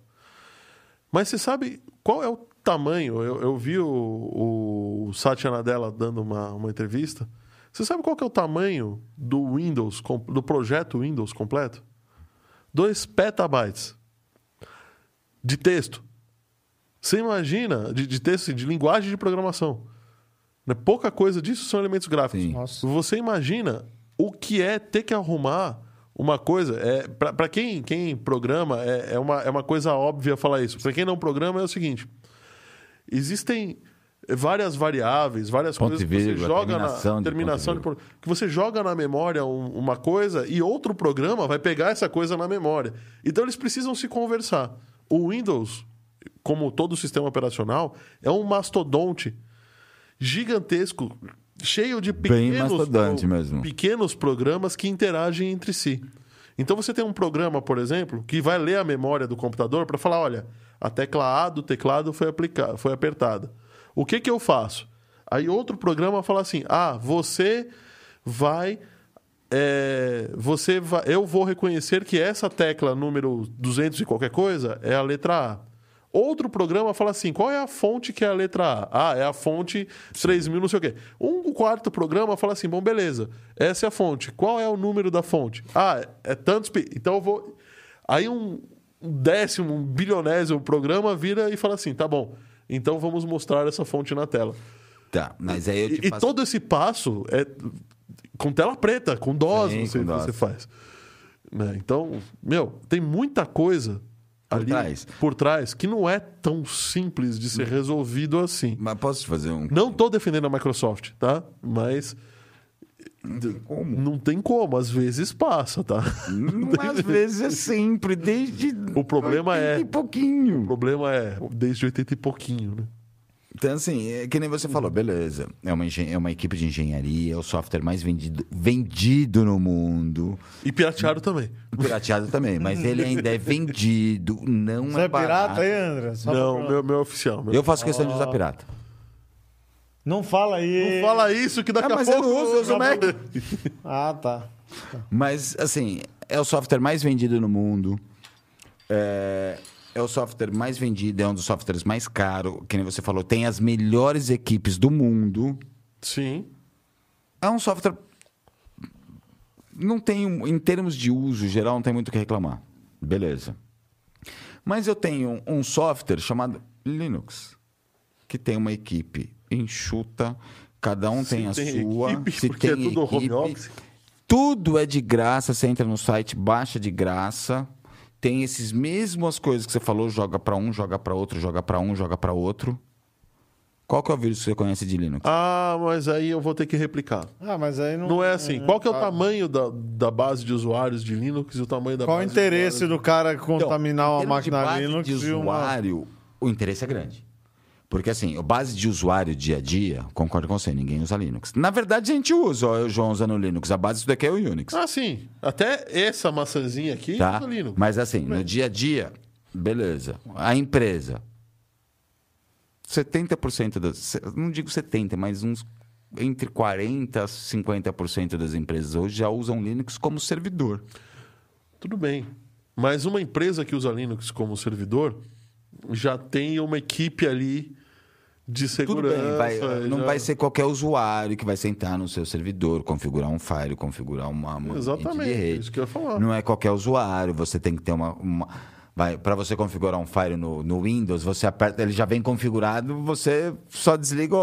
Mas você sabe qual é o tamanho? Eu, eu vi o, o Satya Nadella dando uma, uma entrevista. Você sabe qual que é o tamanho do Windows, do projeto Windows completo? 2 petabytes de texto. Você imagina, de, de texto, de linguagem de programação. Né? Pouca coisa disso são elementos gráficos. Você imagina o que é ter que arrumar uma coisa. É, para quem, quem programa, é, é, uma, é uma coisa óbvia falar isso. Para quem não programa, é o seguinte: existem várias variáveis, várias Ponto coisas que você vírgula, joga terminação na de terminação de, e pro- que você joga na memória um- uma coisa e outro programa vai pegar essa coisa na memória. Então eles precisam se conversar. O Windows como todo o sistema operacional, é um mastodonte gigantesco, cheio de pequenos, mesmo. pequenos programas que interagem entre si. Então você tem um programa, por exemplo, que vai ler a memória do computador para falar, olha, a tecla A do teclado foi aplicada, foi apertada. O que que eu faço? Aí outro programa fala assim: "Ah, você vai é, você vai, eu vou reconhecer que essa tecla número 200 e qualquer coisa é a letra A. Outro programa fala assim: qual é a fonte que é a letra A? Ah, é a fonte 3000, não sei o quê. Um quarto programa fala assim: bom, beleza, essa é a fonte. Qual é o número da fonte? Ah, é tantos. Então eu vou. Aí um um décimo, um bilionésimo programa vira e fala assim: tá bom, então vamos mostrar essa fonte na tela. Tá, mas aí eu te E, e faço... todo esse passo é com tela preta, com DOS Sim, você, com DOS. você faz. Né? Então, meu, tem muita coisa Por ali trás. por trás que não é tão simples de ser resolvido assim. Mas posso te fazer um... Não tô defendendo a Microsoft, tá? Mas Como? não tem como, às vezes passa, tá? Não, às vezes é sempre, desde... O problema é- E pouquinho. O problema é desde 80 e pouquinho, né? Então, assim, é que nem você falou, beleza. É uma, engen- é uma equipe de engenharia, é o software mais vendido, vendido no mundo. E pirateado também. Pirateado também, mas ele ainda é vendido, não Você é é pirata barato. aí, André? Só Não, meu, meu oficial. Meu. Eu faço questão de usar pirata. Não fala aí. Não fala isso que daqui Ah, a mas eu pouco... não uso, eu uso Mac. Ah, tá. Mas, assim, é o software mais vendido no mundo. É, é o software mais vendido, é um dos softwares mais caros. Que nem você falou, tem as melhores equipes do mundo. Sim. É um software. Não tem, um- em termos de uso geral, não tem muito o que reclamar. Beleza. Mas eu tenho um software chamado Linux, que tem uma equipe enxuta, cada um tem a tem sua. equipe, se porque é tem tudo home equipe, office. Tudo é de graça, você entra no site, baixa de graça. Tem esses mesmas coisas que você falou, joga para um, joga para outro, joga para um, joga para outro. Qual que é o vírus que você conhece de Linux? Ah, mas aí eu vou ter que replicar. Ah, mas aí não. Não é assim. Qual que é o Ah, tamanho da, da base de usuários de Linux e o tamanho da Qual o base interesse de do cara contaminar Então, uma de máquina base Linux de e uma. usuário, o interesse é grande. Porque assim, a base de usuário dia a dia, concordo com você, ninguém usa Linux. Na verdade, a gente usa, o João usando Linux. A base disso daqui é o Unix. Ah, sim. Até essa maçãzinha aqui tá? usa Linux. Mas assim, no dia a dia, beleza. A empresa, 70% das. Não digo 70%, mas uns entre 40% a 50% das empresas hoje já usam Linux como servidor. Tudo bem. Mas uma empresa que usa Linux como servidor já tem uma equipe ali de Tudo segurança. bem, vai- não já- vai ser qualquer usuário que vai sentar no seu servidor, configurar um file, configurar uma, uma Exatamente, rede de rede. isso que eu ia falar. Não é qualquer usuário, você tem que ter uma. uma para você configurar um file no, no Windows, você aperta, ele já vem configurado, você só desliga,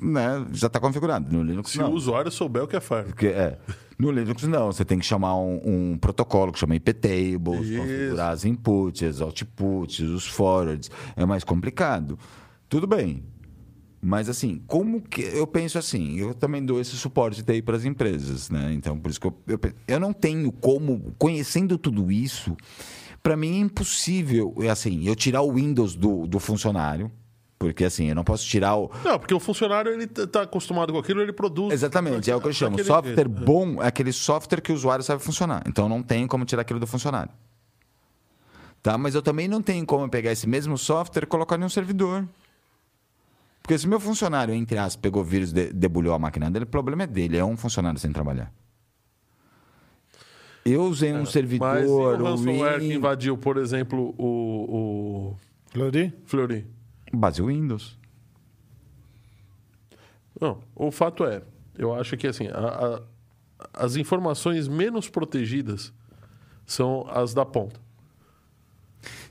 né, já está configurado. No Linux Se não. o usuário souber o que é Fire. Porque, é, no Linux não, você tem que chamar um, um protocolo que chama iptables, Isso. configurar as inputs, os outputs, os forwards. É mais complicado. Tudo bem. Mas assim, como que. Eu penso assim, eu também dou esse suporte daí para as empresas, né? Então, por isso que eu, eu, eu não tenho como, conhecendo tudo isso, para mim é impossível, assim, eu tirar o Windows do, do funcionário, porque assim, eu não posso tirar o. Não, porque o funcionário ele t- tá acostumado com aquilo, ele produz. Exatamente, é o que eu chamo. Software jeito. bom é aquele software que o usuário sabe funcionar. Então não tem como tirar aquilo do funcionário. Tá? Mas eu também não tenho como pegar esse mesmo software e colocar em um servidor. Porque se meu funcionário, entre aspas, pegou vírus e de- debulhou a máquina dele, o problema é dele, é um funcionário sem trabalhar. Eu usei um servidor. Mas e o ransomware que invadiu, por exemplo, o, o Flori? Fleury? Base Windows. Não, o fato é, eu acho que assim, a- a- as informações menos protegidas são as da ponta.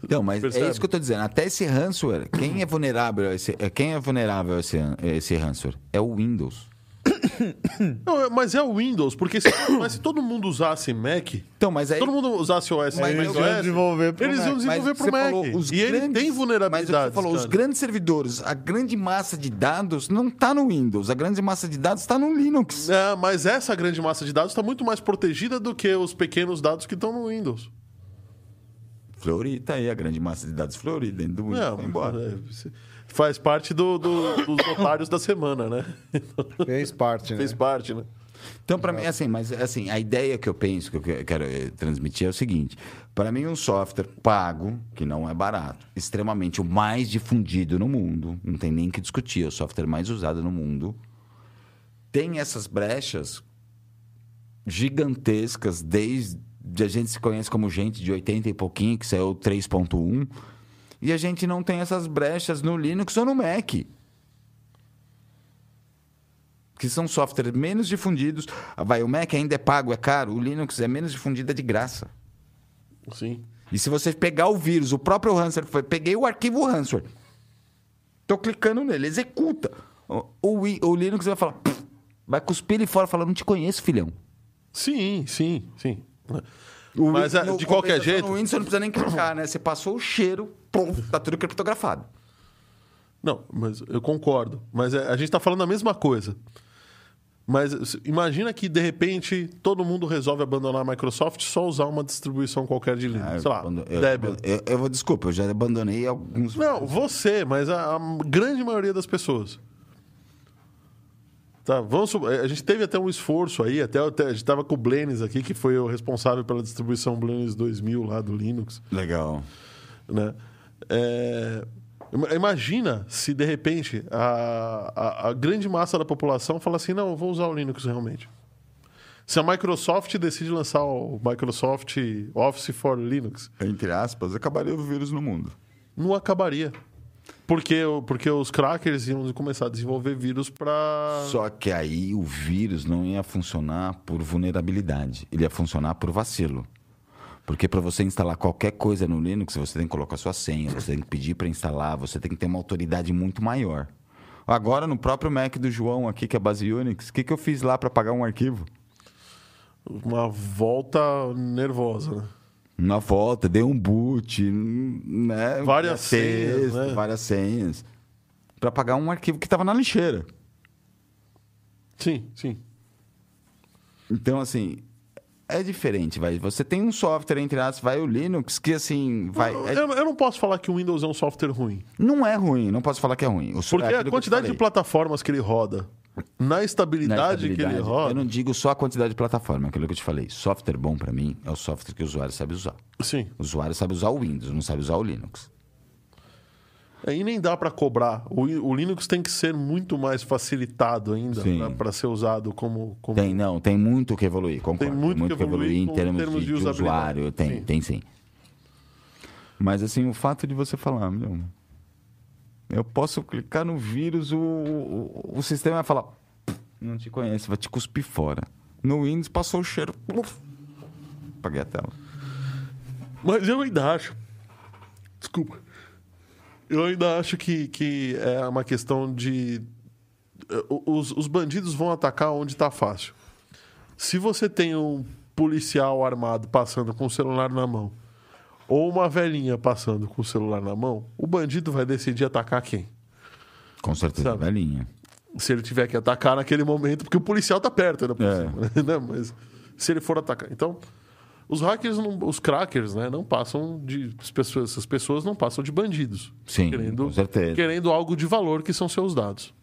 Então, mas Percebe? é isso que eu estou dizendo. Até esse ransomware, quem é vulnerável a esse, quem é vulnerável a esse, a esse ransomware? É o Windows. Não, é- mas é o Windows, porque se, mas se todo mundo usasse Mac, Então, mas aí. todo mundo usasse OS, Mas eles iam OS, desenvolver pro eles Mac. iam desenvolver Mas pro você Mac. falou, os e ele grandes- tem Mas vulnerabilidades. o que você falou, os cara. grandes servidores, a grande massa de dados não está no Windows, a grande massa de dados está no Linux. É, mas essa grande massa de dados está muito mais protegida do que os pequenos dados que estão no Windows. Fleury tá aí, a grande massa de dados Fleury dentro do Windows. Não, embora. é, faz parte do, do- dos otários da semana, né? Fez parte, né? Fez parte, né? Então, para mim, assim, mas assim, a ideia que eu penso, que eu que- quero eh, transmitir é o seguinte: para mim, um software pago, que não é barato, extremamente o mais difundido no mundo, não tem nem que discutir, é o software mais usado no mundo, tem essas brechas gigantescas, desde a gente se conhece como gente de 80 e pouquinho, que saiu 3.1, e a gente não tem essas brechas no Linux ou no Mac que são softwares menos difundidos. Ah, Vai, o Mac ainda é pago, é caro. O Linux é menos difundido, é de graça. Sim. E se você pegar o vírus, o próprio ransomware, foi, peguei o arquivo ransomware, tô clicando nele, executa. O, o o Linux vai falar, vai cuspir ele fora, falar, não te conheço, filhão. Sim, sim, sim. O Mas, Win- é, no- de qualquer jeito- No Windows você não precisa nem clicar, né? Você passou o cheiro, pum, tá tudo criptografado. Não, mas eu concordo. Mas é, a gente tá falando a mesma coisa. Mas imagina que, de repente, todo mundo resolve abandonar a Microsoft e só usar uma distribuição qualquer de Linux. Ah, Sei lá, eu, Debian. eu, eu vou, desculpa, eu já abandonei alguns. Não, você, mas a, a grande maioria das pessoas. Tá, vamos, su- a gente teve até um esforço aí, até, até- a gente tava com o Blenis aqui, que foi o responsável pela distribuição Blenis 2000 lá do Linux. Legal. né? É, ima- imagina se de repente a, a, a grande massa da população fala assim, não, eu vou usar o Linux realmente. Se a Microsoft decide lançar o Microsoft Office for Linux, Entre aspas, acabaria o vírus no mundo. não acabaria. Porque, porque os crackers iam começar a desenvolver vírus para. Só que aí o vírus não ia funcionar por vulnerabilidade, ele ia funcionar por vacilo. Porque para você instalar qualquer coisa no Linux, você tem que colocar sua senha, você tem que pedir para instalar, você tem que ter uma autoridade muito maior. Agora, no próprio Mac do João aqui, que é base Unix, o que, que eu fiz lá para pagar um arquivo? Uma volta nervosa, né? Na volta, dei um boot, né? Várias senhas, texto, né? Várias senhas. Para pagar um arquivo que estava na lixeira. Sim, sim. Então, assim, é diferente, vai. Você tem um software, entre aspas, vai o Linux, que assim, vai. Eu, é- eu não posso falar que o Windows é um software ruim. não é ruim, não posso falar que é ruim. Porque é a eu quantidade de plataformas que ele roda, na Na estabilidade, que ele estabilidade, roda. Eu não digo só a quantidade de plataforma, é aquilo que eu te falei. Software bom pra mim é o software que o usuário sabe usar. Sim. O usuário sabe usar o Windows, não sabe usar o Linux. Aí nem dá para cobrar. O, o Linux tem que ser muito mais facilitado ainda para ser usado como. como... Tem, não, tem muito que evoluir, concordo. Tem muito que evoluir em com termos, termos de, de usuário. Tem, Sim. tem sim. Mas assim, o fato de você falar, meu, eu posso clicar no vírus, o, o, o sistema vai falar, não te conhece, vai te cuspir fora. No Windows passou o cheiro, pluf, apaguei a tela. Mas eu ainda acho. Desculpa. Eu ainda acho que, que é uma questão de. eh, Os, os bandidos vão atacar onde está fácil. Se você tem um policial armado passando com o celular na mão, ou uma velhinha passando com o celular na mão, o bandido vai decidir atacar quem? Com certeza, Sabe? velhinha. Se ele tiver que atacar naquele momento, porque o policial tá perto, né? É. cima, né? Mas se ele for atacar. Então, os hackers, não- os crackers, né, não passam de. as pessoas- essas pessoas não passam de bandidos. Sim, com certeza. Querendo algo de valor que são seus dados.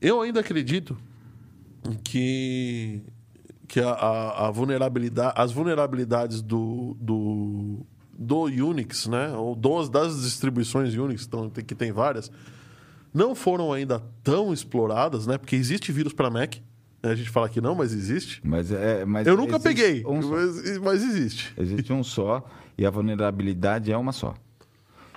Eu ainda acredito que, que a, a- a vulnerabilidade, as vulnerabilidades do, do, do Unix, né, ou dos, das distribuições Unix, então, tem- que tem várias, não foram ainda tão exploradas, né, porque existe vírus para Mac. né, A gente fala que não, mas existe. Mas, é, mas Eu nunca peguei, um mas, mas existe. Existe um só e a vulnerabilidade é uma só.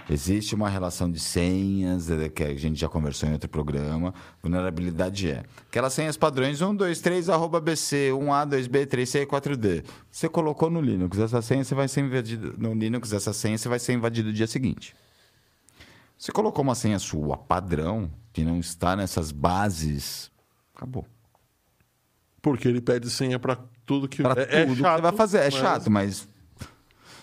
Existe uma relação de senhas, eh, que a gente já conversou em outro programa. Vulnerabilidade é aquelas senhas padrões 1, 2, 3, arroba BC, 1A, 2B, 3C, 4D. Você colocou no Linux, essa senha você vai ser invadido. No Linux, essa senha você vai ser invadido no dia seguinte. Você colocou uma senha sua padrão, que não está nessas bases, acabou. Porque ele pede senha para tudo que Pra é, é tudo que chato, você vai fazer. É mas- chato, mas.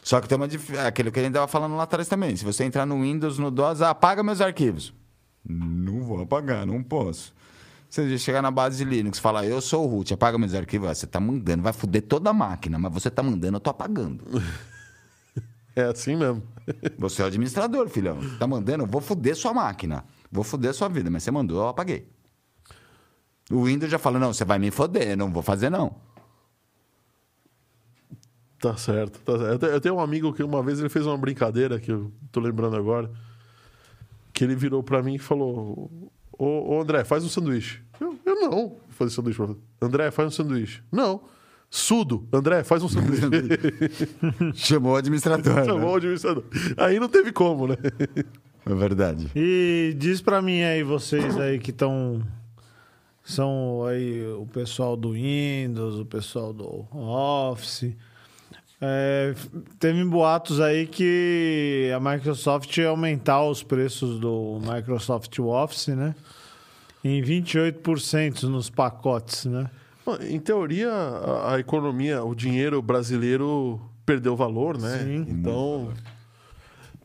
Só que tem uma dif... aquilo que a gente tava falando lá atrás também. Se você entrar no Windows, no DOS, ah, apaga meus arquivos. Não vou apagar, não posso. Você chegar na base de Linux e falar, eu sou o root, apaga meus arquivos, ah, você tá mandando, vai foder toda a máquina, mas você tá mandando, eu tô apagando. É assim mesmo. Você é o administrador, filhão. Tá mandando, eu vou foder sua máquina. Vou foder sua vida, mas você mandou, eu apaguei. O Windows já fala, não, você vai me foder, não vou fazer não. Tá certo, tá certo. Eu te- Eu tenho um amigo que uma vez ele fez uma brincadeira, que eu tô lembrando agora, que ele virou pra mim e falou: Ô, ô André, faz um sanduíche. Eu, eu não vou fazer sanduíche. pra você. André, faz um sanduíche. Não. Sudo. André, faz um sanduíche. Chamou o administrador. Chamou o né? administrador. Aí não teve como, né? É verdade. E diz pra mim aí, vocês aí que estão. São aí o pessoal do Windows, o pessoal do Office. É, teve boatos aí que a Microsoft ia aumentar os preços do Microsoft Office, né? Em 28% nos pacotes, né? Em teoria, a, a economia, o dinheiro brasileiro perdeu valor, né? Sim. Então,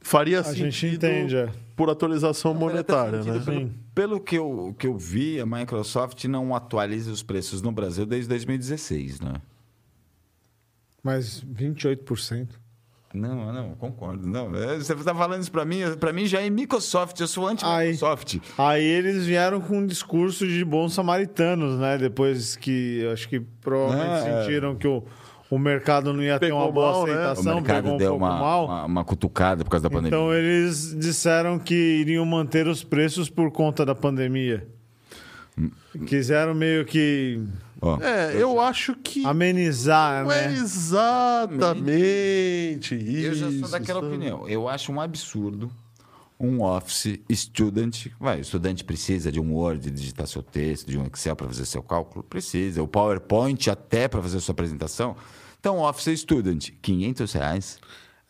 faria A sentido gente entende, é. por atualização monetária, Faz até né? Pelo, pelo que, eu, que eu vi, a Microsoft não atualiza os preços no Brasil desde 2016, né? Mas 28%. Não, não, concordo. Não, é, você está falando isso para mim, para mim já é Microsoft, eu sou anti-Microsoft. Aí eles vieram com um discurso de bons samaritanos, né? Depois que acho que provavelmente é. sentiram que o, o mercado não ia ter Pegou uma boa mal, né? O aceitação, mercado pegou um deu pouco uma, mal. uma, uma cutucada por causa da pandemia. Então eles disseram que iriam manter os preços por conta da pandemia. Hum. Quiseram meio que Ó, É, eu acho que amenizar, não é né? exatamente isso. eu já sou daquela sabe? opinião. Eu acho um absurdo um Office student. Vai, o estudante precisa de um Word, digitar seu texto, de um Excel para fazer seu cálculo? Precisa. O PowerPoint até para fazer sua apresentação. Então, Office student, 500 reais.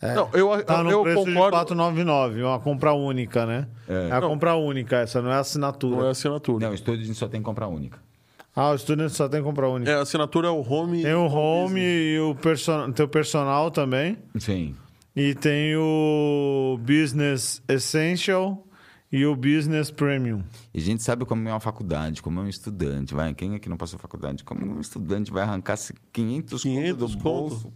Não, eu, Tá no eu preço de concordo. 499, uma compra única, né? É, a compra única essa, não é assinatura. Não é assinatura. Não, o student só tem compra única. Ah, o estudante só tem compra única. É, a assinatura é o home. Tem o home e o person... tem o personal também. Sim. E tem o Business Essential e o Business Premium. E a gente sabe como é uma faculdade, como é um estudante. Vai, quem é que não passou faculdade? Como um estudante vai arrancar 500, 500 conto do bolso?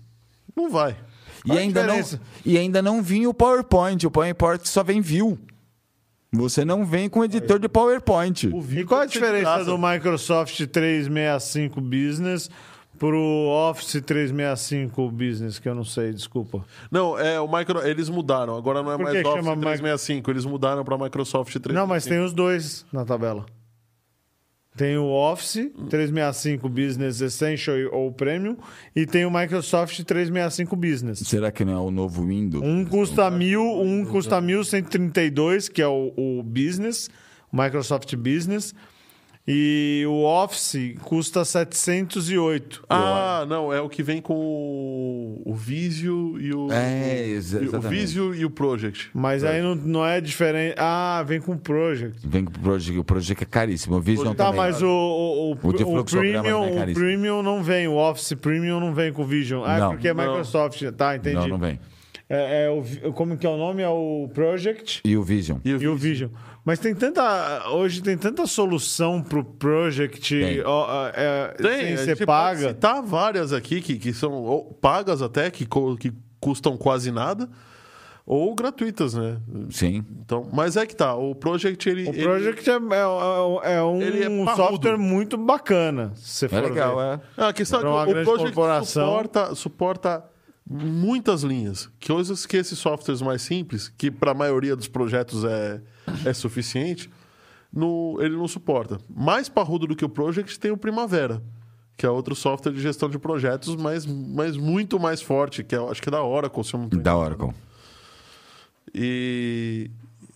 Não vai. E ainda, não, e ainda não vinha o PowerPoint. O PowerPoint só vem view. Você não vem com editor de PowerPoint. E qual a diferença do Microsoft 365 Business pro Office 365 Business, que eu não sei, desculpa. Não, é o Micro. Eles mudaram. Agora não é Por mais que Office chama 365. Eles mudaram para Microsoft 365. Não, mas tem os dois na tabela. Tem o Office 365 Business Essential ou Premium e tem o Microsoft 365 Business. Será que não é o novo Windows? Um custa mil, um custa 1.132, que é o, o Business, o Microsoft Business, e o Office custa 708. Ah, não, é o que vem com o, o Visio e o. É, exa- e o exatamente. Visio e o Project. Mas aí não, não é diferente. Ah, vem com o Project. Vem com o Project. O Project é caríssimo. O Vision Tá, também. mas o, o, o, O o fluxogramas Premium, não é o. Premium não vem, o Office Premium não vem com o Vision. Ah, é Não. porque é Não. Microsoft. Tá, entendi. Não, não vem. É, é o, como que é o nome? É o Project. E o Vision? E o E o Vision. Mas tem tanta. Hoje tem tanta solução pro Project Tem. ó, é, Tem, sem ser paga. citar várias aqui que, que são ou pagas até, que, que custam quase nada, ou gratuitas, né? Sim. Então, mas é que tá, o Project ele. O ele- Project é, é- é um Ele é software muito bacana. Se você É for legal, ver. é. Ah, a questão é que o grande Project corporação. suporta, suporta muitas linhas, coisas que esses softwares mais simples, que para a maioria dos projetos é, é suficiente, no, ele não suporta. Mais parrudo do que o Project tem o Primavera, que é outro software de gestão de projetos, mas, mas muito mais forte, que é, acho que é da Oracle, se eu não Da. Oracle. E,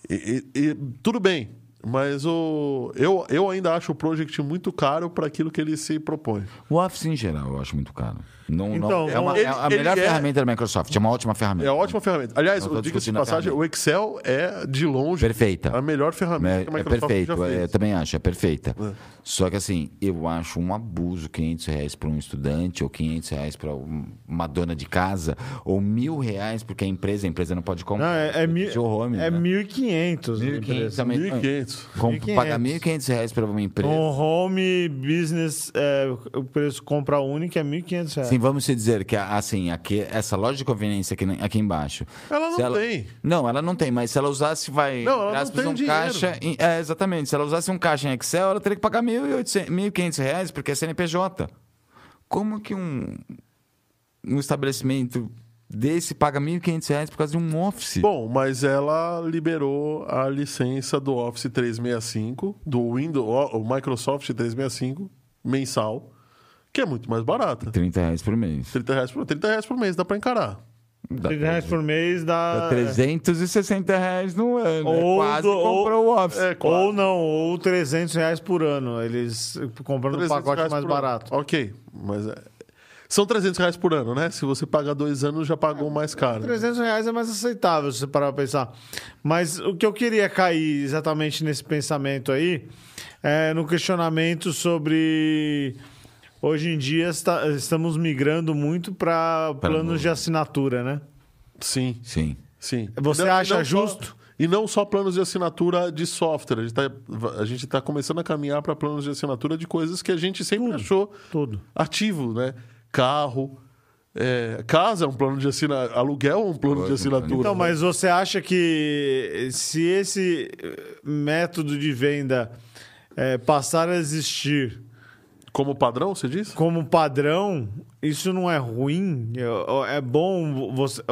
e- e- e tudo bem, mas o, eu, eu ainda acho o Project muito caro para aquilo que ele se propõe. O Office em geral eu acho muito caro. Não, Então, não, é, uma- ele- é a melhor é- ferramenta da Microsoft. É uma ótima ferramenta. É ótima ferramenta. Aliás, diga-se de discutindo a passagem, o Excel é, de longe, Perfeita. a melhor ferramenta É, que a é Microsoft perfeito, é, fez. eu também acho, é perfeita. Só que assim, eu acho um abuso 500 reais para um estudante, ou 500 reais para uma dona de casa, ou mil reais porque a empresa, a empresa não pode comprar. Não, é, é, mil, home, é né? 1.500. 1.500 também. 1.500. Com, 1.500. pagar 1.500 reais para uma empresa. Um home business, é, o preço compra única é 1.500 reais. Assim, vamos dizer que assim, aqui, essa loja de conveniência aqui, aqui embaixo. Ela não se tem. Não, ela não tem, mas se ela usasse, vai. Não, ela não tem um dinheiro. caixa. em- é, exatamente. Se ela usasse um caixa em Excel, ela teria que pagar 1.800 1.500 reais, porque é CNPJ. Como que um, um estabelecimento desse paga 1.500 reais por causa de um Office? Bom, mas ela liberou a licença do Office 365, do Windows, o Microsoft 365 mensal, que é muito mais barata. 30 reais por mês. 30 reais por, 30 reais por mês, dá pra encarar. Dá 30 reais por mês dá. Dá 360 reais no ano. Ou é quase do- ou- comprou o Office. É, quase. Ou não, ou 300 reais por ano. Eles comprando um 300 pacote mais por ano. barato. Ok, mas é- são 300 reais por ano, né? Se você pagar dois anos, já pagou mais caro. 300 reais é mais aceitável, se você parar pra pensar. Mas o que eu queria cair exatamente nesse pensamento aí é no questionamento sobre. Hoje em dia está- estamos migrando muito para planos de assinatura, né? Sim, Sim. sim. Você não- acha não só- justo? e não só planos de assinatura de software. A gente tá, gente tá começando a caminhar para planos de assinatura de coisas que a gente sempre achou Tudo. ativo, né? Carro, é, casa é um plano de assinatura, aluguel é um plano Pode, de assinatura. Então, mas você acha que se esse método de venda eh, passar a existir Como padrão, você diz? como padrão, isso não é ruim? É, é bom você.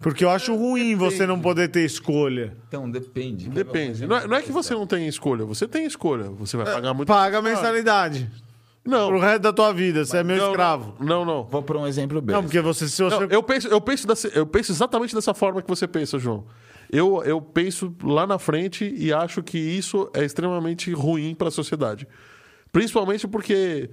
Porque eu acho ruim você não poder ter escolha. Então, depende. Depende. Não é, não é que você não tem escolha, você tem escolha. Você vai pagar muito. Paga a mensalidade. Não. Pro resto da tua vida, você é meu não, escravo. Não, não. Vou por um exemplo bem. Não, porque você, se você. Não, eu, penso, eu, penso dessa- eu penso exatamente dessa forma que você pensa, João. Eu, eu penso lá na frente e acho que isso é extremamente ruim para a sociedade. Principalmente porque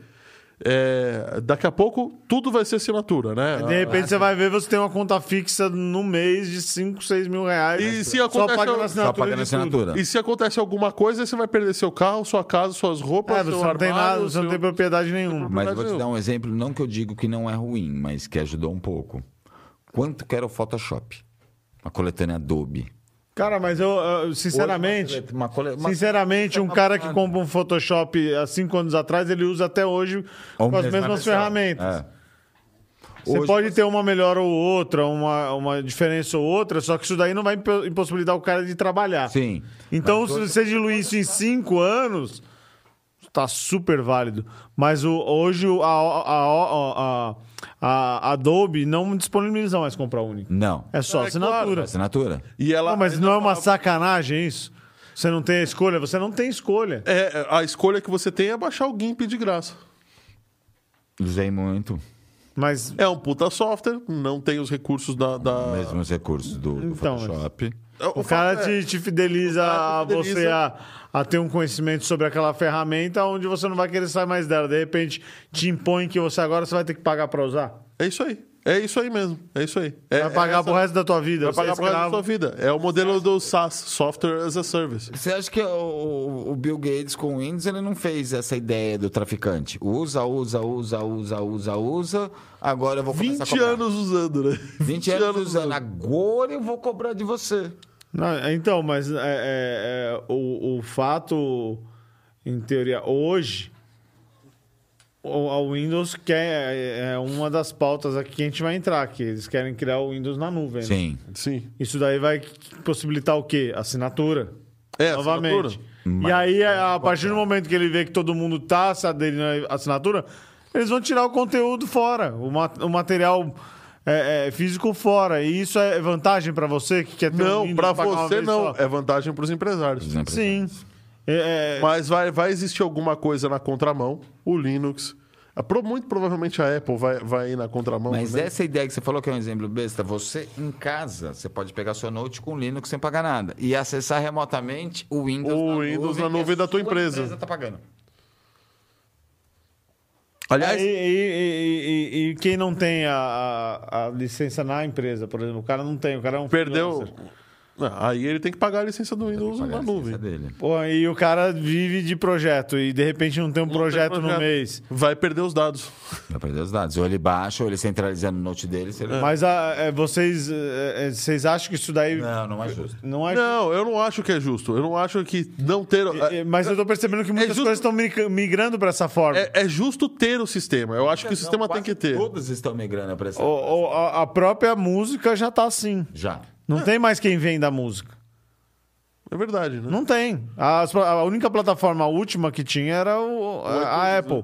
é, daqui a pouco tudo vai ser assinatura, né? De repente você vai ver, você tem uma conta fixa no mês de 5, 6 mil reais. E se só acontece- pagando Só assinatura. Só pagando tudo. assinatura. E se acontece alguma coisa, você vai perder seu carro, sua casa, suas roupas, É, seu você não tem armário, nada, você não seu- tem propriedade nenhuma. Mas eu vou te dar um exemplo, não que eu digo que não é ruim, mas que ajudou um pouco. Quanto que era o Photoshop? A coletânea Adobe. Cara, mas eu, eu, sinceramente, Hoje, uma cole- uma- sinceramente, um cara que compra um Photoshop há cinco anos atrás, ele usa até hoje Ou com as mesma mesmas ferramentas. É. Você Hoje pode ter uma melhor ou outra, uma, uma diferença ou outra, só que isso daí não vai impo- impossibilitar o cara de trabalhar. Sim. Então, se você diluir isso em cinco anos, tá super válido. Mas o, hoje a, a, a, a Adobe não disponibiliza mais compra única. Não. É só É, assinatura. claro. Assinatura. E ela Não, mas não é uma sacanagem isso? Você não tem a escolha? Você não tem escolha. É, a escolha que você tem é baixar o GIMP de graça. Usei muito. Mas É um puta software, não tem os recursos da. da... Mesmos recursos do, do Então, Photoshop. O cara é- te, te fideliza o cara a te fideliza. você a, a ter um conhecimento sobre aquela ferramenta onde você não vai querer sair mais dela. De repente, te impõe que você agora você vai ter que pagar para usar. É isso aí. É isso aí mesmo. É isso aí. É, Vai pagar é pro resto da tua vida. Vai é pagar pro resto da sua vida. É o modelo do SaaS, Software as a Service. Você acha que o, o Bill Gates com o Windows ele não fez essa ideia do traficante? Usa, usa, usa, usa, usa, usa. Agora eu vou começar 20 a cobrar. anos usando, né? 20 anos usando. Agora eu vou cobrar de você. Não, então, mas é, é, é, o, o fato, em teoria, hoje, o, a Windows quer, é uma das pautas aqui que a gente vai entrar, que eles querem criar o Windows na nuvem. né? Sim. Sim. Isso daí vai possibilitar o quê? Assinatura. É, Novamente. assinatura. E aí, a partir do momento que ele vê que todo mundo tá se aderindo à assinatura, eles vão tirar o conteúdo fora, o, ma- o material é, é, físico fora. E isso é vantagem para você que quer ter um Não, pagar uma você não. só? É vantagem pros empresários. Sim. É, é, Mas vai, vai existir alguma coisa na contramão. O Linux. Pro- Muito provavelmente a Apple vai, vai ir na contramão. Mas também. essa ideia que você falou que é um exemplo besta, você em casa, você pode pegar sua note com Linux sem pagar nada e acessar remotamente o Windows, O na, Windows nuvem na nuvem da tua sua empresa. empresa tá pagando. Aliás, e, e- e- e quem não tem a, a- a licença na empresa, por exemplo, o cara não tem, o cara é um perdeu. freelancer. Não, aí ele tem que pagar a licença do Windows na a nuvem. dele. Pô, e o cara vive de projeto e de repente não tem um Não tem projeto, no mês. Vai perder os dados. Vai perder os dados. Ou ele baixa, ou ele centraliza no note dele. Ele... Mas ah, é, vocês, é, é, vocês acham que isso daí Não, não é justo. não é. Não, eu não acho que é justo. Eu não acho que não ter. É, Mas eu tô percebendo que muitas justo- coisas estão mi- migrando para essa forma. É, é justo ter o sistema. Eu acho que o sistema tem que ter. Todos estão migrando para essa. O- a, a própria música já tá assim. Já. Não tem mais quem venda a música. É verdade, né? Não tem. As- a única plataforma última que tinha era o, a, a Apple.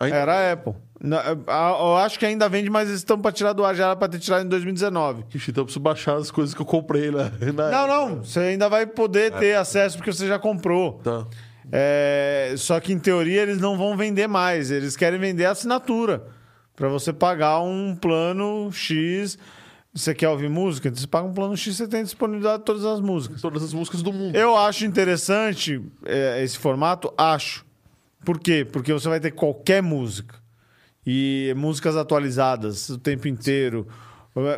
Ainda- Era a Apple. Na- a- Eu acho que ainda vende, mas eles estão para tirar do ar. Já era para ter tirado em 2019. Ixi, então eu preciso baixar as coisas que eu comprei lá. na- Não, não. Você ainda vai poder ter acesso porque você já comprou. Tá. É, só que em teoria eles não vão vender mais. Eles querem vender a assinatura. Para você pagar um plano X. Você quer ouvir música? Então Você paga um plano X, você tem disponibilidade de todas as músicas. Todas as músicas do mundo. Eu acho interessante é, esse formato, acho. Por quê? Porque você vai ter qualquer música. E músicas atualizadas o tempo inteiro.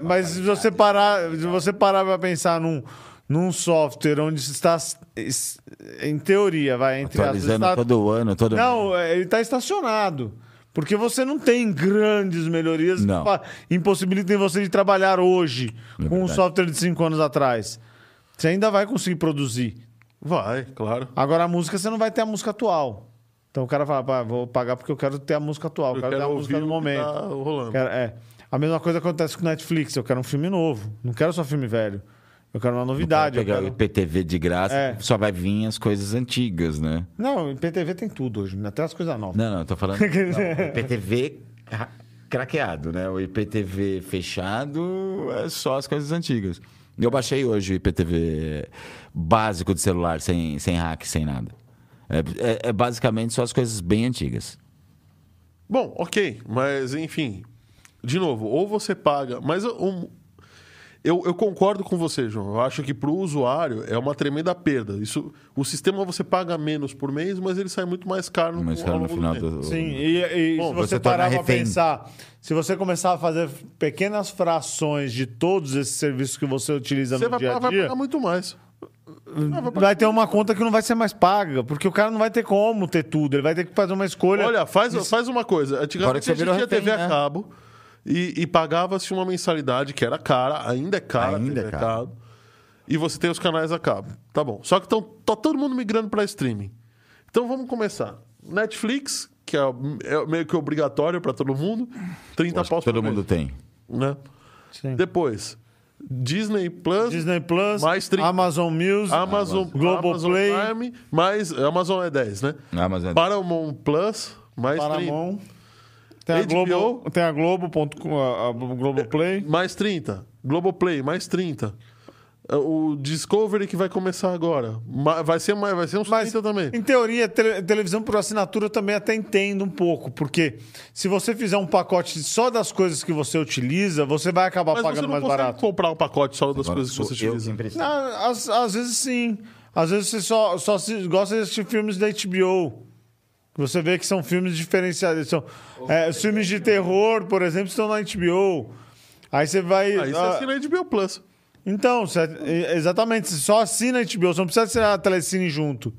Mas se você parar, se você parar para pensar num, num software onde está es- em teoria, vai entre aspas, Atualizando está- todo ano, todo Não, é, ele está estacionado. Porque você não tem grandes melhorias Não. que impossibilitem você de trabalhar hoje É com um verdade. software de cinco anos atrás. Você ainda vai conseguir produzir. Vai, claro. Agora a música você não vai ter a música atual. Então o cara fala, "Pá, vou pagar porque eu quero ter a música atual, eu, quero, ter a música do o que momento. Tá rolando. Quero- é. A mesma coisa acontece com Netflix, eu quero um filme novo, não quero só filme velho. Eu quero uma novidade. Eu pegar quero... o IPTV de graça, É. só vai vir as coisas antigas, né? Não, em PTV tem tudo hoje, até as coisas novas. Não, não, eu tô falando. não, o IPTV ra- craqueado, né? O IPTV fechado é só as coisas antigas. Eu baixei hoje o IPTV básico de celular, sem, sem hack, sem nada. É, é- é basicamente só as coisas bem antigas. Bom, ok, mas enfim, de novo, ou você paga, mas um- eu, eu concordo com você, João. Eu acho que para o usuário é uma tremenda perda. Isso, o sistema você paga menos por mês, mas ele sai muito mais caro no, Mas ao cara, no final do. Sim, e, e Bom, se você, você parar refém. pensar, se você começar a fazer pequenas frações de todos esses serviços que você utiliza Você no vai, dia a vai dia, pagar muito mais. vai ter uma conta que não vai ser mais paga, porque o cara não vai ter como ter tudo, ele vai ter que fazer uma escolha. Olha, faz, faz uma coisa. Agora Antigamente que você a gente tinha refém, TV a né? cabo e, e pagava-se uma mensalidade que era cara, ainda é cara, Ainda é cara. E você tem os canais a cabo. Tá bom. Só que tão, tá todo mundo migrando para streaming. Então vamos começar. Netflix, que é, é meio que obrigatório para todo mundo, 30 Acho que paus todo mundo mês, tem. né? Sim. Depois, Disney Plus, Disney Plus, Mais 30. Amazon Music, Amazon, Globoplay, Amazon Prime, mais Amazon é 10, né? Amazon- Paramount Plus, mais 30. Tem a, HBO. Globo, tem a Globo.com, a, a Globoplay. Mais 30. Globoplay, mais 30. O Discovery que vai começar agora. Vai ser, mais, vai ser uns Mas, 30 também. em teoria, tele- televisão por assinatura eu também até entendo um pouco, porque se você fizer um pacote só das coisas que você utiliza, você vai acabar Mas você pagando não mais barato. comprar um pacote só das Agora coisas que você utiliza. Não, às, às vezes sim. Às vezes você só, só se- gosta de assistir filmes da HBO. Você vê que são filmes diferenciados. São, é, os filmes de terror, por exemplo, estão na HBO. Aí você vai. Aí você ah, assina a HBO Plus. Então, você- exatamente, você só assina a HBO, você não precisa assinar a Telecine junto.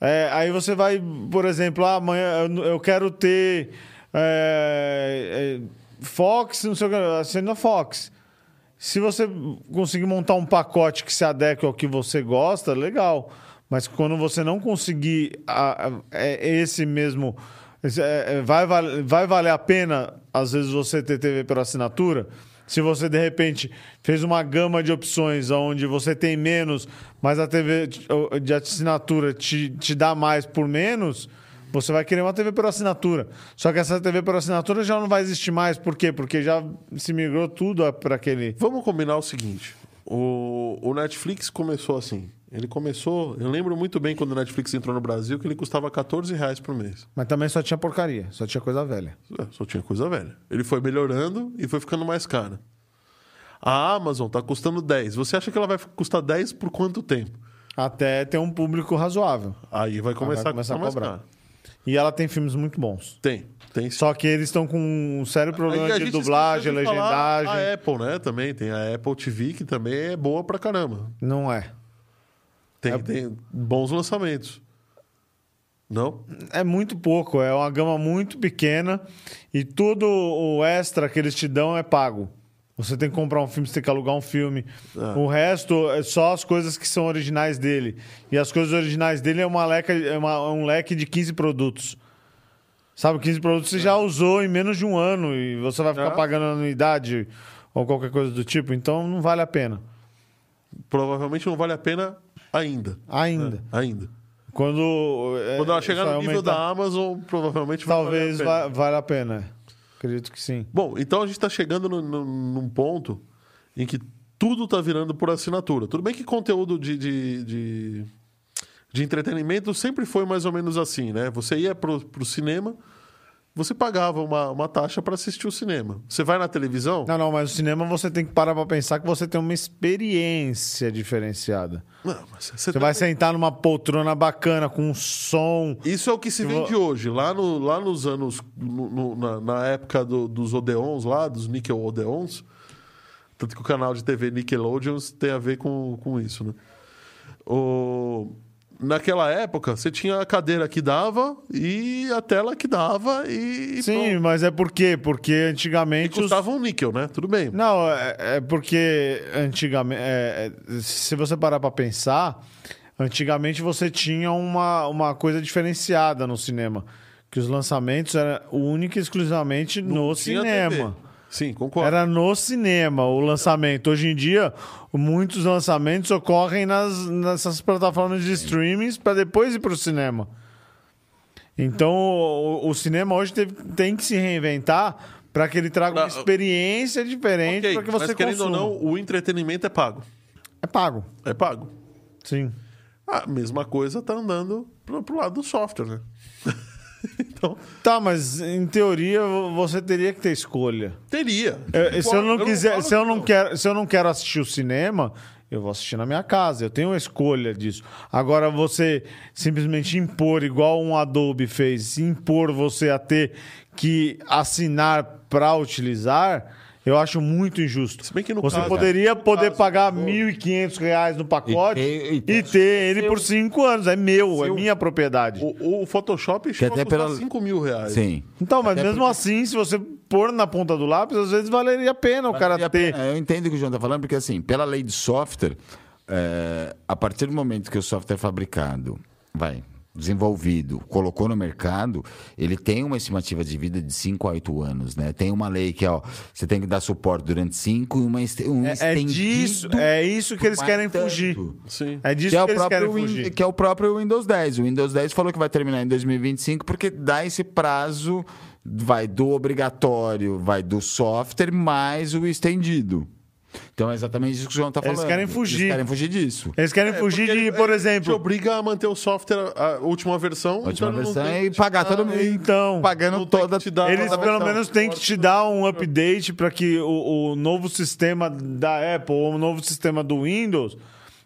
É, aí você vai, por exemplo, ah, amanhã eu- quero ter é, é, Fox, não sei o que, assina a Fox. Se você conseguir montar um pacote que se adeque ao que você gosta, legal. Mas quando você não conseguir a- a- é- esse mesmo. esse- é, é, vai, vai valer a pena, às vezes, você ter TV por assinatura? Se você, de repente, fez uma gama de opções onde você tem menos, mas a TV de assinatura te, te dá mais por menos, você vai querer uma TV por assinatura. Só que essa TV por assinatura já não vai existir mais. Por quê? Porque já se migrou tudo para aquele. Vamos combinar o seguinte. O, o Netflix começou assim. Ele começou... Eu lembro muito bem quando o Netflix entrou no Brasil que ele custava 14 reais por mês. Mas também só tinha porcaria, só tinha coisa velha. É, Só tinha coisa velha. Ele foi melhorando e foi ficando mais cara. A Amazon tá custando 10. Você acha que ela vai custar 10 por quanto tempo? Até ter um público razoável. Aí vai começar, começar a a custar mais cobrar. caro. E ela tem filmes muito bons. Tem, tem. Só que eles estão com um sério problema de dublagem, de legendagem. A Apple, né? Também tem a Apple TV, que também é boa pra caramba. Não é. Tem, tem bons lançamentos. Não? É muito pouco, é uma gama muito pequena e tudo o extra que eles te dão é pago. Você tem que comprar um filme, você tem que alugar um filme. Ah. O resto é só as coisas que são originais dele. E as coisas originais dele é, uma leca, é uma- um leque de 15 produtos. Sabe, 15 produtos você já usou em menos de um ano e você vai ficar Ah. pagando anuidade ou qualquer coisa do tipo. Então não vale a pena. Provavelmente não vale a pena ainda. Ainda. Ainda. Quando, é, Quando ela chegar no nível aumentar. da Amazon, provavelmente vai Talvez valer a pena. va- valha a pena. Acredito que sim. Bom, então a gente está chegando no- no- num ponto em que tudo está virando por assinatura. Tudo bem que conteúdo de, de, de, de entretenimento sempre foi mais ou menos assim, né? Você ia pro, pro cinema, você pagava uma, uma taxa para assistir o cinema. Você vai na televisão, Não, não, mas o cinema você tem que parar pra pensar que você tem uma experiência diferenciada. Não, mas você, Você tá- vai sentar numa poltrona bacana, com um som. Isso é o que se vende hoje. Lá, no, lá nos anos. no- no- na, na época do- dos Odeons, lá, dos Nickel Odeons. Tanto que o canal de TV Nickelodeons tem a ver com, com isso, né? O, naquela época, você tinha a cadeira que dava e a tela que dava e. e Sim, pronto. mas é por quê? Porque E antigamente. os- custava um níquel, né? Tudo bem. Não, é, é porque antigamente. é, é, se você parar pra pensar, antigamente você tinha uma, uma coisa diferenciada no cinema. Que os lançamentos eram única e exclusivamente no Tinha cinema. TV. Sim, concordo. Era no cinema o lançamento. Hoje em dia, muitos lançamentos ocorrem nas, nessas plataformas de streamings para depois ir para o cinema. Então, o, o cinema hoje teve- tem que se reinventar para que ele traga uma Pra- experiência diferente Ok, para que você mas querendo consuma. ou não, o entretenimento é pago. É pago, É pago. sim. A mesma coisa tá andando pro, pro lado do software, né? Então, Tá, mas em teoria você teria que ter escolha. teria. É, se eu não quiser, se eu não quero, se eu não quero assistir o cinema, eu vou assistir na minha casa. Eu tenho uma escolha disso. Agora você simplesmente impor igual um Adobe fez, impor você a ter que assinar para utilizar, eu acho muito injusto. Se bem que no você caso- poderia poder caso pagar 1.500 reais no pacote E e ter- ter, e ter- ele por cinco anos. É meu, é minha propriedade. O, o Photoshop chegou até a custar pela- 5 mil reais. Sim. Então, mas Até mesmo assim, se você pôr na ponta do lápis, às vezes valeria a pena o cara ter. pena. Eu entendo o que o João está falando, porque assim, pela lei de software, é, a partir do momento que o software é fabricado, vai, desenvolvido, colocou no mercado, ele tem uma estimativa de vida de 5 a 8 anos, né? Tem uma lei que, ó, você tem que dar suporte durante 5 e uma este- um É, é estendido disso, é isso que eles querem mais fugir. tanto. Sim. É disso Que é, o que eles querem Win- fugir. que é o próprio Windows 10. O Windows 10 falou que vai terminar em 2025 porque dá esse prazo, vai do obrigatório, vai do software, mais o estendido. Então é exatamente isso que o João está Eles falando. querem fugir. Eles querem fugir disso. Eles querem fugir Porque de, ele- por ele Te exemplo. obriga a manter o software, a última versão. A última então versão e pagar todo mundo. Então, Pagando toda. te dar- eles a pelo versão. menos têm que te dar um update para que o, o novo sistema da Apple ou o novo sistema do Windows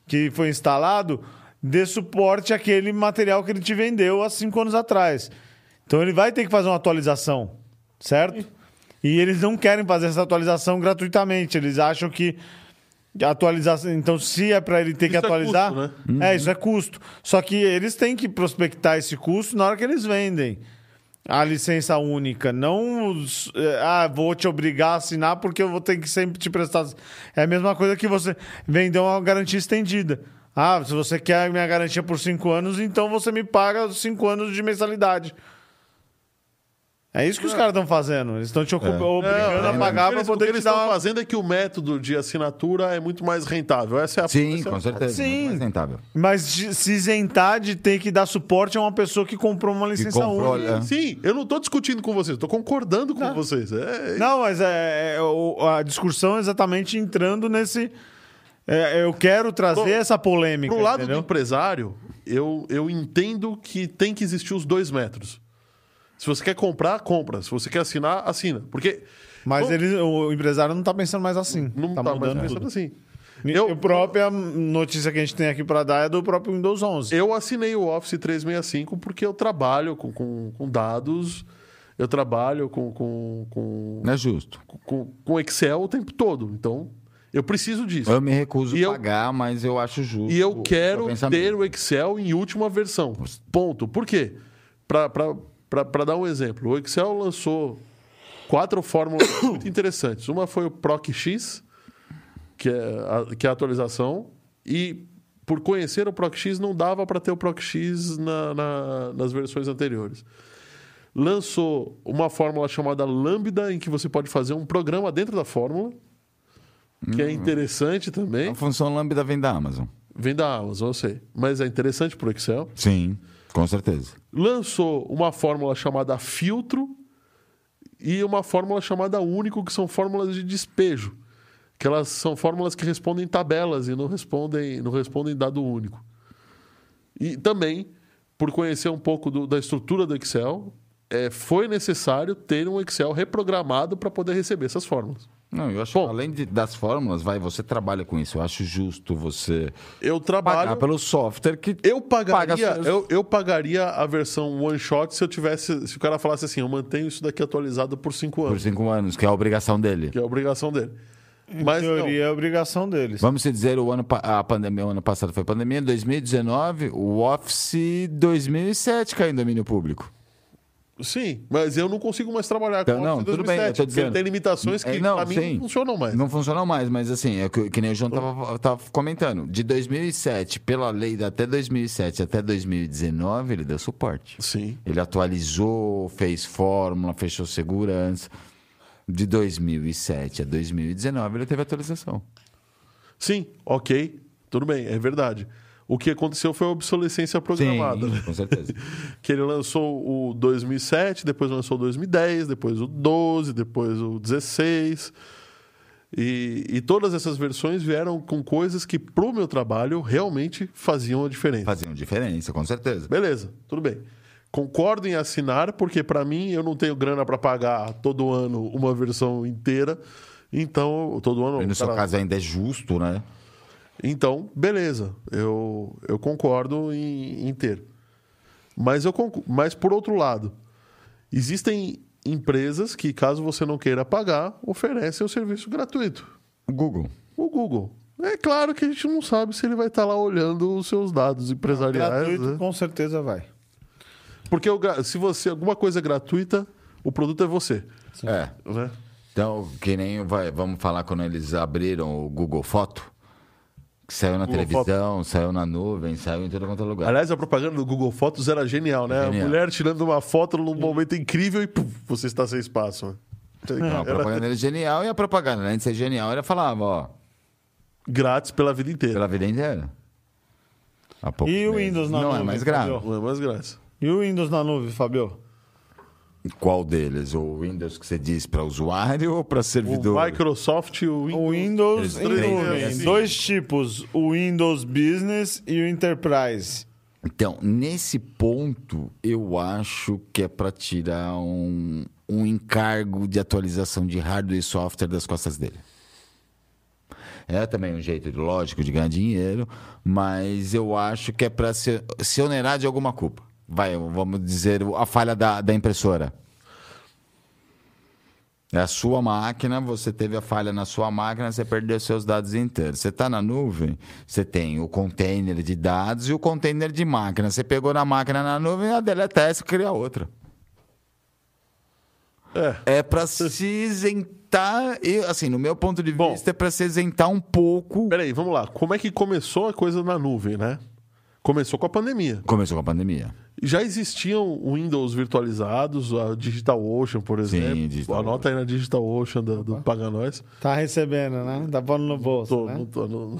que foi instalado dê suporte àquele material que ele te vendeu há cinco anos atrás. Então ele vai ter que fazer uma atualização, certo? E eles não querem fazer essa atualização gratuitamente. Eles acham que atualização. Então, se é para ele ter que Isso é atualizar, custo, né? é isso é custo. Só que eles têm que prospectar esse custo na hora que eles vendem a licença única. Não, os, eh, ah, vou te obrigar a assinar porque eu vou ter que sempre te prestar. É a mesma coisa que você vender uma garantia estendida. Ah, se você quer a minha garantia por cinco anos, então você me paga os cinco anos de mensalidade. É isso que os caras estão fazendo. Eles estão te ocupa- obrigando a Não, pagar para eles- o poder que te eles estão uma... fazendo é que o método de assinatura é muito mais rentável. Essa é a Sim, essa é a- com certeza. Sim. Muito mais rentável. Mas se isentar de ter que dar suporte a uma pessoa que comprou uma licença comprou, única. é. Sim, eu não estou discutindo com vocês, estou concordando com vocês. É, Não, mas é, é a discussão é exatamente entrando nesse. é, eu quero trazer Bom, essa polêmica. Pro lado do entendeu? empresário, eu, eu entendo que tem que existir os dois métodos. Se você quer comprar, compra. Se você quer assinar, assina. Porque Mas Bom, ele, o empresário não tá pensando mais assim. não tá tá, mais pensando tudo. assim. Eu- a própria notícia que a gente tem aqui para dar é do próprio Windows 11. Eu assinei o Office 365 porque eu trabalho com, com, com dados, eu trabalho com, com, com, Não é justo. com, com Excel o tempo todo. Então, eu preciso disso. Eu me recuso eu- a pagar, mas eu acho justo. E eu quero ter o Excel em última versão. Ponto. Por quê? Para dar um exemplo, o Excel lançou quatro fórmulas muito interessantes. Uma foi o PROC-X, que é a, que é a atualização, e por conhecer o PROC-X não dava para ter o PROC-X na- na- nas versões anteriores. Lançou uma fórmula chamada Lambda, em que você pode fazer um programa dentro da fórmula, que é interessante também. A função Lambda vem da Amazon. Vem da Amazon, eu sei. Mas é interessante para o Excel. Sim, com certeza. Lançou uma fórmula chamada filtro e uma fórmula chamada único, que são fórmulas de despejo. Que elas são fórmulas que respondem tabelas e não respondem, não respondem dado único. E também, por conhecer um pouco do- da estrutura do Excel, é, foi necessário ter um Excel reprogramado para poder receber essas fórmulas. Não, eu acho que além de- das fórmulas, vai, você trabalha com isso. Eu acho justo você Eu pagar trabalho. pelo software que Eu Paga pagaria, seus- eu, eu pagaria a versão one shot se eu tivesse. Se o cara falasse assim, eu mantenho isso daqui atualizado por cinco por anos, cinco anos, que é a obrigação dele. que é a obrigação dele. Em Mas não, teoria é obrigação deles. Vamos se dizer, o ano, a pandemia, o ano passado foi pandemia, 2019, o Office 2007 caiu em domínio público. Sim, mas eu não consigo mais trabalhar Então, com o não, tudo bem, 2007, eu tô porque ele dizendo. tem limitações que É, não, pra mim sim. não funcionam mais. Não funcionam mais, mas assim, é que, que nem o João tava, tava comentando. De 2007, pela lei até 2007 até 2019, ele deu suporte. Sim. Ele atualizou, fez fórmula, fechou segurança. De 2007 a 2019, ele teve atualização. Sim, ok, tudo bem, é verdade. O que aconteceu foi a obsolescência programada. né? com certeza. que ele lançou o 2007, depois lançou o 2010, depois o 12, depois o 16. E, e todas essas versões vieram com coisas que, pro meu trabalho, realmente faziam a diferença. Faziam diferença, com certeza. Beleza, tudo bem. Concordo em assinar, porque para mim eu não tenho grana para pagar todo ano uma versão inteira. Então, todo ano. E no seu caso ainda é justo, né? Então, beleza, eu, eu concordo em, em ter. Mas, eu mas, por outro lado, existem empresas que, caso você não queira pagar, oferecem o serviço gratuito. O Google. O Google. É claro que a gente não sabe se ele vai estar lá olhando os seus dados empresariais. Gratuito, né? com certeza vai. Porque se você alguma coisa é gratuita, o produto é você. É. Né? Então, que nem vai, vamos falar quando eles abriram o Google Foto, que saiu na Google televisão, saiu na nuvem, saiu em todo quanto é lugar. Aliás, a propaganda do Google Fotos era genial, né? Genial. A mulher tirando uma foto num momento incrível e pum, você está sem espaço. né? Não, a propaganda era genial e a propaganda, além de ser genial, ela falava, ó, grátis pela vida inteira. pela vida inteira. E o. Windows na Não é nuvem, mais grave. Fabio? Não é mais grátis. E o Windows na nuvem, Fabio? Qual deles? O Windows que você diz para usuário ou para servidor? O Microsoft e o Windows. O Windows assim. Dois tipos, o Windows Business e o Enterprise. Então, nesse ponto, eu acho que é para tirar um, um encargo de atualização de hardware e software das costas dele. É também um jeito lógico de ganhar dinheiro, mas eu acho que é para se, se onerar de alguma culpa. Vai, vamos dizer, a falha da, da impressora. É a sua máquina, você teve a falha na sua máquina, você perdeu seus dados inteiros. Você está na nuvem, você tem o container de dados e o container de máquina. Você pegou na máquina na nuvem, a deleta essa e cria outra. É. É para se isentar, e, assim, no meu ponto de Bom. vista, é para se isentar um pouco. Peraí, vamos lá. Como é que começou a coisa na nuvem, né? Começou com a pandemia. Começou com a pandemia. Já existiam Windows virtualizados, a DigitalOcean, por exemplo. DigitalOcean. Anota aí na DigitalOcean do, do Paga Nós. Tá recebendo, né? Tá pondo no bolso, Tô- né? não tô- não-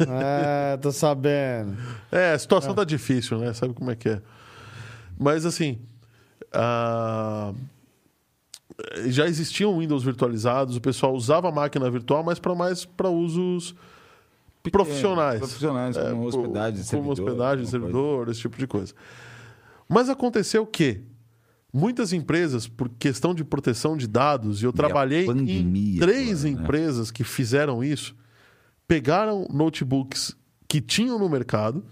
É, tô sabendo. É, a situação tá difícil, né? Sabe como é que é. Mas assim, ah, já existiam Windows virtualizados, o pessoal usava a máquina virtual, mas para mais para usos profissionais. Profissionais, É, como hospedagem de como servidor. hospedagem coisa. servidor, esse tipo de coisa. Mas aconteceu que muitas empresas, por questão de proteção de dados, e eu a trabalhei em pandemia três agora, né? empresas que fizeram isso, pegaram notebooks que tinham no mercado,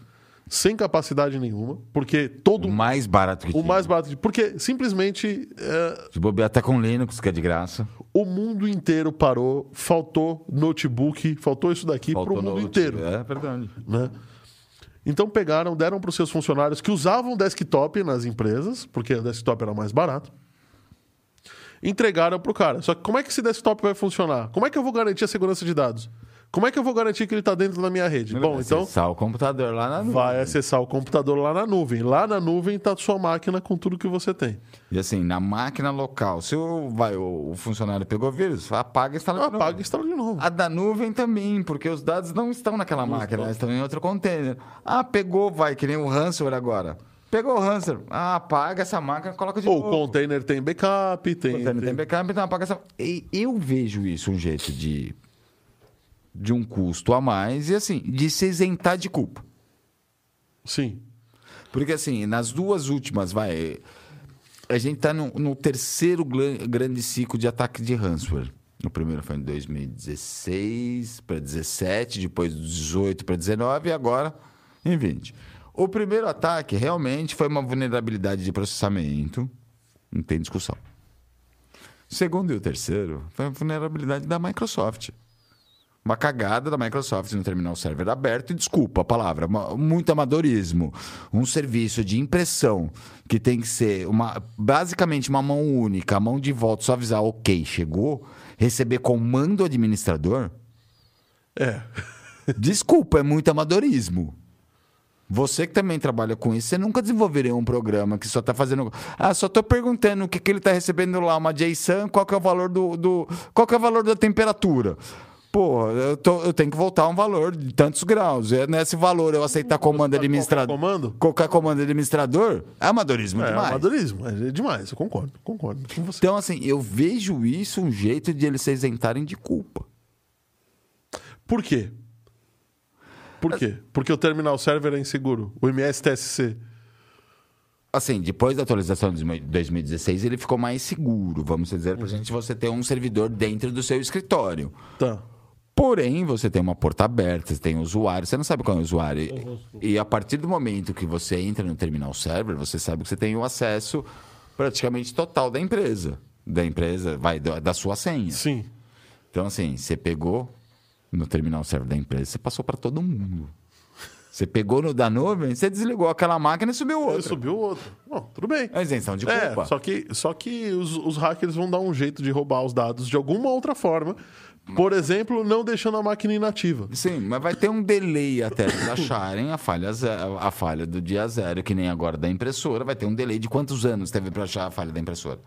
sem capacidade nenhuma, porque todo O mais barato que o tinha. mais barato, porque simplesmente é, Se bobear até com Linux, que é de graça. o mundo inteiro parou, faltou notebook, faltou isso daqui para o mundo inteiro. É verdade. né? Então pegaram, deram para os seus funcionários que usavam desktop nas empresas, porque o desktop era mais barato, entregaram para o cara. Só que como é que esse desktop vai funcionar? Como é que eu vou garantir a segurança de dados? Como é que eu vou garantir que ele está dentro da minha rede? Bom, Vai então acessar o computador lá na nuvem. vai acessar o computador lá na nuvem. Lá na nuvem está a sua máquina com tudo que você tem. E assim, na máquina local, se o, vai, o, o funcionário pegou vírus, apaga e instala de novo. Apaga e instala de novo. A da nuvem também, porque os dados não estão naquela máquina, eles estão em outro container. Ah, pegou, vai, que nem o ransomware agora. Pegou o ransomware, ah, apaga essa máquina e coloca de Ou o novo. container tem backup, tem. Container tem tem- backup, então apaga essa... E eu vejo isso um jeito de, de um custo a mais e assim, de se isentar de culpa. Sim. Porque assim, nas duas últimas, vai. A gente tá no, no terceiro grande ciclo de ataque de ransomware. O primeiro foi em 2016 para 17, depois 18 para 19 e agora em 20. O primeiro ataque realmente foi uma vulnerabilidade de processamento, não tem discussão. O segundo e o terceiro foi uma vulnerabilidade da Microsoft. Uma cagada da Microsoft no terminal server aberto, e desculpa a palavra, muito amadorismo. Um serviço de impressão que tem que ser uma, basicamente uma mão única, a mão de volta, só avisar, ok, chegou, receber comando administrador. É. Desculpa, é muito amadorismo. Você que também trabalha com isso, você nunca desenvolveria um programa que só está fazendo. Ah, só estou perguntando o que, que ele está recebendo lá, uma JSON, qual que é o valor do. do... Qual que é o valor da temperatura? Pô, eu, tô- eu tenho que voltar a um valor de tantos graus. É nesse valor eu aceitar comando Qualquer administrador. comando? Qualquer comando administrador é amadorismo É, demais. amadorismo. É demais, eu concordo. Concordo com você. Então, assim, eu vejo isso um jeito de eles se isentarem de culpa. Por quê? Por quê? Porque o terminal server é inseguro. O MS-TSC. Assim, depois da atualização de 2016, ele ficou mais seguro, vamos dizer, pra gente você ter um servidor dentro do seu escritório. Tá. Porém, você tem uma porta aberta, você tem usuário, você não sabe qual é o usuário. E, a partir do momento que você entra no terminal server, você sabe que você tem o acesso praticamente total da empresa. Da empresa, vai, da, sua senha. Sim. Então, assim, você pegou no terminal server da empresa, você passou para todo mundo. Você pegou no da nuvem, você desligou aquela máquina e subiu Ele outra. subiu outro. Bom, tudo bem. É isenção de É, culpa. só que, só que os, os hackers vão dar um jeito de roubar os dados de alguma outra forma. Por exemplo, não deixando a máquina inativa. Sim, mas vai ter um delay até eles acharem a falha, ze- a falha do dia zero, que nem agora da impressora. Vai ter um delay de quantos anos teve para achar a falha da impressora?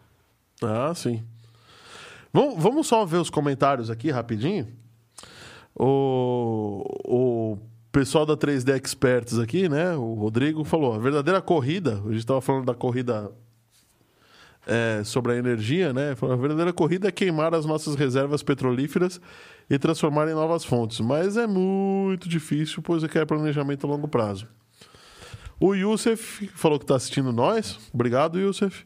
Ah, sim. Vamos, vamos só ver os comentários aqui rapidinho. O, o pessoal da 3D Experts aqui, né? O Rodrigo falou: a verdadeira corrida, a gente estava falando da corrida é, sobre a energia, né? A verdadeira corrida é queimar as nossas reservas petrolíferas e transformar em novas fontes. Mas é muito difícil, pois requer planejamento a longo prazo. O Youssef falou que está assistindo nós. Obrigado, Youssef.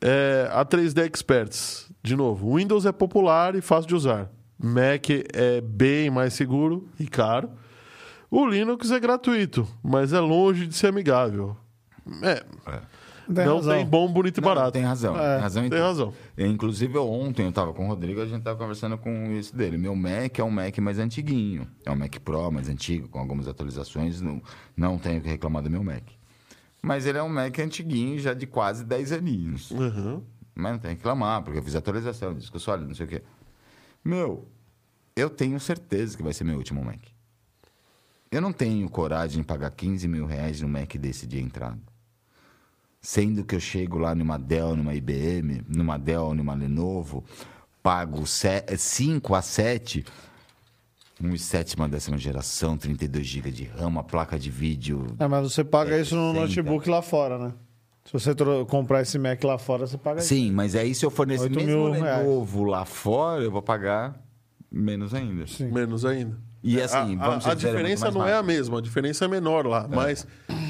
É, a 3D Experts, de novo, Windows é popular e fácil de usar. Mac é bem mais seguro e caro. O Linux é gratuito, mas é longe de ser amigável. É, Tem não razão. tem bom, bonito e Não, barato. Tem razão. É, tem razão. em tem razão. Inclusive, ontem eu estava com o Rodrigo, a gente estava conversando com isso dele. Meu Mac é um Mac mais antiguinho. É um Mac Pro mais antigo, com algumas atualizações. Não, não tenho que reclamar do meu Mac. Mas ele é um Mac antiguinho, já de quase 10 aninhos. Uhum. Mas não tem que reclamar, porque eu fiz atualização, disco sólido, não sei o quê. Meu, eu tenho certeza que vai ser meu último Mac. Eu não tenho coragem de pagar 15 mil reais no Mac desse de entrada. Sendo que eu chego lá numa Dell, numa IBM, numa Dell, numa Lenovo, pago 5 a 7, um e sétima décima geração, 32 GB de RAM, uma placa de vídeo. É, mas você paga É, isso no 60. notebook lá fora, né? Se você comprar esse Mac lá fora, você paga isso. Sim, mas aí se eu for nesse 8 mesmo mil reais. Lenovo lá fora, eu vou pagar menos ainda. Sim. Menos ainda. E assim, a, vamos a, a é diferença não é a mesma, a diferença é menor lá, mas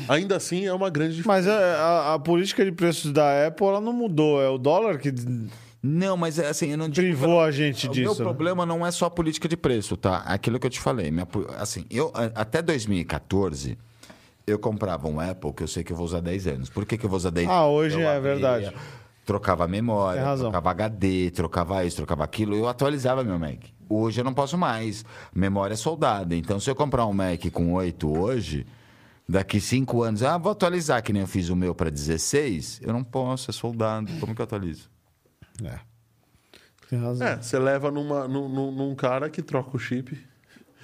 ainda assim é uma grande diferença. Mas é, a, a política de preços da Apple ela não mudou. É o dólar que. Não, mas é assim, eu não digo. Privou a gente O disso. meu né? problema não é só a política de preço, tá? Aquilo que eu te falei. Minha, assim, eu, até 2014, eu comprava um Apple que eu sei que eu vou usar 10 anos. Por que, que eu vou usar 10 Ah, anos? hoje Eu é abria, verdade. Trocava memória, trocava HD, trocava isso, trocava aquilo. Eu atualizava meu Mac. Hoje eu não posso mais. Memória é soldada. Então, se eu comprar um Mac com 8 hoje, daqui 5 anos, ah, vou atualizar, que nem eu fiz o meu para 16, eu não posso, é soldado. Como que eu atualizo? É. Tem razão. É, você leva numa, num, num- cara que troca o chip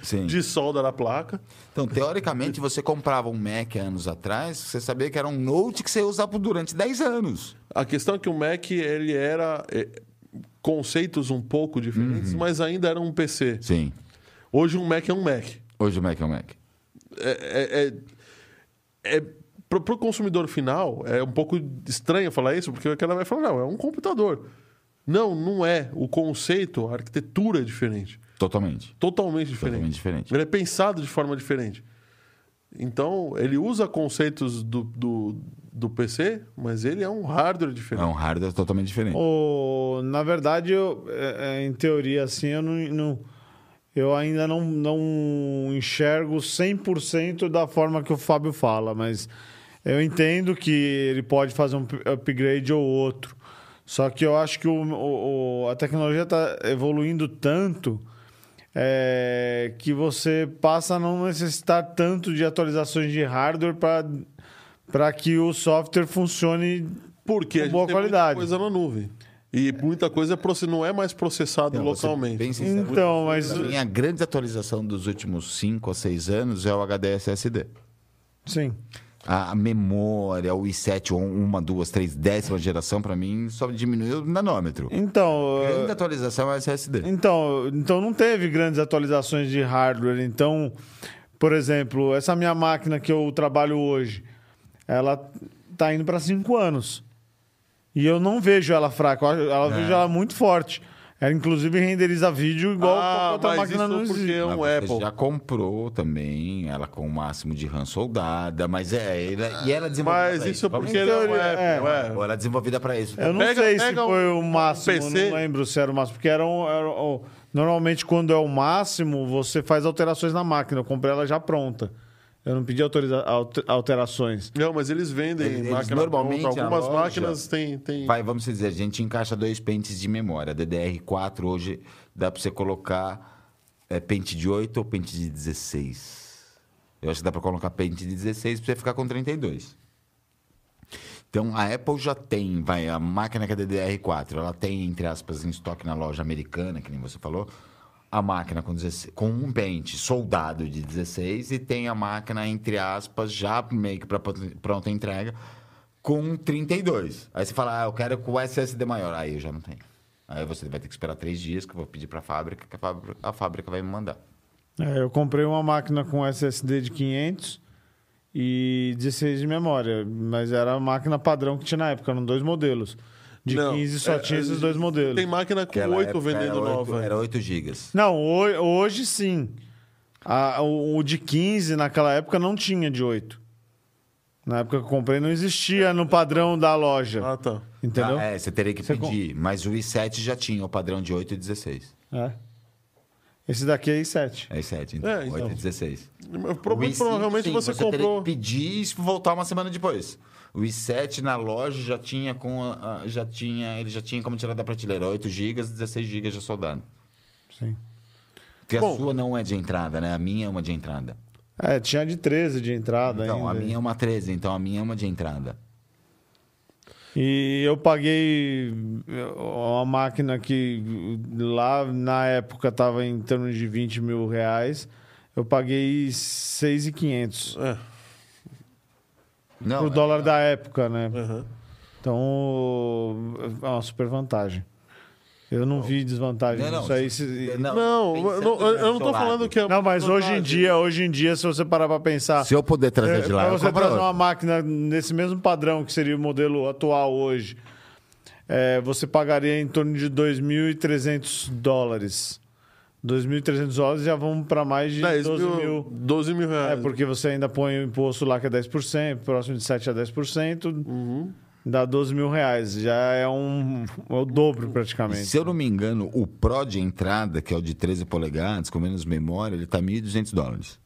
Sim. de solda da placa. Então, teoricamente, você comprava um Mac anos atrás, você sabia que era um Note que você ia usar por durante 10 anos. A questão é que o Mac, ele era... é, conceitos um pouco diferentes, Uhum. mas ainda era um PC. Sim. Hoje um Mac é um Mac. Hoje o Mac é um Mac. é, é, é pro, pro consumidor final é um pouco estranho falar isso, porque cara vai falar, não, é um computador. Não, não é. O conceito, a arquitetura é diferente. Totalmente. Totalmente diferente. Totalmente diferente. Ele é pensado de forma diferente. Então, ele usa conceitos do, do, do PC, mas ele é um hardware É diferente. um hardware totalmente diferente. O, na verdade, eu, é, é, em teoria, assim, eu, não, não- eu ainda não, não enxergo 100% da forma que o Fábio fala, mas eu entendo que ele pode fazer um up- upgrade ou outro. Só que eu acho que o- o- a tecnologia está evoluindo tanto é, que você passa a não necessitar tanto de atualizações de hardware para que o software funcione Porque a com boa qualidade. muita coisa na nuvem. E muita coisa não é mais processado você localmente. bem sincero, Então, mas- a grande atualização dos últimos 5 a 6 anos é o HD SSD. Sim. A a memória, o i7, um- uma, duas, três, décima geração, para mim, só diminuiu o nanômetro. Então, A grande uh, atualização é SSD. então, então não teve grandes atualizações de hardware. Então, por exemplo, essa minha máquina que eu trabalho hoje, ela tá indo para cinco anos. E eu não vejo ela fraca, eu acho- ela vejo ela muito forte. Ela, inclusive, renderiza vídeo igual Ah, qualquer outra mas máquina isso não porque existe. é um Mas Apple. Você já comprou também, ela com o máximo de RAM soldada, mas é. ela- e ela é desenvolvida Mas pra isso porque ele é um Apple. é. é. Ou ela é desenvolvida para isso. Eu não Pega- sei se pega foi um- o máximo, um PC. não lembro se era o máximo, porque era um, era um- normalmente quando é o máximo, você faz alterações na máquina. Eu comprei ela já pronta. Eu não pedi autoriza- alter- alterações. Não, mas eles vendem Eles- eles máquina normalmente pronta. Algumas loja- máquinas têm. têm... Vai, vamos dizer, a gente encaixa dois pentes de memória. A DDR4 hoje dá para você colocar é, pente de 8 ou pente de 16. Eu acho que dá para colocar pente de 16 para você ficar com 32. Então a Apple já tem, vai, a máquina que é DDR4, ela tem, entre aspas, em estoque na loja americana, que nem você falou, a máquina com, 16, com um pente soldado de 16 e tem a máquina, entre aspas, já meio que para pronta entrega, com 32. Aí você fala, ah, eu quero com SSD maior. Aí eu já não tenho. Aí você vai ter que esperar três dias, que eu vou pedir para a fábrica, que a fábrica, a fábrica vai me mandar. É, eu comprei uma máquina com SSD de 500 e 16 de memória, mas era a máquina padrão que tinha na época, eram dois modelos. De Não, 15 só é, tinha é, esses dois modelos. Tem máquina com Aquela 8 época vendendo era 8, nova. Era 8 gigas. Não, ho- hoje sim. A- o, o de 15 naquela época não tinha de 8. Na época que eu comprei não existia no padrão da loja. Ah, tá. Entendeu? Ah, é, você teria que Você com- pedir. Mas o i7 já tinha o padrão de 8 e 16. É. Esse daqui é i7. É i7, então. É, então. 8 e 16. Mas pro- O i5, provavelmente sim, você, teria comprou. que pedir e voltar uma semana depois. O i7 na loja já tinha com a- a- já tinha, ele já tinha como tirar da prateleira 8 GB, 16 GB já soldado. Sim. Porque Bom. a sua não é de entrada, né? A minha é uma de entrada. É, tinha de 13 de entrada Então, ainda. a minha é uma 13, então a minha é uma de entrada. E eu paguei uma máquina que lá na época estava em torno de 20 mil reais. Eu paguei 6,500 É. Não, pro é- dólar da época, né? aham. Então, é uma super vantagem. Eu não vi desvantagem Não, não, nisso aí. se- não, Não, não, eu não tô falando que é. Não, mas hoje em dia, hoje em dia, se você parar para pensar, Se eu puder trazer de lá, É, você trazer uma máquina nesse mesmo padrão que seria o modelo atual hoje, é, você pagaria em torno de 2.300 dólares. 2.300 dólares já vão para mais de 10 12 mil, mil. 12 mil É, reais. porque você ainda põe o imposto lá que é 10%, próximo de 7% a 10%. Uhum. dá 12 mil reais. Já é um é o dobro praticamente. Se eu não me engano, o Pro de entrada, que é o de 13 polegadas, com menos memória, ele tá 1.200 dólares.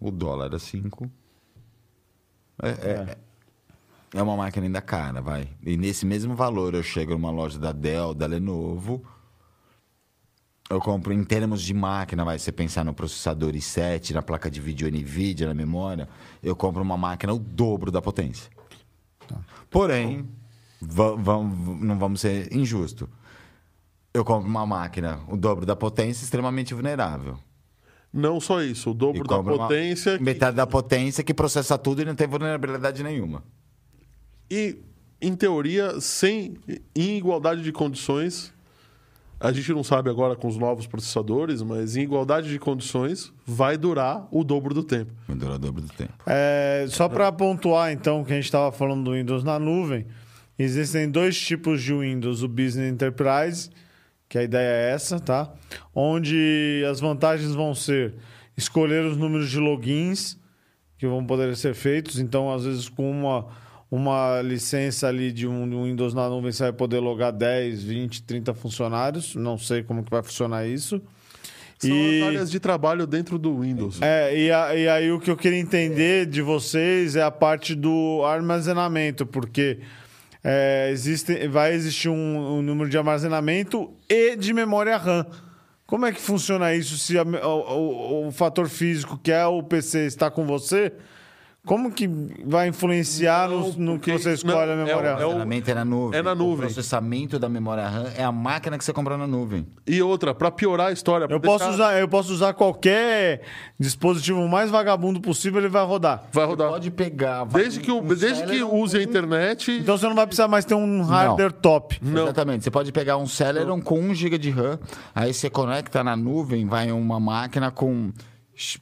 O dólar a 5. É, é, é uma máquina ainda cara, vai. E nesse mesmo valor eu chego numa loja da Dell, da Lenovo. Eu compro em termos de máquina, vai. Você pensar no processador i7, na placa de vídeo NVIDIA, na memória, eu compro uma máquina o dobro da potência. Porém, va- vam- não vamos ser injusto. Eu compro uma máquina o dobro da potência, extremamente vulnerável. Não só isso, o dobro E da uma- potência. que- Metade da potência que processa tudo e não tem vulnerabilidade nenhuma. E, em teoria, sem em igualdade de condições, a gente não sabe agora com os novos processadores, mas em igualdade de condições, vai durar o dobro do tempo. Vai durar o dobro do tempo. É, só para pontuar, então, que a gente estava falando do Windows na nuvem, existem dois tipos de Windows: o Business Enterprise, que a ideia é essa, tá? Onde as vantagens vão ser escolher os números de logins que vão poder ser feitos. Então, às vezes, com uma, uma licença ali de um, de um Windows na nuvem, você vai poder logar 10, 20, 30 funcionários. Não sei como que vai funcionar isso. São E- as áreas de trabalho dentro do Windows. é, e, a- e aí o que eu queria entender de vocês é a parte do armazenamento, porque é, existe, vai existir um, um número de armazenamento e de memória RAM. Como é que funciona isso se a o, o- o fator físico, que é o PC, está com você? Como que vai influenciar no, no que você escolhe não, a é memória RAM? é o- é na nuvem. é na nuvem. O processamento da memória RAM é a máquina que você comprou na nuvem. E outra, para piorar a história. Eu posso, deixar- usar, eu posso usar qualquer dispositivo mais vagabundo possível, ele vai rodar. Vai Você rodar. pode pegar... vai Desde que, um desde que use a internet. Então você não vai precisar mais ter um hardware top. Exatamente. Você pode pegar um Celeron com 1 GB de RAM, aí você conecta na nuvem, vai uma máquina com sh-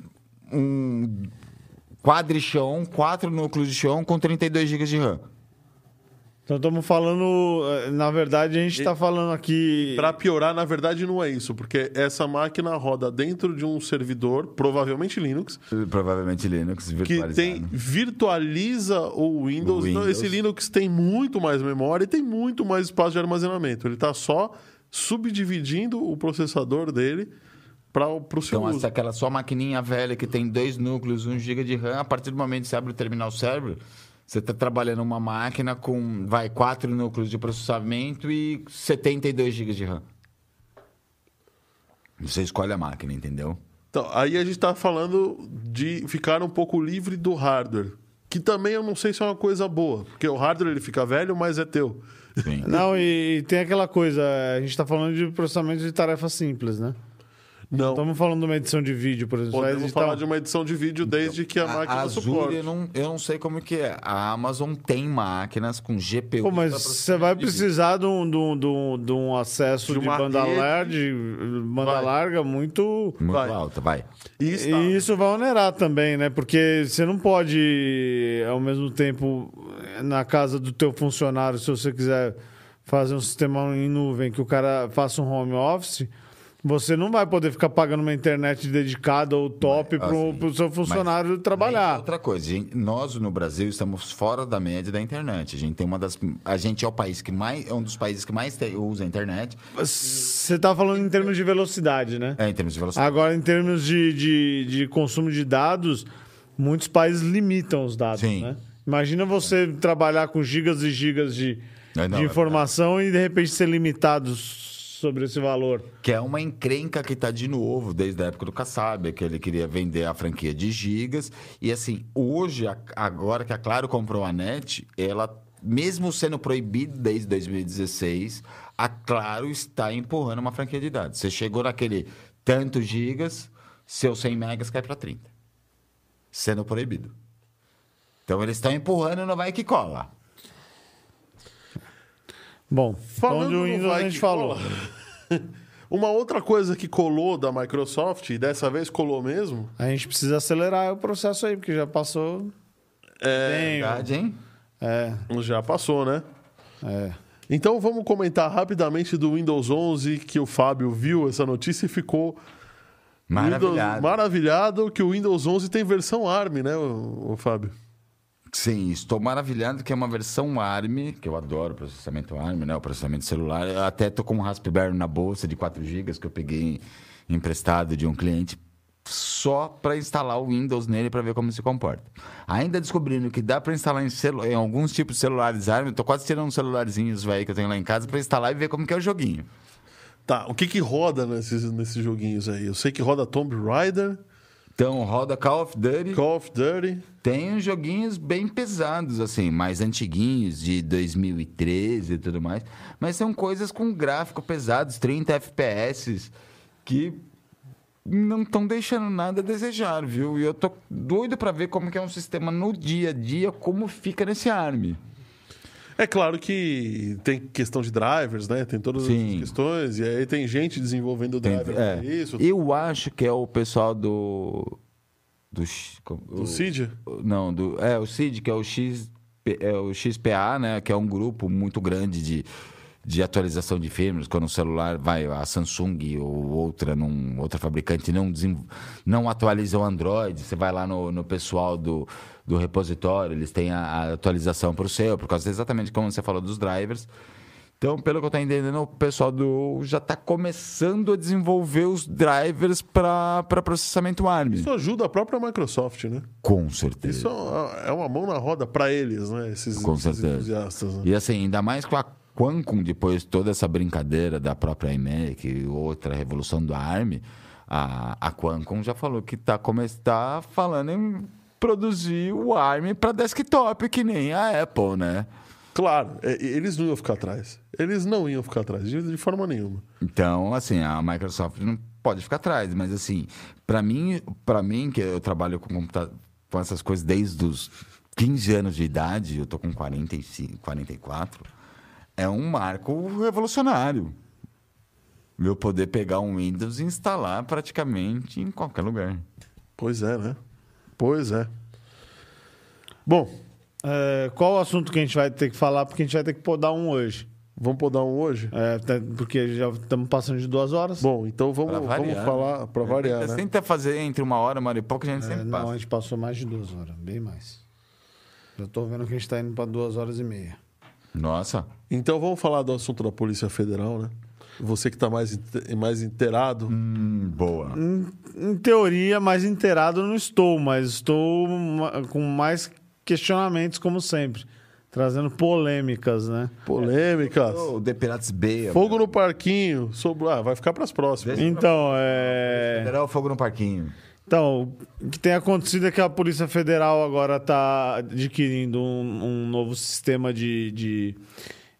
quadrichão, quatro núcleos de chão com 32 GB de RAM. Então estamos falando, eh, na verdade, a gente está falando aqui. Para piorar, na verdade, não é isso, porque essa máquina roda dentro de um servidor, provavelmente Linux, Provavelmente Linux que virtualizado. tem virtualiza o Windows. O Então, Windows. esse Linux tem muito mais memória e tem muito mais espaço de armazenamento. Ele está só subdividindo o processador dele para o seu Então, uso. essa, aquela sua maquininha velha que tem dois núcleos, 1 GB de RAM, a partir do momento que você abre o terminal server, você está trabalhando uma máquina com, vai, quatro núcleos de processamento e 72 GB de RAM. Você escolhe a máquina, entendeu? Então, aí a gente está falando de ficar um pouco livre do hardware. Que também eu não sei se é uma coisa boa. Porque o hardware ele fica velho, mas é teu. Sim. Não, e tem aquela coisa, a gente está falando de processamento de tarefas simples, né? Não. Estamos falando de uma edição de vídeo, por exemplo. Podemos falar de uma edição de vídeo desde que a, máquina a Azure, suporte. eu não, eu não sei como que é. A Amazon tem máquinas com GPU. Pô, mas você vai de precisar de um, de um- de um- de um acesso De de, banda, banda Vai. larga muito. Muito Vai. alta, vai. E está- E isso vai onerar também, né? Porque você não pode, ao mesmo tempo, na casa do teu funcionário, se você quiser fazer um sistema em nuvem que o cara faça um home office, você não vai poder ficar pagando uma internet dedicada ou top para assim, o seu funcionário trabalhar. Outra coisa, gente, nós no Brasil estamos fora da média da internet. A gente tem uma das, a gente é o país que mais, é um dos países que mais usa a internet. Você está falando em termos de velocidade, né? É, em termos de velocidade. Agora, em termos de, de, de consumo de dados, muitos países limitam os dados, Sim. né? Imagina você trabalhar com gigas e gigas de, É, não, de é informação e, de repente, ser limitado sobre esse valor. Que é uma encrenca que está de novo desde a época do Kassab, que ele queria vender a franquia de gigas. E assim, hoje, agora que a Claro comprou a NET, ela, mesmo sendo proibida desde 2016, a Claro está empurrando uma franquia de dados. Você chegou naquele tantos gigas, seus 100 megas cai para 30. Sendo proibido. Então eles estão empurrando, não vai que cola. Bom, Falando onde o Windows vai a gente falou. Uma outra coisa que colou da Microsoft, e dessa vez colou mesmo, A gente precisa acelerar o processo aí, porque já passou... É, Verdade, hein? é, já passou, né? é. Então vamos comentar rapidamente do Windows 11, que o Fábio viu essa notícia e ficou Maravilhado. Windows- maravilhado que o Windows 11 tem versão ARM, né, o, Fábio? Sim, estou maravilhado que é uma versão ARM, que eu adoro processamento ARM, né? O processamento celular. Eu até tô com um Raspberry na bolsa de 4 GB que eu peguei emprestado de um cliente só para instalar o Windows nele para ver como se comporta. Ainda descobrindo que dá para instalar em, em alguns tipos de celulares ARM, eu tô quase tirando uns celularzinhos que eu tenho lá em casa para instalar e ver como que é o joguinho. Tá, o que que roda nesses, nesses joguinhos aí? Eu sei que roda Tomb Raider, Então, roda Call of Duty. Call of Duty. Tem uns joguinhos bem pesados, assim, mais antiguinhos, de 2013 e tudo mais. Mas são coisas com gráfico pesados, 30 FPS, que não estão deixando nada a desejar, viu? E eu tô doido pra ver como que é um sistema no dia a dia, como fica nesse ARM. É claro que tem questão de drivers, né? Tem todas Sim. as questões. E aí tem gente desenvolvendo Tem- driver é. isso. Eu acho que é o pessoal do... Do, Do o- Cydia? Não, do, é o CID, que é o, X, é o XPA, né? Que é um grupo muito grande de, de atualização de firmware. Quando o celular vai, a Samsung ou outra, num, outra fabricante não, não atualiza o Android, você vai lá no, no pessoal do, do repositório, eles têm a, a atualização para o seu, por causa exatamente como você falou dos drivers. Então, pelo que eu estou entendendo, o pessoal do já está começando a desenvolver os drivers para processamento ARM. Isso ajuda a própria Microsoft, né? Com certeza. Isso é uma mão na roda pra eles, né? Esses, Com esses certeza. entusiastas. Né? E assim, ainda mais com a Qualcomm, depois de toda essa brincadeira da própria iMac, outra revolução do ARM, a, a Qualcomm já falou que está tá falando em produzir o ARM para desktop, que nem a Apple, né? Claro, é, eles não iam ficar atrás. Eles não iam ficar atrás, de, forma nenhuma. Então, assim, a Microsoft não pode ficar atrás, mas assim, para mim, para mim que eu trabalho com computa- com essas coisas desde os 15 anos de idade, eu tô com 45, 44, é um marco revolucionário. Eu poder pegar um Windows e instalar praticamente em qualquer lugar. Pois é, né? Pois é. Bom, É, qual o assunto que a gente vai ter que falar? Porque a gente vai ter que podar um hoje. vamos podar um hoje? É, até porque já estamos passando de duas horas. Bom, então vamos, Pra variar, vamos falar para variar, Você né? tenta fazer entre uma hora, uma hora e pouco, a gente É, sempre não, a passa. gente passou mais de duas horas, bem mais. Já tô vendo que a gente está indo para duas horas e meia. Nossa. Então vamos falar do assunto da Polícia Federal, né? Você que está mais, mais inteirado. Hum, boa. Em teoria, mais inteirado eu não estou, mas estou com mais questionamentos, como sempre. Trazendo polêmicas, né? Polêmicas. O The Pirates B. Fogo no parquinho. Sobre... Ah, vai ficar para as próximas. Então, é... Federal Fogo no Parquinho. Então, o que tem acontecido é que a Polícia Federal agora está adquirindo um, um novo sistema de, de,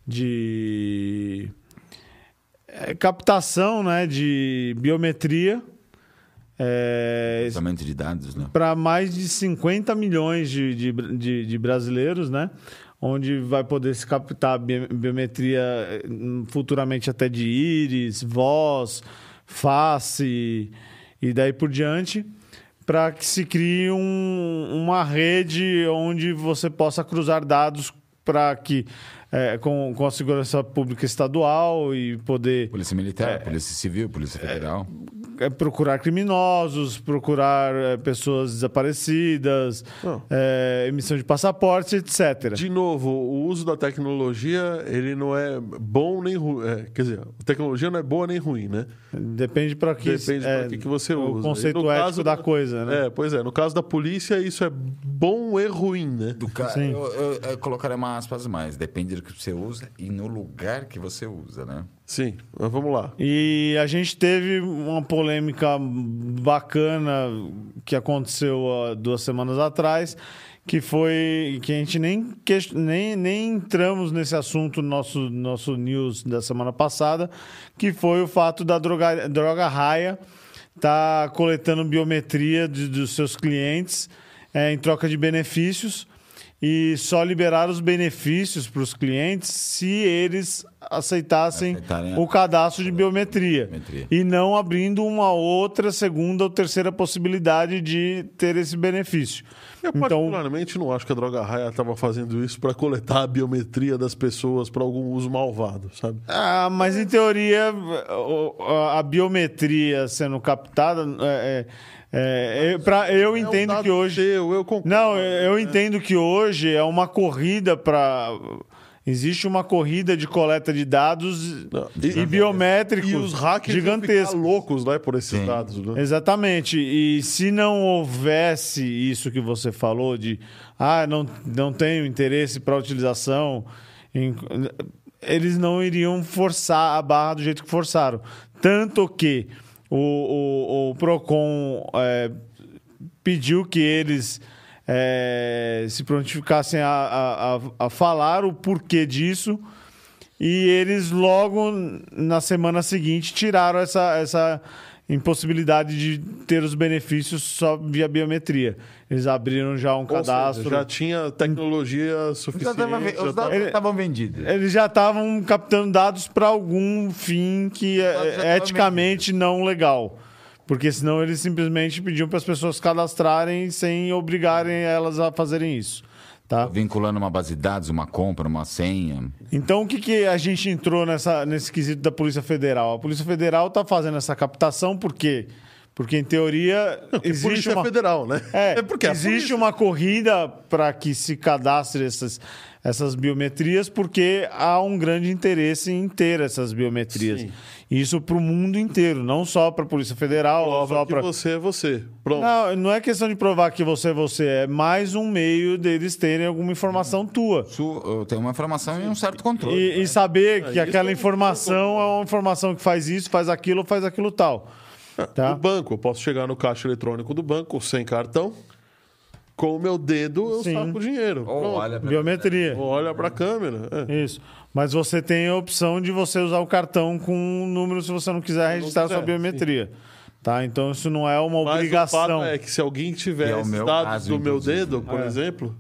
de é, captação né, de biometria é, Cruzamento de dados, né? para mais de 50 milhões de, de, de, de brasileiros, né? Onde vai poder se captar biometria eh, futuramente até de íris, voz, face e daí por diante, para que se crie um- uma rede onde você possa cruzar dados para que eh, com, com a segurança pública estadual e poder Polícia Militar, Polícia Civil, Polícia Federal. é, procurar criminosos, procurar é, pessoas desaparecidas, Não. é, emissão de passaportes, etc. De novo, o uso da tecnologia, ele não é bom nem ruim. É, quer dizer, a tecnologia não é boa nem ruim, né? Depende para que Depende é, para que, que você o usa. conceito E no ético caso da coisa, né? É, pois é. No caso da polícia, isso é bom e ruim, né? Do ca... Sim. eu, eu, eu colocaria uma aspas mais. Depende que você usa e no lugar que você usa, né? Sim, mas vamos lá. E a gente teve uma polêmica bacana que aconteceu há duas semanas atrás, que foi que a gente nem, nem, nem entramos nesse assunto no nosso, nosso news da semana passada, que foi o fato da droga, droga raia estar coletando biometria de- dos seus clientes eh, em troca de benefícios e só liberar os benefícios para os clientes se eles aceitassem Aceitarem o cadastro de biometria, Biometria. e não abrindo uma outra, segunda ou terceira possibilidade de ter esse benefício. Eu Então, particularmente não acho que a Droga Raia estava fazendo isso para coletar a biometria das pessoas para algum uso malvado, sabe? Ah, mas em teoria, a biometria sendo captada. É, é, é, pra, eu É um entendo dado que hoje. seu, eu concordo. Não, eu entendo que hoje é uma corrida para. Existe uma corrida de coleta de dados Não, e, biométricos E os hackers gigantescos. ficar loucos né, por esses Sim. dados. Né? Exatamente. E se não houvesse isso que você falou de ah, não, não tenho interesse para utilização, em- eles não iriam forçar a barra do jeito que forçaram. Tanto que o, o, o PROCON é, pediu que eles é, se prontificassem a, a, a, falar o porquê disso. E eles logo na semana seguinte tiraram essa, essa impossibilidade de ter os benefícios só via biometria. Eles abriram já um Ou cadastro. seja, já tinha tecnologia suficiente. os dados estavam vendidos. Eles já estavam captando dados para algum fim que é eticamente não legal. Porque senão eles simplesmente pediam para as pessoas cadastrarem sem obrigarem elas a fazerem isso. Tá? Vinculando uma base de dados, uma compra, uma senha. Então, o que, que a gente entrou nessa, nesse quesito da Polícia Federal? A Polícia Federal está fazendo essa captação por quê? Porque, em teoria, Porque existe Polícia uma... Federal, né? É, porque a existe uma corrida para que se cadastre essas, essas biometrias, porque há um grande interesse em ter essas biometrias. Sim. Isso para o mundo inteiro, não só para a Polícia Federal, Prova só que para. você é você. Pronto. Não, não é questão de provar que você é você, é mais um meio deles terem alguma informação tua. Isso eu tenho uma informação e um certo controle. E, e saber que aquela é um- informação é uma informação que faz isso, faz aquilo, faz aquilo tal. Tá? No banco, eu posso chegar no caixa eletrônico do banco sem cartão, com o meu dedo eu Sim. saco o dinheiro. Ou Pronto. olha pra- Biometria. Olha pra câmera. é. Isso. Mas você tem a opção de você usar o cartão com um número se você não quiser registrar quiser, sua biometria. Tá? Então isso não é uma Mas o obrigação. fato é que se alguém tiver é o meu dados caso, do meu inclusive. dedo, por É. exemplo,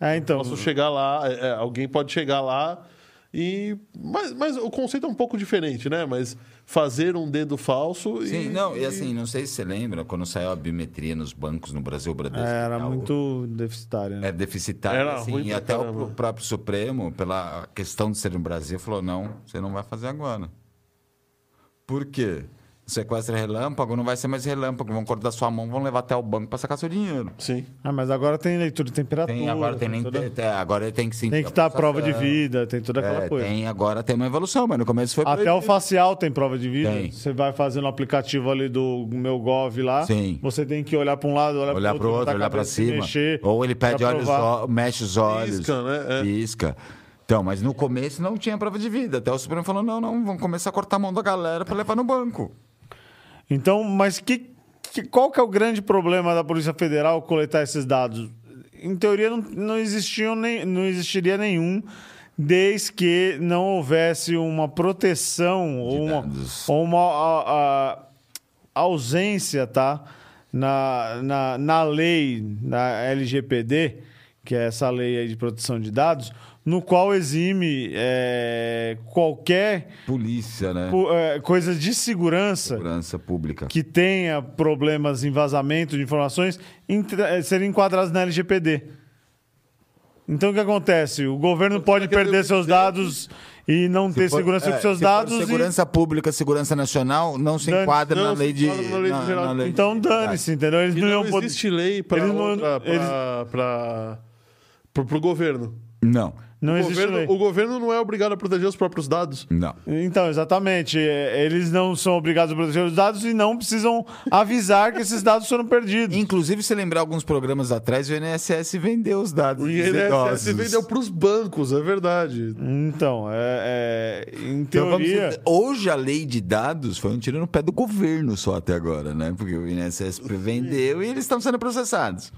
É, então. posso chegar lá, é, é, alguém pode chegar lá e... Mas, mas o conceito é um pouco diferente, né? Mas fazer um dedo falso Sim, e... não, e assim, não sei se você lembra, quando saiu a biometria nos bancos no Brasil, o Bradesco. É, Era muito deficitário. Né? É deficitário, Era assim, e até o caramba. próprio Supremo, pela questão de ser no Brasil, falou: não, você não vai fazer agora. Por quê? O sequestro é relâmpago, não vai ser mais relâmpago. Vão cortar sua mão, vão levar até o banco para sacar seu dinheiro. Sim. Ah, mas agora tem leitura de temperatura. Tem, agora tem, nem, toda- tem- agora tem que sim. tem que estar a prova de vida, tem toda aquela É, coisa. tem, agora tem uma evolução, mas no começo foi Até o proibido. facial tem prova de vida. Tem. Você vai fazendo o aplicativo ali do meu Gov lá. Sim. Você tem que olhar para um lado, olhar, olhar para o outro, a olhar para cima. Mexer, Ou ele pede olhos, mexe os olhos. Pisca, né? É. Pisca. Então, mas no começo não tinha prova de vida. Até o Supremo falou: não, não, vamos começar a cortar a mão da galera para levar no banco. Então, mas que, que- qual que é o grande problema da Polícia Federal coletar esses dados? Em teoria, não, não, existiam nem, não existiria nenhum, desde que não houvesse uma proteção ou uma, ou uma a- a- ausência tá? na, na, na lei, na LGPD, que é essa lei de proteção de dados, no qual exime eh, qualquer Polícia, né? pu- eh, coisa de segurança Segurança pública. que tenha problemas em vazamento de informações eh, serem enquadrados na LGPD. Então o que acontece? O governo pode quer perder seus dados e não ter For- segurança é, com seus se dados. e- Segurança pública, segurança nacional, não se Dane- enquadra não na se lei de. enquadra na lei de Então dane-se, entendeu? Eles E não, não iam poder- existe lei para eles pro, pro governo. Não, Não o, existe governo lei. o governo não é obrigado a proteger os próprios dados. não. Então, exatamente. Eh, Eles não são obrigados a proteger os dados e não precisam avisar que esses dados foram perdidos. Inclusive, se lembrar alguns programas atrás, o INSS vendeu os dados. O INSS idosos. vendeu para os bancos, é verdade. Então, é, é, em Então, vamos teoria. dizer, hoje a lei de dados foi um tiro no pé do governo só até agora, né? Porque o INSS vendeu e eles estão sendo processados.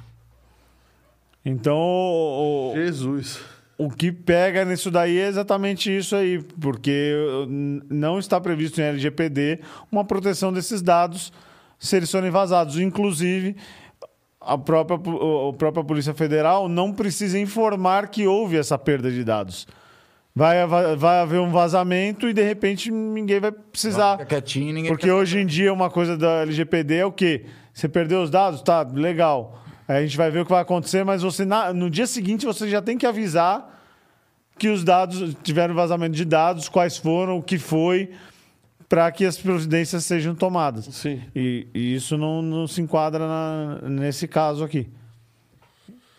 Então, o, Jesus. O que pega nisso daí é exatamente isso aí, porque não está previsto em LGPD uma proteção desses dados se eles forem vazados. Inclusive, a própria, a própria Polícia Federal não precisa informar que houve essa perda de dados. Vai, vai haver um vazamento e, de repente, ninguém vai precisar. Fica quietinho, ninguém Porque hoje em dia uma coisa da LGPD é o quê? Você perdeu os dados? Tá, legal. Aí a gente vai ver o que vai acontecer, mas você na- no dia seguinte você já tem que avisar que os dados tiveram vazamento de dados, quais foram, o que foi, para que as providências sejam tomadas. Sim. E, e isso não, não se enquadra na- nesse caso aqui.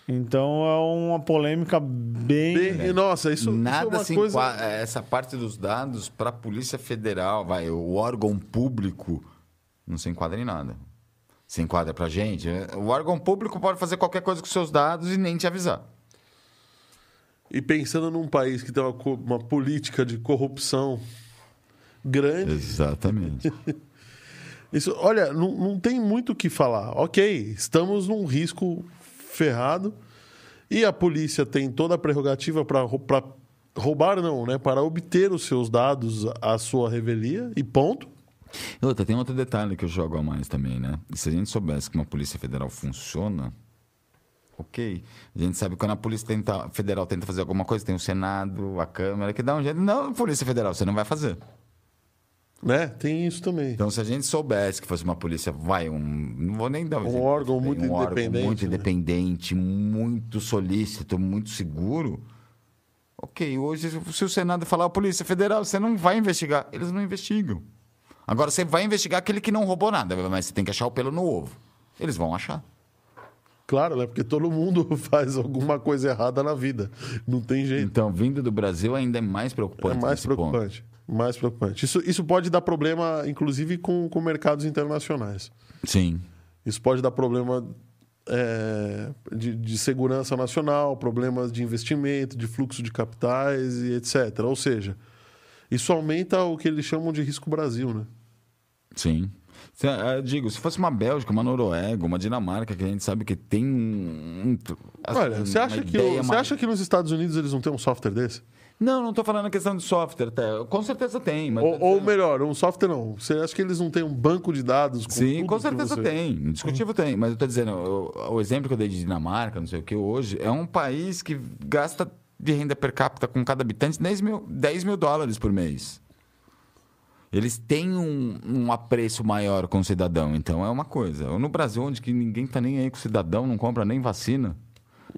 Então é uma polêmica bem. Bem- nossa, isso, isso Nada é uma se coisa. enqua- Essa parte dos dados para a Polícia Federal, vai, o órgão público, não se enquadra em nada. Se enquadra para gente. O órgão público pode fazer qualquer coisa com seus dados e nem te avisar. E pensando num país que tem uma, uma política de corrupção grande, Exatamente. isso, olha, não, não tem muito o que falar. Ok, estamos num risco ferrado e a polícia tem toda a prerrogativa para roubar, não, né? Para obter os seus dados à sua revelia e ponto. E Outra, tem outro detalhe que eu jogo a mais também, né? E se a gente soubesse que uma Polícia Federal funciona, ok. A gente sabe que quando a Polícia tenta- Federal tenta fazer alguma coisa, tem o Senado, a Câmara, que dá um jeito. Não, Polícia Federal, você não vai fazer. Né? Tem isso também. Então, se a gente soubesse que fosse uma polícia, vai, um. Não vou nem dar Um exemplo, órgão muito um órgão independente, muito né? independente, muito solícito, muito seguro. Ok, hoje, se o Senado falar, Polícia Federal, você não vai investigar. Eles não investigam. Agora, você vai investigar aquele que não roubou nada, mas você tem que achar o pelo no ovo. Eles vão achar. Claro, né? Porque todo mundo faz alguma coisa errada na vida. Não tem jeito. Então, vindo do Brasil, ainda é mais É preocupante. mais nesse ponto. preocupante. Mais preocupante. Isso, isso pode dar problema, inclusive, com, com mercados internacionais. Sim. Isso pode dar problema é, de, de segurança nacional, problemas de investimento, de fluxo de capitais e etc. Ou seja, isso aumenta o que eles chamam de risco Brasil, né? Sim. Eu digo, se fosse uma Bélgica, uma Noruega, uma Dinamarca, que a gente sabe que tem um. assim, Olha, você acha, que, o- você mais- acha que nos Estados Unidos eles não têm um software desse? Não, não estou falando a questão de software, até. Com certeza tem. Mas Ou, ou melhor, um software não. Você acha que eles não têm um banco de dados? Com Sim, com certeza você- tem. Indiscutível tem. Mas eu estou dizendo, o, o exemplo que eu dei de Dinamarca, não sei o que, hoje, é um país que gasta de renda per capita com cada habitante 10 mil, 10 mil dólares por mês. Eles têm um, um apreço maior com o cidadão, então é uma coisa. No Brasil, onde que ninguém tá nem aí com o cidadão, não compra nem vacina.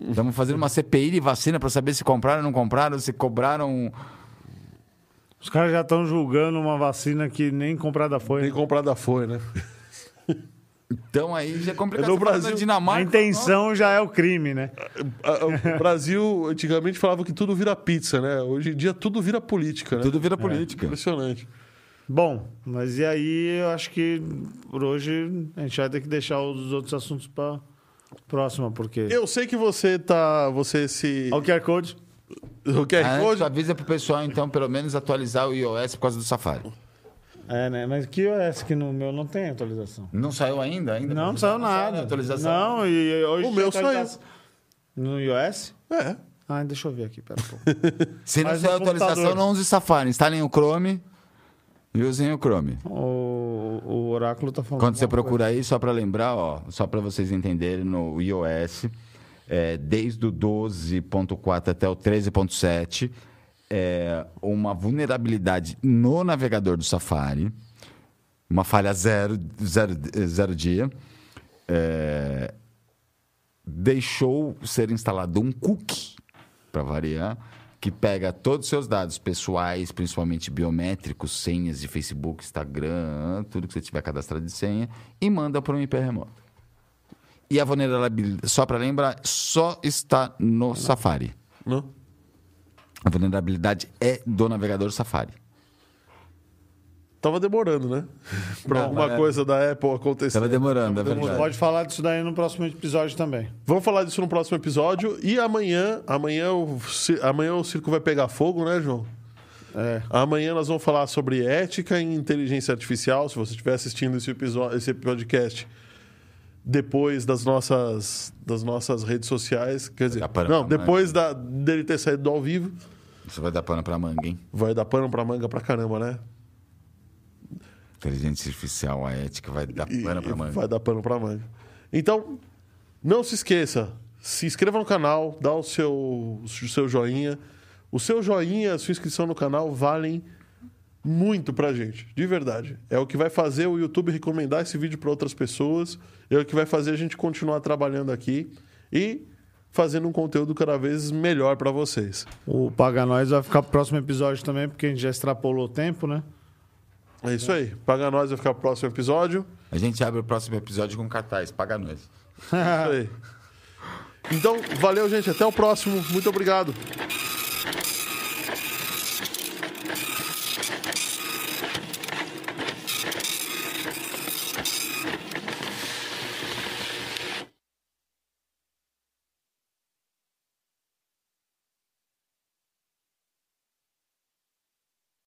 Estamos fazendo uma CPI de vacina para saber se compraram ou não compraram, se cobraram. Os caras já estão julgando uma vacina que nem comprada foi. Nem comprada foi, né? Então aí já é complicado. No Você fala Brasil, da A Dinamarca. intenção já é o crime, né? O Brasil, antigamente, falava que tudo vira pizza, né? Hoje em dia, tudo vira política, né? Tudo vira política. Impressionante. Bom, mas e aí eu acho que por hoje a gente vai ter que deixar os outros assuntos para próxima, porque. Eu sei que você tá. Você se. Olha o QR Code. O QR Antes, Code. avisa pro pessoal, então, pelo menos atualizar o iOS por causa do Safari. É, né? Mas que iOS que no meu não tem atualização. Não saiu ainda? ainda Não, não saiu nada. a atualização? Não, e hoje O meu atualização- No iOS? É. Ah, deixa eu ver aqui, pera um pouco. Se não Mas saiu atualização, computador. não use Safari. Instalem o Chrome e o Chrome. o, o oráculo tá falando. Quando você procura aí, só para lembrar, ó, só para vocês entenderem, no iOS, é, desde o 12.4 até o 13.7, é, uma vulnerabilidade no navegador do Safari, uma falha zero, zero, zero dia, é, deixou ser instalado um cookie, para variar, que pega todos os seus dados pessoais, principalmente biométricos, senhas de Facebook, Instagram, tudo que você tiver cadastrado de senha, e manda para um IP remoto. E a vulnerabilidade, só para lembrar, só está no Safari. Não? A vulnerabilidade é do navegador Safari. Tava demorando, né? pra alguma é- coisa da Apple acontecer. Estava demorando, é coisa. verdade. Pode falar disso daí no próximo episódio também. Vamos falar disso no próximo episódio. E amanhã, amanhã o, amanhã o circo vai pegar fogo, né, João? É. Amanhã nós vamos falar sobre ética em inteligência artificial. Se você estiver assistindo esse, episódio, esse podcast depois das nossas, das nossas redes sociais, quer dizer, não, pra depois da, dele ter saído do ao vivo, Isso vai dar pano para manga, hein? vai dar pano pra manga pra caramba, né? Inteligência artificial, a ética vai dar E- pano para manga. Vai dar pano pra manga. Então, não se esqueça, se inscreva no canal, dá o seu, o seu joinha. O seu joinha, a sua inscrição no canal valem muito pra gente, de verdade. É o que vai fazer o YouTube recomendar esse vídeo para outras pessoas, é o que vai fazer a gente continuar trabalhando aqui e fazendo um conteúdo cada vez melhor para vocês. O Paga Nós vai ficar pro próximo episódio também, porque a gente já extrapolou o tempo, né? É isso aí. Paga nós vai ficar pro próximo episódio. A gente abre o próximo episódio com cartaz, paga nós. Isso aí. Então, valeu, gente. Até o próximo. Muito obrigado.